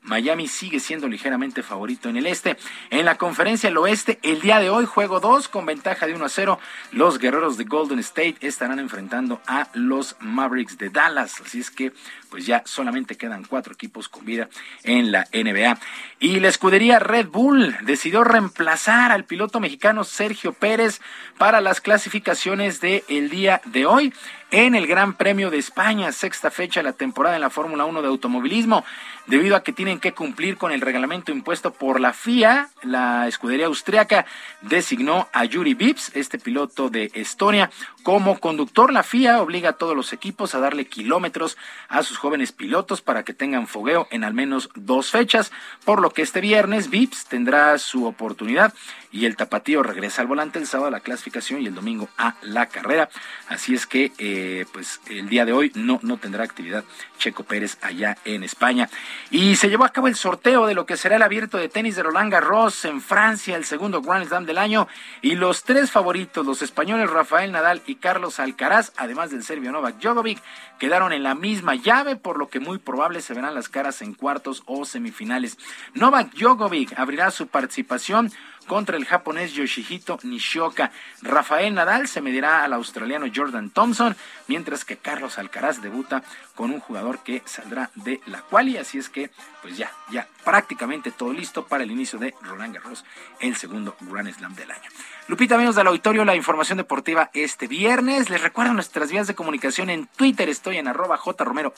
Miami sigue siendo ligeramente favorito en el este. En la conferencia del oeste, el día de hoy, juego 2 con ventaja de 1 a 0. Los guerreros de Golden State estarán enfrentando a los Mavericks de Dallas. Así es que, pues ya solamente quedan cuatro equipos con vida en la NBA. Y la escudería Red Bull decidió reemplazar al piloto mexicano Sergio Pérez para las clasificaciones del el día de hoy en el Gran Premio de España, sexta fecha de la temporada en la Fórmula 1 de automovilismo, debido a que tienen que cumplir con el reglamento impuesto por la FIA. La escudería austriaca designó a Yuri Vips, este piloto de Estonia, como conductor. La FIA obliga a todos los equipos a darle kilómetros a sus jóvenes pilotos para que tengan fogueo en al menos dos fechas, por lo que este viernes Vips tendrá su oportunidad y el tapatío regresa al volante el sábado a la clasificación y el domingo a la carrera. Así es que, eh, pues el día de hoy no, no tendrá actividad Checo Pérez allá en España. Y se llevó a cabo el sorteo de lo que será el abierto de tenis de Roland Garros en Francia, el segundo Grand Slam del año. Y los tres favoritos, los españoles Rafael Nadal y Carlos Alcaraz, además del serbio Novak Djokovic, quedaron en la misma llave, por lo que muy probable se verán las caras en cuartos o semifinales. Novak Djokovic abrirá su participación contra el japonés Yoshihito Nishioka. Rafael Nadal se medirá al australiano Jordan Thompson, mientras que Carlos Alcaraz debuta con un jugador que saldrá de la quali, así es que pues ya, ya prácticamente todo listo para el inicio de Roland Garros, el segundo Grand Slam del año. Lupita, amigos del auditorio, la información deportiva este viernes. Les recuerdo nuestras vías de comunicación en Twitter. Estoy en arroba jromerohb,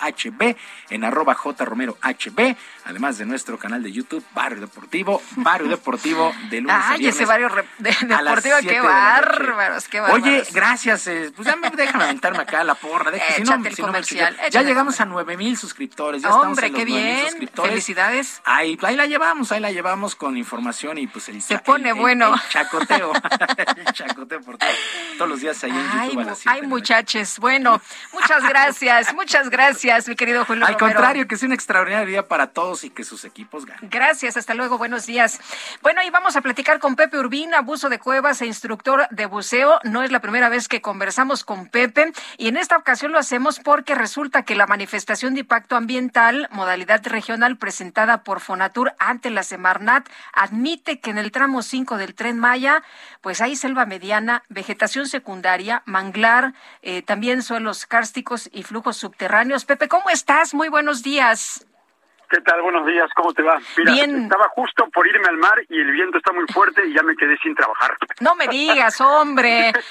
en arroba jromerohb, además de nuestro canal de YouTube, Barrio Deportivo, Barrio Deportivo de lunes Ay, ese Barrio Deportivo, qué bárbaros, qué bárbaros. Oye, gracias. Eh, pues ya me dejan aventarme acá la porra. Deja, si no, si comercial, ya llegamos a nueve mil suscriptores. Ya Hombre, estamos en qué los bien. suscriptores. Felicidades. Ahí, ahí la llevamos, ahí la llevamos con información y pues el Se pone el- el- bueno. el chacoteo. el chacoteo por todo- todos los días ahí en Ay, YouTube a mu- las siete ay, muchachos. Bueno, muchas gracias, muchas gracias, mi querido Julio Al Romero. contrario, que sea un extraordinario día para todos y que sus equipos ganen. Gracias, hasta luego, buenos días. Bueno, y vamos a platicar con Pepe Urbina, abuso de cuevas e instructor de buceo. No es la primera vez que conversamos con Pepe y en esta ocasión lo hacemos porque resulta que la manifestación de impacto ambiental, modalidad regional presentada por Fonatur ante la Semarnat, admite que en el tramo 5 del tren Maya, pues hay selva mediana, vegetación secundaria, manglar, eh, también suelos cársticos y flujos subterráneos. Pepe, ¿cómo estás? Muy buenos días. ¿Qué tal? Buenos días, ¿cómo te va? Mira, Bien. estaba justo por irme al mar y el viento está muy fuerte y ya me quedé sin trabajar. No me digas, hombre.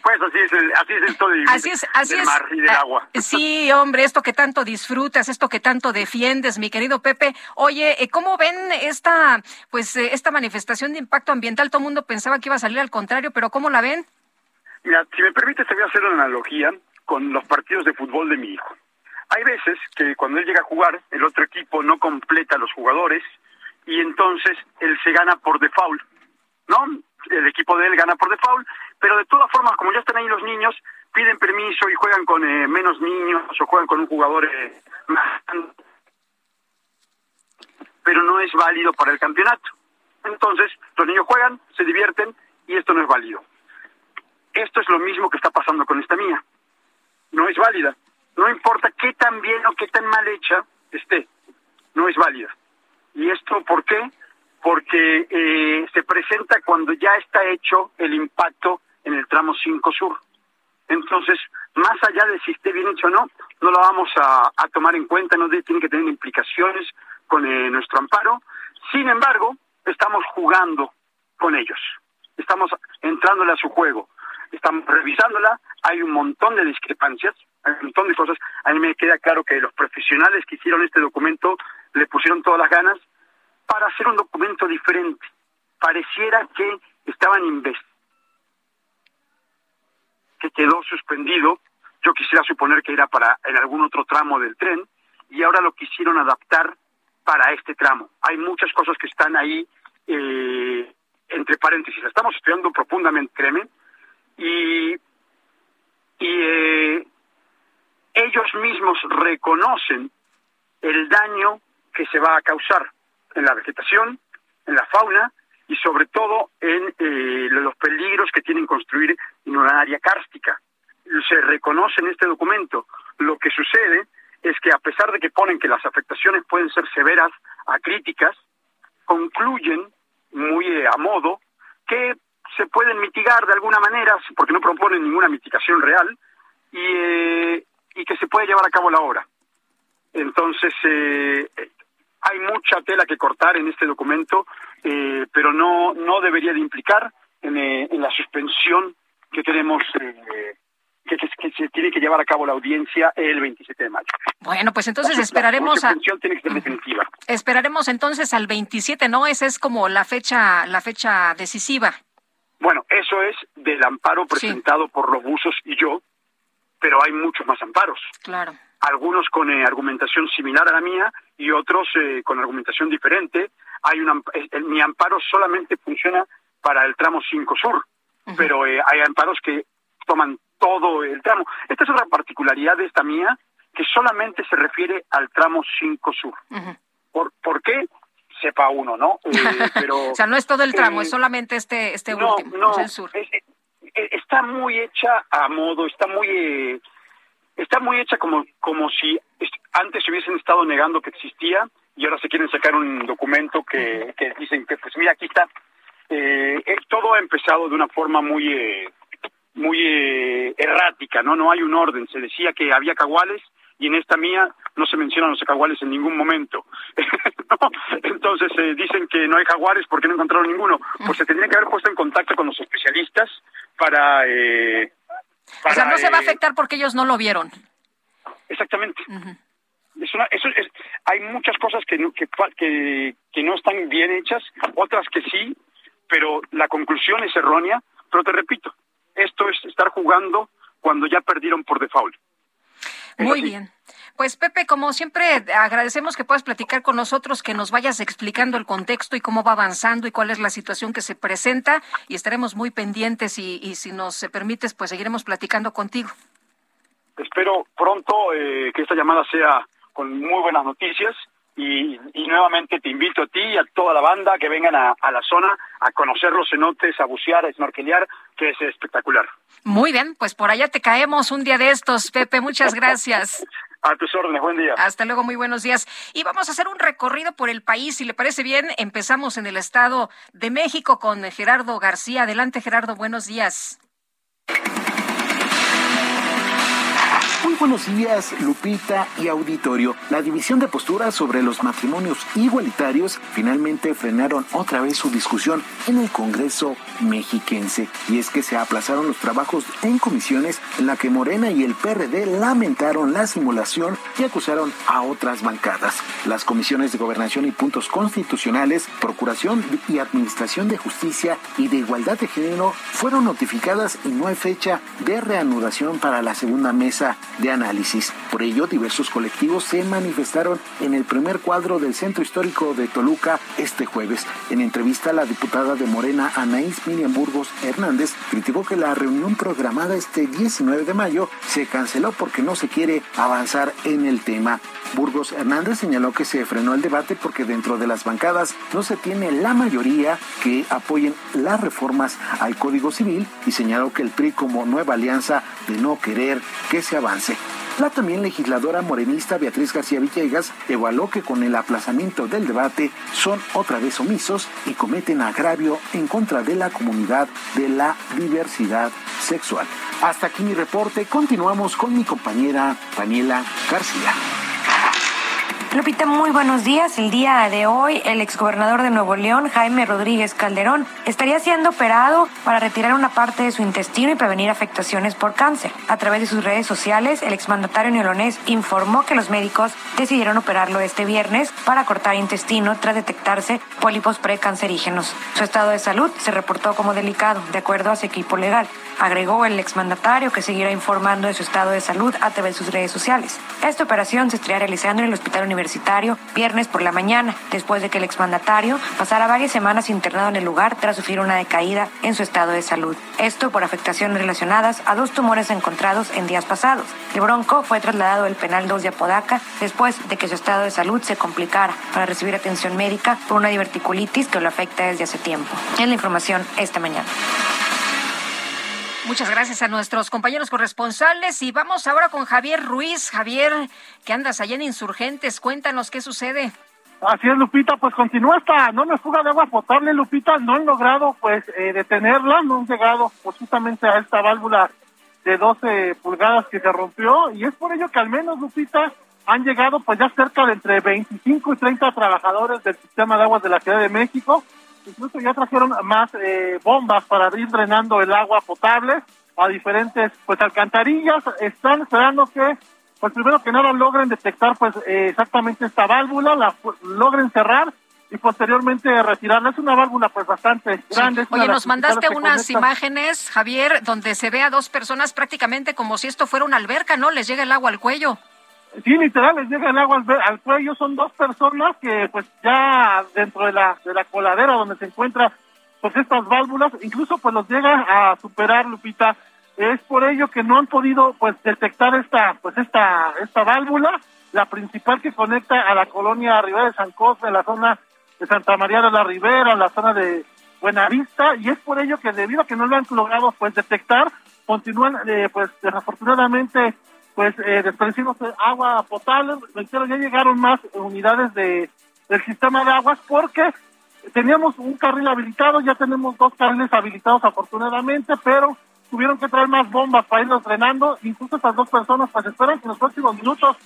Pues así es, el- así es esto de vivir Así es, así del es. mar y del Ah, agua. Sí, hombre, esto que tanto disfrutas, esto que tanto defiendes, mi querido Pepe. Oye, eh, ¿cómo ven esta, pues, eh, esta manifestación de impacto ambiental? Todo el mundo pensaba que iba a salir al contrario, pero ¿cómo la ven? Mira, si me permites, te voy a hacer una analogía con los partidos de fútbol de mi hijo. Hay veces que cuando él llega a jugar, el otro equipo no completa los jugadores y entonces él se gana por default, ¿no? El equipo de él gana por default, pero de todas formas, como ya están ahí los niños, piden permiso y juegan con eh, menos niños o juegan con un jugador eh, más pero no es válido para el campeonato. Entonces, los niños juegan, se divierten y esto no es válido. Esto es lo mismo que está pasando con esta mía. No es válida. No importa qué tan bien o qué tan mal hecha esté, no es válida. ¿Y esto por qué? Porque eh, se presenta cuando ya está hecho el impacto en el tramo 5 sur. Entonces, más allá de si esté bien hecho o no, no lo vamos a, tomar en cuenta, no tiene que tener implicaciones con eh, nuestro amparo. Sin embargo, estamos jugando con ellos, estamos entrándole a su juego, estamos revisándola, hay un montón de discrepancias, un montón de cosas. A mí me queda claro que los profesionales que hicieron este documento le pusieron todas las ganas para hacer un documento diferente. Pareciera que estaban investigando que quedó suspendido. Yo quisiera suponer que era para en algún otro tramo del tren y ahora lo quisieron adaptar para este tramo. Hay muchas cosas que están ahí eh, entre paréntesis. Estamos estudiando profundamente, créeme, y, y eh, ellos mismos reconocen el daño que se va a causar en la vegetación, en la fauna y sobre todo en eh, los peligros que tienen construir en una área cárstica. Se reconoce en este documento. Lo que sucede es que a pesar de que ponen que las afectaciones pueden ser severas a críticas, concluyen muy eh, a modo que se pueden mitigar de alguna manera, porque no proponen ninguna mitigación real, y, eh, y que se puede llevar a cabo la obra. Entonces, eh, hay mucha tela que cortar en este documento, eh, pero no, no debería de implicar en, eh, en la suspensión que tenemos, eh, que, que, que se tiene que llevar a cabo la audiencia el 27 de mayo. Bueno, pues entonces La- esperaremos La a, suspensión tiene que ser definitiva. esperaremos entonces al 27, ¿no? Esa es como la fecha, la fecha decisiva. Bueno, eso es del amparo presentado por los buzos y yo, pero hay muchos más amparos. Claro. algunos con eh, argumentación similar a la mía y otros eh, con argumentación diferente. Hay un mi amparo solamente funciona para el tramo 5 sur, pero eh, hay amparos que toman todo el tramo. Esta es otra particularidad de esta mía que solamente se refiere al tramo 5 sur. ¿Por, ¿Por qué? Sepa uno, ¿no? Eh, pero o sea, no es todo el tramo, eh, es solamente este, este no, último, no, es el sur. es- está muy hecha a modo, está muy eh, está muy hecha como como si antes se hubiesen estado negando que existía y ahora se quieren sacar un documento que, que dicen que pues mira aquí está. Eh, eh, todo ha empezado de una forma muy eh, muy eh, errática no no hay un orden. Se decía que había caguales y en esta mía no se mencionan los caguales en ningún momento. ¿no? entonces eh, dicen que no hay jaguares porque no encontraron ninguno. Pues se tendría que haber puesto en contacto con los especialistas para eh, o sea, no se va a eh, afectar porque ellos no lo vieron. Exactamente. Es una, eso es, hay muchas cosas que no, que, que no están bien hechas, otras que sí, pero la conclusión es errónea. Pero te repito, esto es estar jugando cuando ya perdieron por default. Muy bien. Pues Pepe, como siempre, agradecemos que puedas platicar con nosotros, que nos vayas explicando el contexto y cómo va avanzando y cuál es la situación que se presenta y estaremos muy pendientes y, y si nos permites, pues seguiremos platicando contigo. Espero pronto eh, que esta llamada sea con muy buenas noticias y, y nuevamente te invito a ti y a toda la banda que vengan a, a la zona a conocer los cenotes, a bucear, a snorkelear, que es espectacular. Muy bien, pues por allá te caemos un día de estos, Pepe. Muchas gracias. A tus órdenes, buen día. Hasta luego, muy buenos días. Y vamos a hacer un recorrido por el país. Si le parece bien, empezamos en el Estado de México con Gerardo García. Adelante, Gerardo, buenos días. Buenos días, Lupita y auditorio. La división de posturas sobre los matrimonios igualitarios finalmente frenaron otra vez su discusión en el Congreso mexiquense. Y es que se aplazaron los trabajos en comisiones en la que Morena y el PRD lamentaron la simulación y acusaron a otras bancadas. Las comisiones de gobernación y puntos constitucionales, procuración y administración de justicia y de igualdad de género fueron notificadas y no hay fecha de reanudación para la segunda mesa de análisis. Por ello, diversos colectivos se manifestaron en el primer cuadro del Centro Histórico de Toluca este jueves. En entrevista, la diputada de Morena, Anaís Miriam Burgos Hernández, criticó que la reunión programada este 19 de mayo se canceló porque no se quiere avanzar en el tema. Burgos Hernández señaló que se frenó el debate porque dentro de las bancadas no se tiene la mayoría que apoyen las reformas al Código Civil y señaló que el PRI como nueva alianza de no querer que se avance. La también legisladora morenista Beatriz García Villegas evaluó que con el aplazamiento del debate son otra vez omisos y cometen agravio en contra de la comunidad de la diversidad sexual. Hasta aquí mi reporte. Continuamos con mi compañera Daniela García. Lupita, muy buenos días. El día de hoy, el exgobernador de Nuevo León, Jaime Rodríguez Calderón, estaría siendo operado para retirar una parte de su intestino y prevenir afectaciones por cáncer. A través de sus redes sociales, el exmandatario neolonés informó que los médicos decidieron operarlo este viernes para cortar intestino tras detectarse pólipos precancerígenos. Su estado de salud se reportó como delicado, de acuerdo a su equipo legal. Agregó el exmandatario que seguirá informando de su estado de salud a través de sus redes sociales. Esta operación se estaría realizando en el Hospital Universitario viernes por la mañana, después de que el exmandatario pasara varias semanas internado en el lugar tras sufrir una decaída en su estado de salud. Esto por afectaciones relacionadas a dos tumores encontrados en días pasados. El bronco fue trasladado al penal 2 de Apodaca después de que su estado de salud se complicara para recibir atención médica por una diverticulitis que lo afecta desde hace tiempo. Es la información esta mañana. Muchas gracias a nuestros compañeros corresponsales y vamos ahora con Javier Ruiz. Javier, que andas allá en Insurgentes, cuéntanos qué sucede. Así es, Lupita, pues continúa esta no me fuga de agua potable, Lupita, no han logrado pues eh, detenerla, no han llegado pues, justamente a esta válvula de 12 pulgadas que se rompió y es por ello que al menos, Lupita, han llegado pues ya cerca de entre 25 y 30 trabajadores del sistema de aguas de la Ciudad de México incluso ya trajeron más eh, bombas para ir drenando el agua potable a diferentes pues alcantarillas. Están esperando que pues primero que nada logren detectar pues eh, exactamente esta válvula, la logren cerrar y posteriormente retirarla. Es una válvula pues bastante grande. Oye, nos mandaste unas imágenes, Javier, donde se ve a dos personas prácticamente como si esto fuera una alberca, ¿no? Les llega el agua al cuello. Sí, literal, les llega el agua al, cuello. Son dos personas que, pues, ya dentro de la, de la coladera donde se encuentra, pues, estas válvulas, incluso, pues, los llega a superar, Lupita. Es por ello que no han podido, pues, detectar esta, pues, esta, esta válvula, la principal que conecta a la colonia Rivera de San Cosme, la zona de Santa María de la Ribera, la zona de Buenavista, y es por ello que debido a que no lo han logrado, pues, detectar, continúan, eh, pues, desafortunadamente, pues eh, desperdiciamos agua potable, ya llegaron más unidades de del sistema de aguas porque teníamos un carril habilitado, ya tenemos dos carriles habilitados afortunadamente, pero tuvieron que traer más bombas para irlos drenando, incluso estas dos personas pues esperan que en los próximos minutos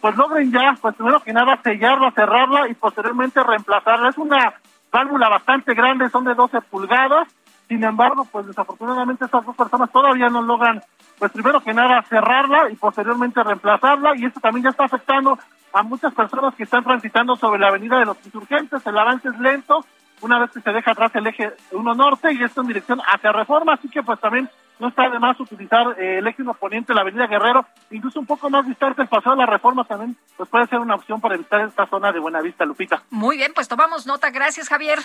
pues logren ya, pues primero que nada sellarla, cerrarla y posteriormente reemplazarla. Es una válvula bastante grande, son de 12 pulgadas, sin embargo, pues desafortunadamente estas dos personas todavía no logran, pues primero que nada cerrarla y posteriormente reemplazarla y esto también ya está afectando a muchas personas que están transitando sobre la avenida de los insurgentes. El avance es lento una vez que se deja atrás el eje 1 norte y esto en dirección hacia Reforma, así que pues también no está de más utilizar eh, el eje 1 poniente, la avenida Guerrero, incluso un poco más distante el paseo de la Reforma también, pues puede ser una opción para evitar esta zona de Buenavista, Lupita. Muy bien, pues tomamos nota. Gracias, Javier.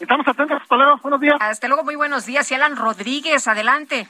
Estamos atentos, luego, buenos días. Hasta luego, muy buenos días. Y Alan Rodríguez, adelante.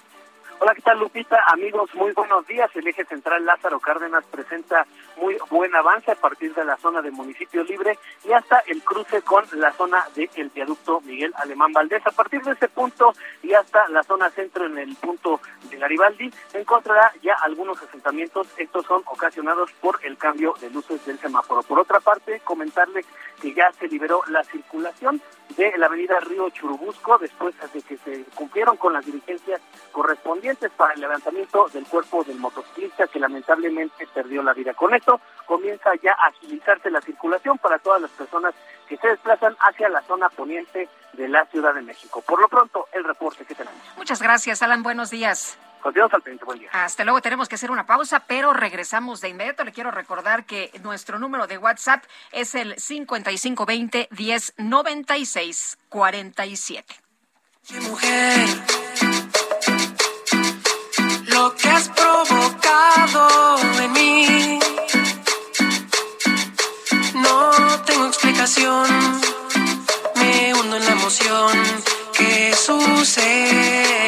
Hola, ¿qué tal Lupita? Amigos, muy buenos días. El eje central Lázaro Cárdenas presenta muy buen avance a partir de la zona de municipio libre y hasta el cruce con la zona del viaducto Miguel Alemán Valdés. A partir de ese punto y hasta la zona centro en el punto de Garibaldi encontrará ya algunos asentamientos. Estos son ocasionados por el cambio de luces del semáforo. Por otra parte, comentarle que ya se liberó la circulación de la avenida Río Churubusco después de que se cumplieron con las diligencias correspondientes para el levantamiento del cuerpo del motociclista que lamentablemente perdió la vida. Con esto comienza ya a agilizarse la circulación para todas las personas que se desplazan hacia la zona poniente de la Ciudad de México. Por lo pronto, el reporte que tenemos. Muchas gracias, Alan. Buenos días. Continuamos al pendiente. Buen día. Hasta luego. Tenemos que hacer una pausa, pero regresamos de inmediato. Le quiero recordar que nuestro número de WhatsApp es el 5520 1096 47. Mujer, lo que has provocado en mí, no tengo explicación. Me hundo en la emoción que sucede.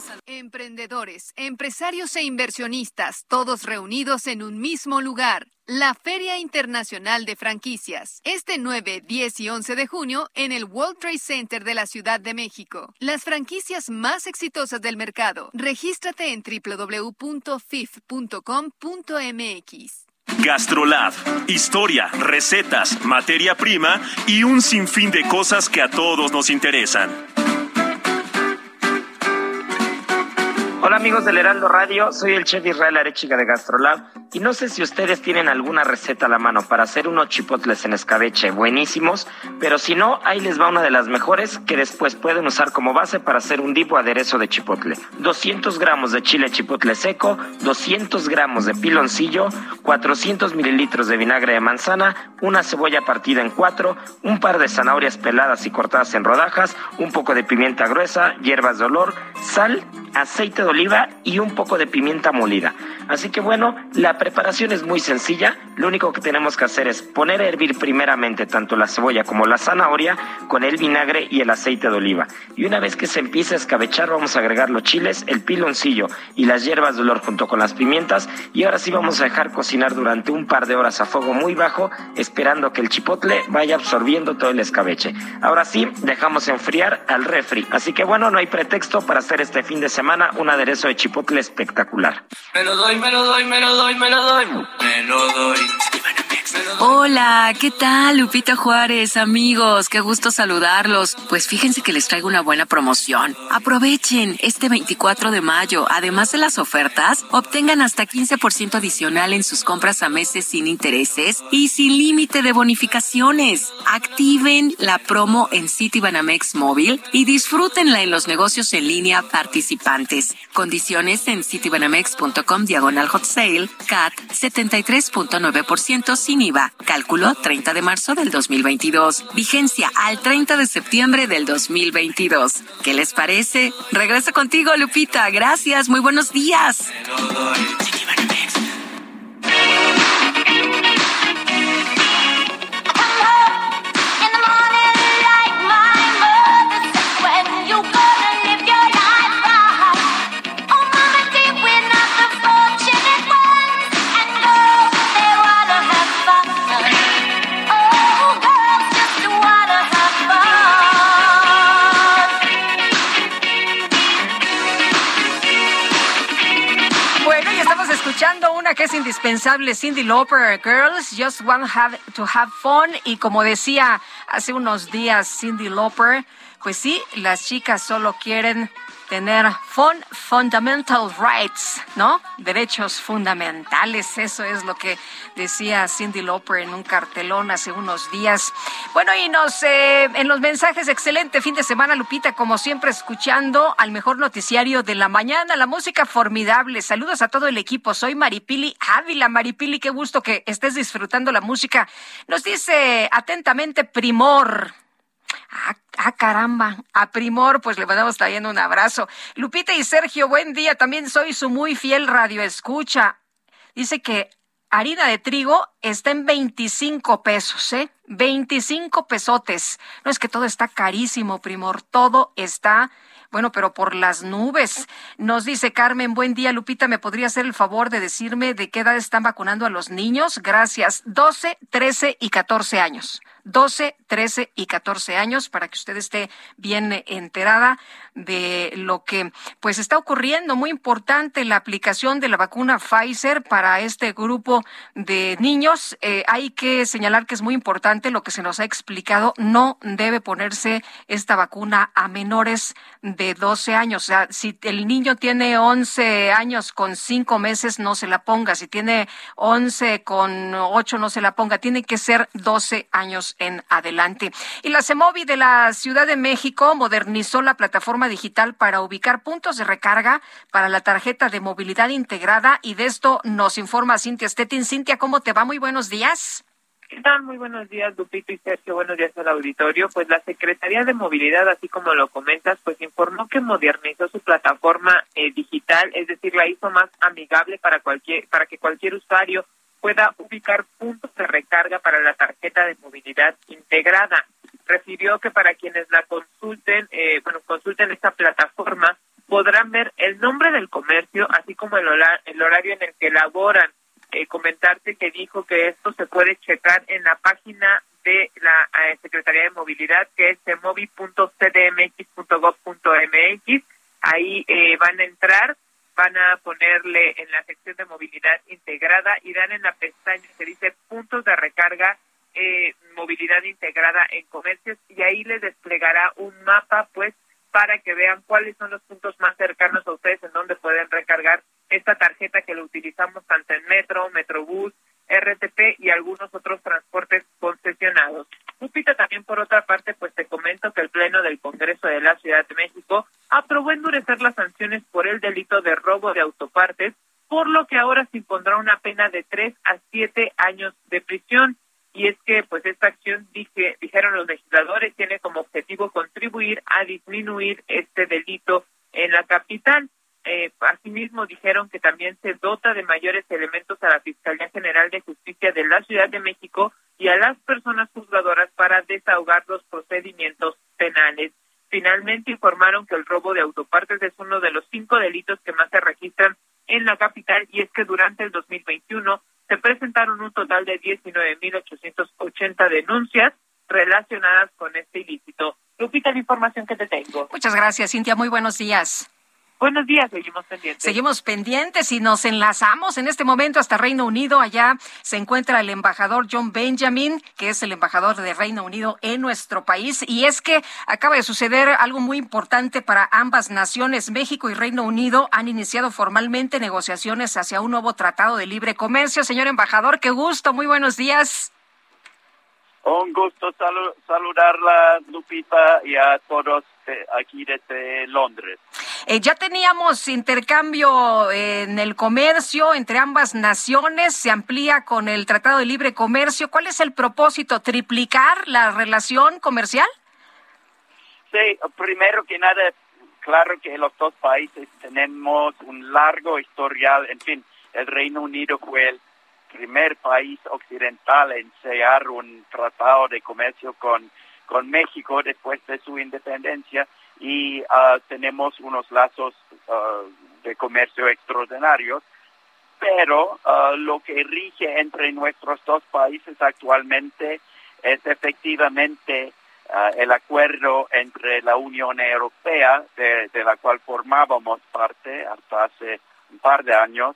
Emprendedores, empresarios e inversionistas, todos reunidos en un mismo lugar. La Feria Internacional de Franquicias, este 9, 10 y 11 de junio en el World Trade Center de la Ciudad de México. Las franquicias más exitosas del mercado. Regístrate en www.fif.com.mx. Gastrolab. Historia, recetas, materia prima y un sinfín de cosas que a todos nos interesan. Hola amigos del Heraldo Radio, soy el chef Israel Arechiga de Gastrolab y no sé si ustedes tienen alguna receta a la mano para hacer unos chipotles en escabeche buenísimos, pero si no, ahí les va una de las mejores que después pueden usar como base para hacer un tipo aderezo de chipotle. 200 gramos de chile chipotle seco, 200 gramos de piloncillo, 400 mililitros de vinagre de manzana, una cebolla partida en cuatro, un par de zanahorias peladas y cortadas en rodajas, un poco de pimienta gruesa, hierbas de olor, sal, aceite de oliva y un poco de pimienta molida. Así que bueno, la preparación es muy sencilla. Lo único que tenemos que hacer es poner a hervir primeramente tanto la cebolla como la zanahoria con el vinagre y el aceite de oliva. Y una vez que se empiece a escabechar, vamos a agregar los chiles, el piloncillo y las hierbas de olor junto con las pimientas. Y ahora sí vamos a dejar cocinar durante un par de horas a fuego muy bajo, esperando que el chipotle vaya absorbiendo todo el escabeche. Ahora sí, dejamos enfriar al refri. Así que bueno, no hay pretexto para hacer este fin de semana un aderezo de chipotle espectacular. Me lo doy, me lo doy, me lo doy. Me lo doy. Hola, ¿qué tal, Lupita Juárez, amigos? Qué gusto saludarlos. Pues fíjense que les traigo una buena promoción. Aprovechen este 24 de mayo, además de las ofertas, obtengan hasta 15% adicional en sus compras a meses sin intereses y sin límite de bonificaciones. Activen la promo en Citibanamex móvil y disfrútenla en los negocios en línea participantes. Condiciones en citibanamex.com diagonal hot sale, CAT 73.9% sin IVA. Cálculo 30 de marzo del 2022. Vigencia al 30 de septiembre del 2022. ¿Qué les parece? Regreso contigo, Lupita. Gracias. Muy buenos días. Que es indispensable, Cindy Lauper, Girls Just Want have to Have Fun. Y como decía hace unos días Cindy Lauper, pues sí, las chicas solo quieren tener fun, fundamental rights, ¿no? Derechos fundamentales, eso es lo que decía Cindy Lauper en un cartelón hace unos días. Bueno, y nos, eh, en los mensajes, excelente fin de semana, Lupita, como siempre, escuchando al mejor noticiario de la mañana, la música formidable. Saludos a todo el equipo, soy Maripili Ávila. Maripili, qué gusto que estés disfrutando la música. Nos dice atentamente Primor. Ah, ah, caramba, a Primor, pues le mandamos también un abrazo. Lupita y Sergio, buen día. También soy su muy fiel radio escucha. Dice que harina de trigo está en 25 pesos, ¿eh? 25 pesotes. No es que todo está carísimo, Primor, todo está bueno, pero por las nubes. Nos dice Carmen, buen día, Lupita, ¿me podría hacer el favor de decirme de qué edad están vacunando a los niños? Gracias. 12, 13 y 14 años. 12, 13 y 14 años para que usted esté bien eh, enterada de lo que pues está ocurriendo. Muy importante la aplicación de la vacuna Pfizer para este grupo de niños. Eh, hay que señalar que es muy importante lo que se nos ha explicado. No debe ponerse esta vacuna a menores de 12 años. O sea, si el niño tiene 11 años con 5 meses, no se la ponga. Si tiene 11 con 8, no se la ponga. Tiene que ser 12 años en adelante. Y la CEMOVI de la Ciudad de México modernizó la plataforma digital para ubicar puntos de recarga para la tarjeta de movilidad integrada y de esto nos informa Cintia Stettin. Cintia, ¿cómo te va? Muy buenos días. ¿Qué? Muy buenos días, Lupito y Sergio. Buenos días al auditorio. Pues la Secretaría de Movilidad, así como lo comentas, pues informó que modernizó su plataforma eh, digital, es decir, la hizo más amigable para cualquier, para que cualquier usuario pueda ubicar puntos de recarga para la tarjeta de movilidad integrada. Refirió que para quienes la consulten, eh, bueno, consulten esta plataforma, podrán ver el nombre del comercio, así como el, el horario en el que laboran eh, comentarte que dijo que esto se puede checar en la página de la eh, Secretaría de Movilidad, que es movi.cdmx.gov.mx. Ahí eh, van a entrar, van a ponerle en la sección de movilidad integrada y dan en la pestaña que dice puntos de recarga eh, movilidad integrada en comercios y ahí les desplegará un mapa pues para que vean cuáles son los puntos más cercanos a ustedes en donde pueden recargar esta tarjeta que lo utilizamos tanto en metro, metrobús, RTP y algunos otros transportes concesionados. Lupita, también por otra parte, pues te comento que el Pleno del Congreso de la Ciudad de México aprobó endurecer las sanciones por el delito de robo de autopartes, por lo que ahora se impondrá una pena de tres a siete años de prisión. Y es que, pues, esta acción, dije, dijeron los legisladores, tiene como objetivo contribuir a disminuir este delito en la capital. Eh, asimismo, dijeron que también se dota de mayores elementos a la Fiscalía General de Justicia de la Ciudad de México y a las personas juzgadoras para desahogar los procedimientos penales. Finalmente informaron que el robo de autopartes es uno de los cinco delitos que más se registran en la capital y es que durante el 2021 se presentaron un total de 19.880 denuncias relacionadas con este ilícito. Lupita, la información que te tengo. Muchas gracias, Cintia. Muy buenos días. Buenos días, seguimos pendientes. Seguimos pendientes y nos enlazamos en este momento hasta Reino Unido. Allá se encuentra el embajador John Benjamin, que es el embajador de Reino Unido en nuestro país. Y es que acaba de suceder algo muy importante para ambas naciones. México y Reino Unido han iniciado formalmente negociaciones hacia un nuevo tratado de libre comercio. Señor embajador, qué gusto, muy buenos días. Un gusto saludarla, Lupita, y a todos aquí desde Londres. Eh, ya teníamos intercambio en el comercio entre ambas naciones, se amplía con el Tratado de Libre Comercio. ¿Cuál es el propósito? ¿Triplicar la relación comercial? Sí, primero que nada, claro que los dos países tenemos un largo historial, en fin, el Reino Unido fue el primer país occidental en sellar un tratado de comercio con, con México después de su independencia y uh, tenemos unos lazos uh, de comercio extraordinarios, pero uh, lo que rige entre nuestros dos países actualmente es efectivamente el acuerdo entre la Unión Europea, de, de, la cual formábamos parte hasta hace un par de años,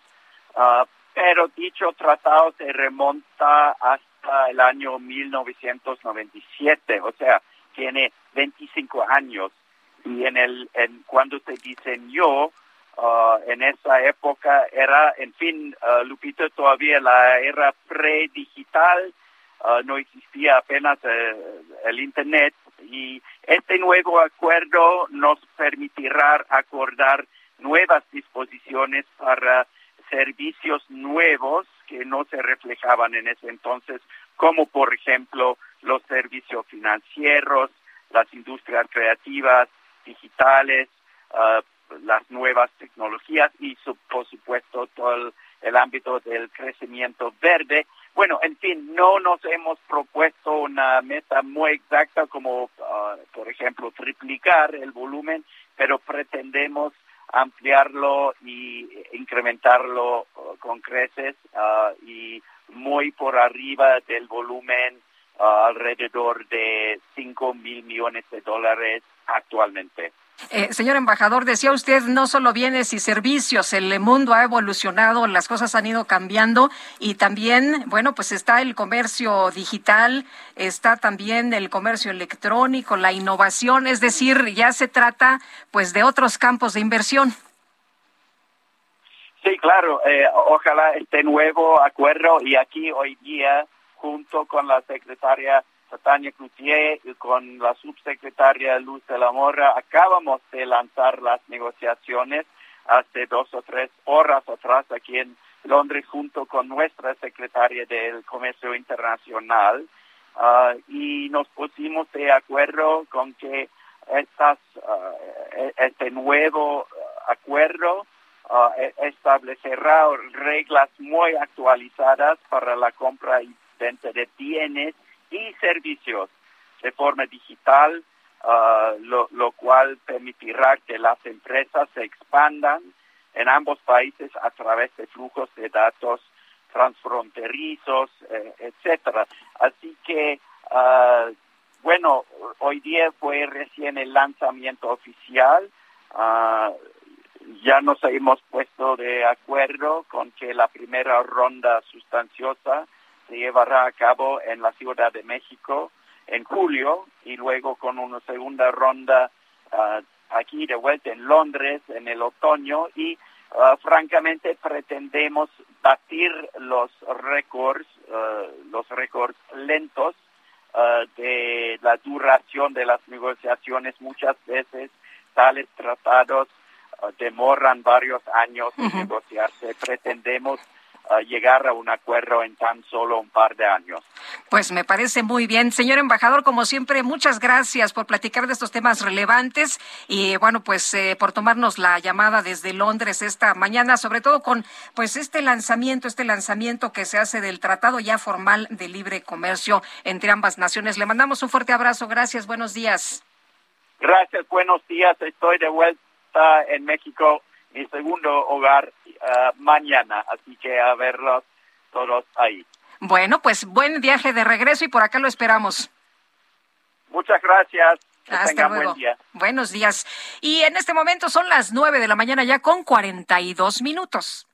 pero dicho tratado se remonta hasta el año 1997, o sea, tiene 25 años. Y en el en cuando se diseñó uh, en esa época era en fin uh, Lupito todavía la era predigital uh, no existía apenas uh, el internet. Y este nuevo acuerdo nos permitirá acordar nuevas disposiciones para servicios nuevos que no se reflejaban en ese entonces, como por ejemplo los servicios financieros, las industrias creativas, digitales, uh, las nuevas tecnologías y su, por supuesto todo el, el, ámbito del crecimiento verde. Bueno, en fin, no nos hemos propuesto una meta muy exacta como, uh, por ejemplo, triplicar el volumen, pero pretendemos ampliarlo y incrementarlo uh, con creces y muy por arriba del volumen alrededor de 5 mil millones de dólares actualmente. Eh, señor embajador, decía usted no solo bienes y servicios, el mundo ha evolucionado, las cosas han ido cambiando y también, bueno, pues está el comercio digital, está también el comercio electrónico, la innovación, es decir, ya se trata pues de otros campos de inversión. Sí, claro, eh, ojalá este nuevo acuerdo y aquí hoy día junto con la secretaria Tania Cloutier y con la subsecretaria Luz de la Morra. Acabamos de lanzar las negociaciones hace dos o tres horas atrás aquí en Londres junto con nuestra secretaria del Comercio Internacional. Ah, y nos pusimos de acuerdo con que estas, ah, e- este nuevo acuerdo ah, e- establecerá reglas muy actualizadas para la compra y venta de bienes y servicios de forma digital, ah, lo, lo cual permitirá que las empresas se expandan en ambos países a través de flujos de datos transfronterizos, eh, etcétera. Así que, ah, bueno, hoy día fue recién el lanzamiento oficial. ah, ya nos hemos puesto de acuerdo con que la primera ronda sustanciosa se llevará a cabo en la Ciudad de México en julio y luego con una segunda ronda ah, aquí de vuelta en Londres en el otoño y ah, francamente pretendemos batir los récords, ah, los récords lentos de la duración de las negociaciones. Muchas veces tales tratados demoran varios años en negociarse. Pretendemos llegar a un acuerdo en tan solo un par de años. Pues me parece muy bien. Señor embajador, como siempre, muchas gracias por platicar de estos temas relevantes y bueno, pues eh, por tomarnos la llamada desde Londres esta mañana, sobre todo con pues este lanzamiento, este lanzamiento que se hace del Tratado ya formal de libre comercio entre ambas naciones. Le mandamos un fuerte abrazo. Gracias. Buenos días. Gracias, buenos días. Estoy de vuelta en México, mi segundo hogar, ah, mañana. Así que a verlos todos ahí. Bueno, pues buen viaje de regreso y por acá lo esperamos. Muchas gracias. Que Hasta luego. buen día. Buenos días. Y en este momento son las nueve de la mañana ya con 42 minutos.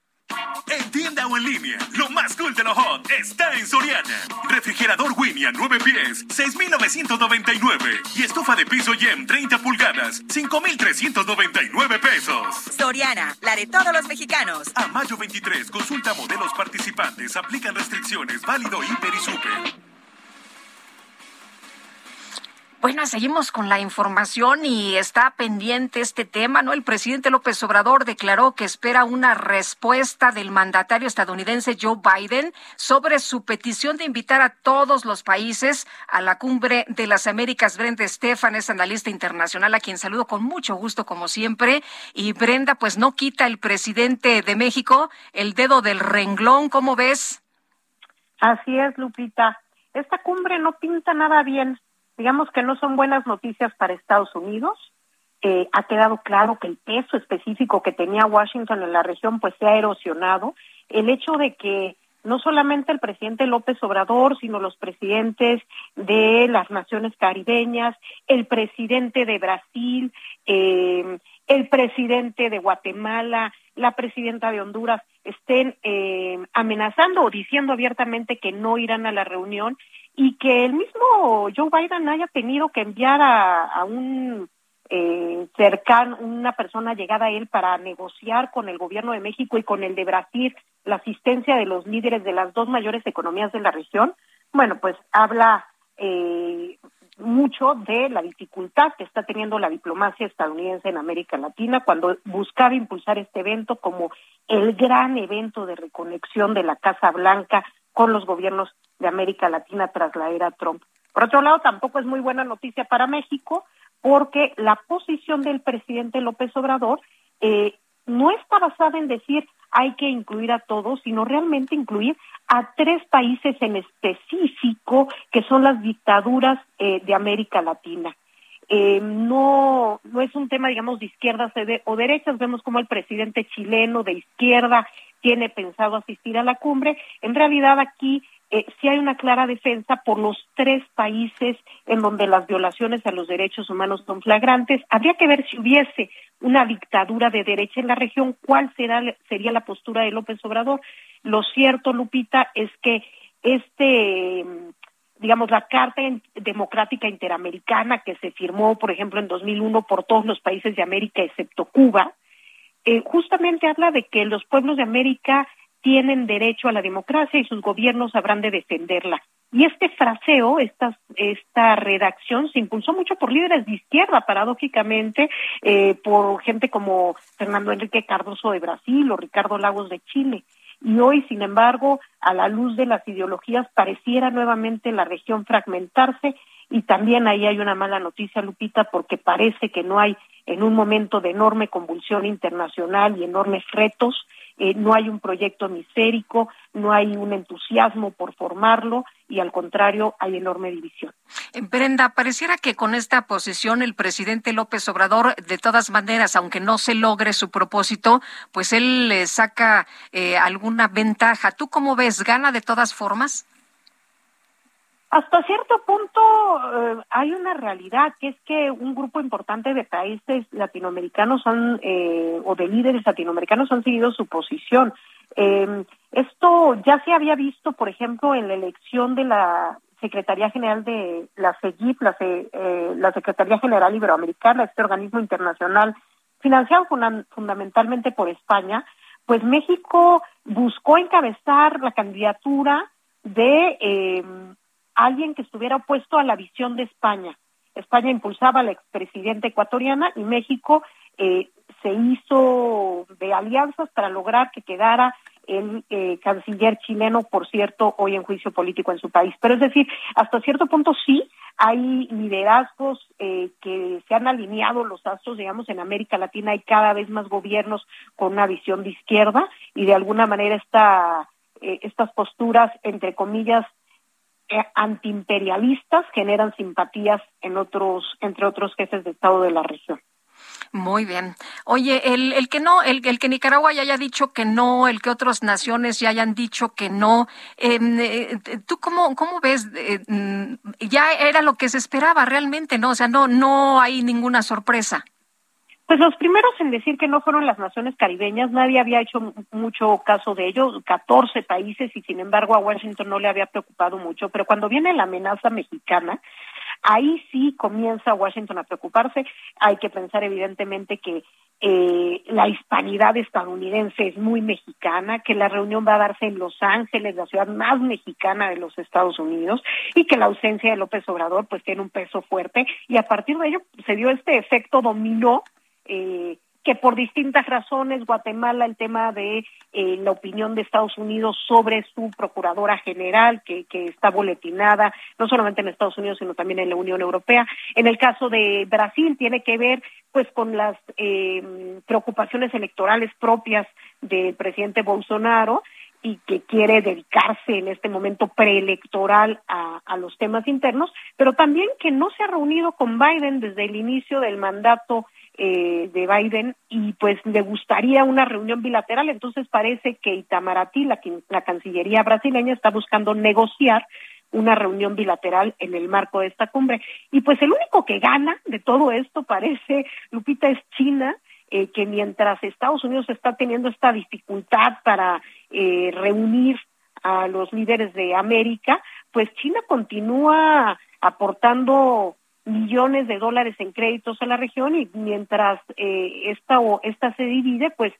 En tienda o en línea, lo más cool de lo hot está en Soriana. Refrigerador Winnie a 9 pies, 6,999. Y estufa de piso Yem 30 pulgadas, 5,399 pesos. Soriana, la de todos los mexicanos. A mayo 23, consulta modelos participantes, aplican restricciones, válido Hiper y Super. Bueno, seguimos con la información y está pendiente este tema, ¿no? El presidente López Obrador declaró que espera una respuesta del mandatario estadounidense Joe Biden sobre su petición de invitar a todos los países a la cumbre de las Américas. Brenda Estefan es analista internacional, a quien saludo con mucho gusto, como siempre. Y Brenda, pues no quita el presidente de México el dedo del renglón, ¿cómo ves? Así es, Lupita. Esta cumbre no pinta nada bien. Digamos que no son buenas noticias para Estados Unidos. Eh, ha quedado claro que el peso específico que tenía Washington en la región pues se ha erosionado. El hecho de que no solamente el presidente López Obrador, sino los presidentes de las naciones caribeñas, el presidente de Brasil, eh, el presidente de Guatemala, la presidenta de Honduras estén eh, amenazando o diciendo abiertamente que no irán a la reunión y que el mismo Joe Biden haya tenido que enviar a, un eh, cercano, una persona llegada a él para negociar con el gobierno de México y con el de Brasil la asistencia de los líderes de las dos mayores economías de la región, bueno, pues habla eh, mucho de la dificultad que está teniendo la diplomacia estadounidense en América Latina cuando buscaba impulsar este evento como el gran evento de reconexión de la Casa Blanca con los gobiernos de América Latina tras la era Trump. Por otro lado, tampoco es muy buena noticia para México porque la posición del presidente López Obrador eh, no está basada en decir hay que incluir a todos, sino realmente incluir a tres países en específico que son las dictaduras eh, de América Latina. Eh, no, no es un tema, digamos, de izquierdas o de- o derechas. Vemos como el presidente chileno de izquierda tiene pensado asistir a la cumbre. En realidad aquí eh, sí hay una clara defensa por los tres países en donde las violaciones a los derechos humanos son flagrantes. Habría que ver si hubiese una dictadura de derecha en la región, cuál será, sería la postura de López Obrador. Lo cierto, Lupita, es que este digamos, la Carta Democrática Interamericana que se firmó, por ejemplo, en 2001 por todos los países de América excepto Cuba, eh, justamente habla de que los pueblos de América tienen derecho a la democracia y sus gobiernos habrán de defenderla. Y este fraseo, esta, esta redacción se impulsó mucho por líderes de izquierda, paradójicamente, eh, por gente como Fernando Enrique Cardoso de Brasil o Ricardo Lagos de Chile. Y hoy, sin embargo, a la luz de las ideologías, pareciera nuevamente la región fragmentarse y también ahí hay una mala noticia, Lupita, porque parece que no hay, en un momento de enorme convulsión internacional y enormes retos, eh, no hay un proyecto misérico, no hay un entusiasmo por formarlo y al contrario hay enorme división. Eh, Brenda, pareciera que con esta posición el presidente López Obrador, de todas maneras, aunque no se logre su propósito, pues él le saca eh, alguna ventaja. ¿Tú cómo ves? ¿Gana de todas formas? Hasta cierto punto eh, hay una realidad que es que un grupo importante de países latinoamericanos han, eh, o de líderes latinoamericanos han seguido su posición. Eh, esto ya se había visto, por ejemplo, en la elección de la Secretaría General de la CEGIP, la, eh, la Secretaría General Iberoamericana, este organismo internacional financiado funda fundamentalmente por España, pues México buscó encabezar la candidatura de eh, alguien que estuviera opuesto a la visión de España. España impulsaba a la expresidenta ecuatoriana y México eh, se hizo de alianzas para lograr que quedara el eh, canciller chileno, por cierto, hoy en juicio político en su país. Pero es decir, hasta cierto punto sí hay liderazgos eh, que se han alineado los astros, digamos, en América Latina hay cada vez más gobiernos con una visión de izquierda y de alguna manera esta, eh, estas posturas, entre comillas, antiimperialistas generan simpatías en otros, entre otros jefes de Estado de la región. Muy bien. Oye, el, el que no, el, el, que Nicaragua ya haya dicho que no, el que otras naciones ya hayan dicho que no, em, eh, ¿tú cómo, cómo ves? Eh, mm, ya era lo que se esperaba realmente, ¿no? O sea, no, no hay ninguna sorpresa. Pues los primeros en decir que no fueron las naciones caribeñas, nadie había hecho mucho caso de ello, 14 países y sin embargo a Washington no le había preocupado mucho, pero cuando viene la amenaza mexicana, ahí sí comienza Washington a preocuparse. Hay que pensar evidentemente que eh, la hispanidad estadounidense es muy mexicana, que la reunión va a darse en Los Ángeles, la ciudad más mexicana de los Estados Unidos, y que la ausencia de López Obrador pues tiene un peso fuerte y a partir de ello se dio este efecto dominó eh, que por distintas razones Guatemala el tema de eh, la opinión de Estados Unidos sobre su procuradora general que, que está boletinada no solamente en Estados Unidos sino también en la Unión Europea. En el caso de Brasil tiene que ver pues con las eh, preocupaciones electorales propias del presidente Bolsonaro y que quiere dedicarse en este momento preelectoral a, a los temas internos, pero también que no se ha reunido con Biden desde el inicio del mandato eh, de Biden y pues le gustaría una reunión bilateral. Entonces parece que Itamaraty, la, la Cancillería brasileña, está buscando negociar una reunión bilateral en el marco de esta cumbre. Y pues el único que gana de todo esto parece, Lupita, es China, eh, que mientras Estados Unidos está teniendo esta dificultad para eh, reunir a los líderes de América, pues China continúa aportando millones de dólares en créditos a la región y mientras eh, esta, esta se divide, pues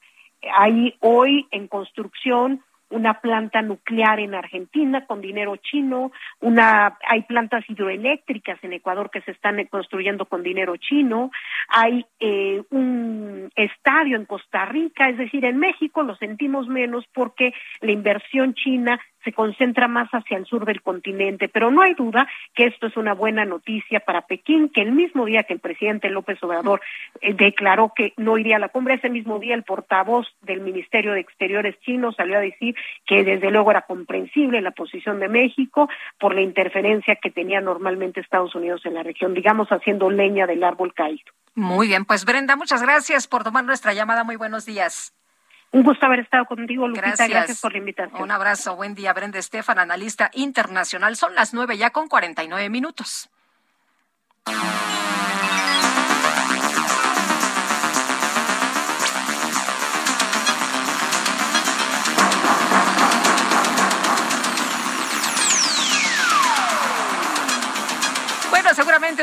hay hoy en construcción una planta nuclear en Argentina con dinero chino, una hay plantas hidroeléctricas en Ecuador que se están construyendo con dinero chino, hay eh, un estadio en Costa Rica, es decir, en México lo sentimos menos porque la inversión china se concentra más hacia el sur del continente, pero no hay duda que esto es una buena noticia para Pekín, que el mismo día que el presidente López Obrador eh, declaró que no iría a la cumbre, ese mismo día el portavoz del Ministerio de Exteriores chino salió a decir que desde luego era comprensible la posición de México por la interferencia que tenía normalmente Estados Unidos en la región, digamos haciendo leña del árbol caído. Muy bien, pues Brenda, muchas gracias por tomar nuestra llamada. Muy buenos días. Un gusto haber estado contigo, Lupita. Gracias. Gracias por la invitación. Un abrazo. Buen día, Brenda Estefan, analista internacional. Son las nueve ya con cuarenta y nueve minutos.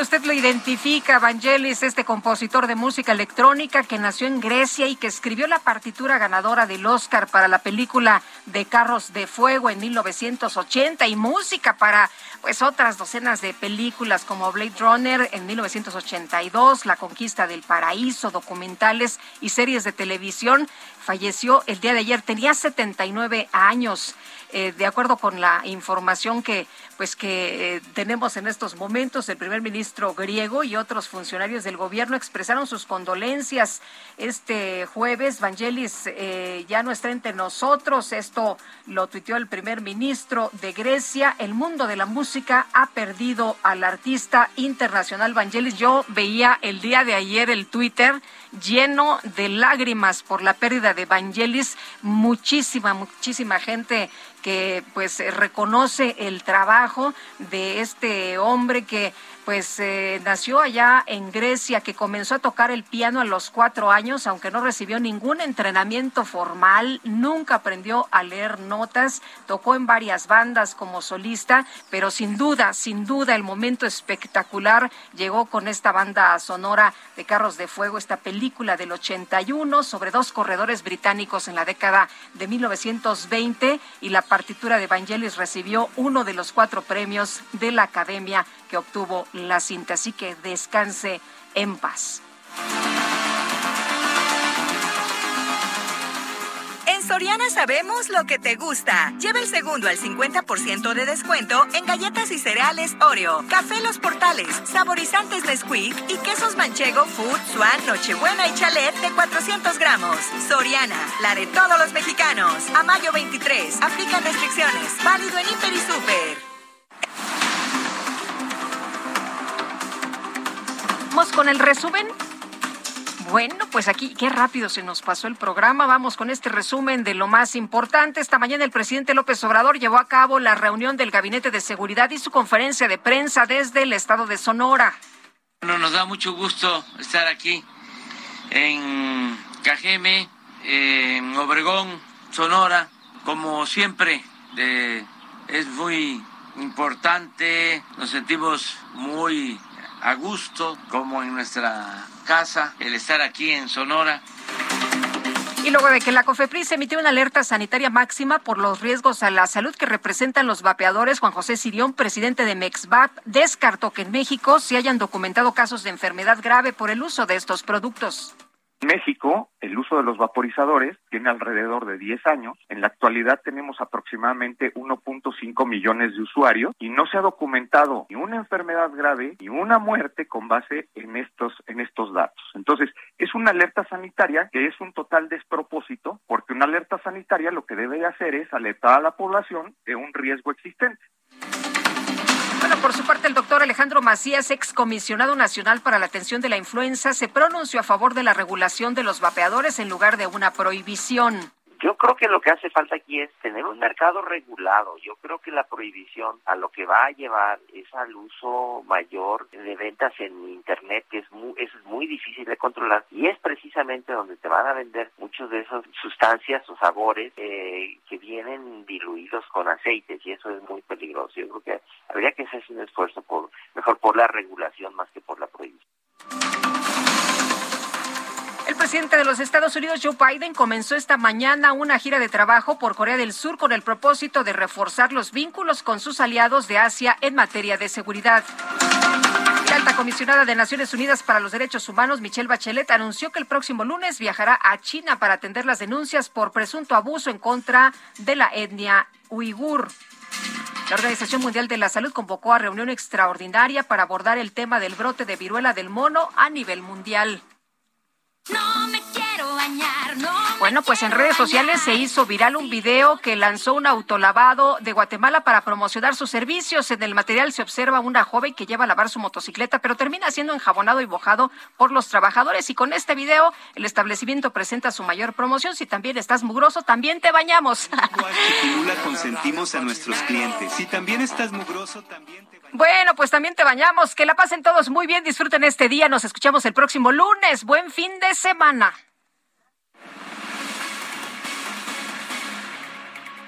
Usted identifica a Vangelis, este compositor de música electrónica que nació en Grecia y que escribió la partitura ganadora del Oscar para la película de Carros de Fuego en 1980 y música para pues otras docenas de películas como Blade Runner en 1982, La Conquista del Paraíso, documentales y series de televisión. Falleció el día de ayer, tenía 79 años. Eh, de acuerdo con la información que pues que eh, tenemos en estos momentos, el primer ministro griego y otros funcionarios del gobierno expresaron sus condolencias este jueves. Vangelis eh, ya no está entre nosotros. Esto lo tuiteó el primer ministro de Grecia. El mundo de la música ha perdido al artista internacional Vangelis. Yo veía el día de ayer el Twitter lleno de lágrimas por la pérdida de Vangelis. Muchísima, muchísima gente que pues reconoce el trabajo de este hombre que pues eh, nació allá en Grecia, que comenzó a tocar el piano a los cuatro años, aunque no recibió ningún entrenamiento formal, nunca aprendió a leer notas, tocó en varias bandas como solista, pero sin duda, sin duda, el momento espectacular llegó con esta banda sonora de Carros de Fuego, esta película del 81 sobre dos corredores británicos en la década de 1920 y la partitura de Vangelis recibió uno de los cuatro premios de la Academia que obtuvo la cinta. Así que descanse en paz. En Soriana sabemos lo que te gusta. Lleva el segundo al 50% de descuento en galletas y cereales Oreo, café Los Portales, saborizantes Nesquik y quesos manchego, Food, Swan, Nochebuena y Chalet de 400 gramos. Soriana, la de todos los mexicanos. A mayo 23, aplican restricciones. Válido en Hiper y Super. Con el resumen. Bueno, pues aquí qué rápido se nos pasó el programa. Vamos con este resumen de lo más importante. Esta mañana el presidente López Obrador llevó a cabo la reunión del Gabinete de Seguridad y su conferencia de prensa desde el estado de Sonora. Bueno, nos da mucho gusto estar aquí en Cajeme, en Obregón, Sonora. Como siempre, es muy importante, nos sentimos muy a gusto, como en nuestra casa, el estar aquí en Sonora. Y luego de que la COFEPRIS emitió una alerta sanitaria máxima por los riesgos a la salud que representan los vapeadores, Juan José Sirión, presidente de MEXVAP, descartó que en México se hayan documentado casos de enfermedad grave por el uso de estos productos. México, el uso de los vaporizadores tiene alrededor de 10 años. En la actualidad tenemos aproximadamente 1.5 millones de usuarios y no se ha documentado ni una enfermedad grave ni una muerte con base en estos en estos datos. Entonces, es una alerta sanitaria que es un total despropósito porque una alerta sanitaria lo que debe hacer es alertar a la población de un riesgo existente. Por su parte, el doctor Alejandro Macías, excomisionado nacional para la atención de la influenza, se pronunció a favor de la regulación de los vapeadores en lugar de una prohibición. Yo creo que lo que hace falta aquí es tener un mercado regulado. Yo creo que la prohibición a lo que va a llevar es al uso mayor de ventas en Internet, que es muy, es muy difícil de controlar. Y es precisamente donde te van a vender muchos de esas sustancias o sabores eh, que vienen diluidos con aceites y eso es muy peligroso. Yo creo que habría que hacer un esfuerzo por mejor por la regulación más que por la prohibición. Presidente de los Estados Unidos, Joe Biden, comenzó esta mañana una gira de trabajo por Corea del Sur con el propósito de reforzar los vínculos con sus aliados de Asia en materia de seguridad. La alta comisionada de Naciones Unidas para los Derechos Humanos, Michelle Bachelet, anunció que el próximo lunes viajará a China para atender las denuncias por presunto abuso en contra de la etnia uigur. La Organización Mundial de la Salud convocó a reunión extraordinaria para abordar el tema del brote de viruela del mono a nivel mundial. No me quiero bañar, no. Bueno, pues en redes sociales se hizo viral un video que lanzó un autolavado de Guatemala para promocionar sus servicios. En el material se observa una joven que lleva a lavar su motocicleta, pero termina siendo enjabonado y bojado por los trabajadores. Y con este video, el establecimiento presenta su mayor promoción. Si también estás mugroso, también te bañamos. Chiquilula consentimos a nuestros clientes. Si también estás mugroso, también te Bueno, pues también te bañamos. Que la pasen todos muy bien. Disfruten este día. Nos escuchamos el próximo lunes. Buen fin de semana.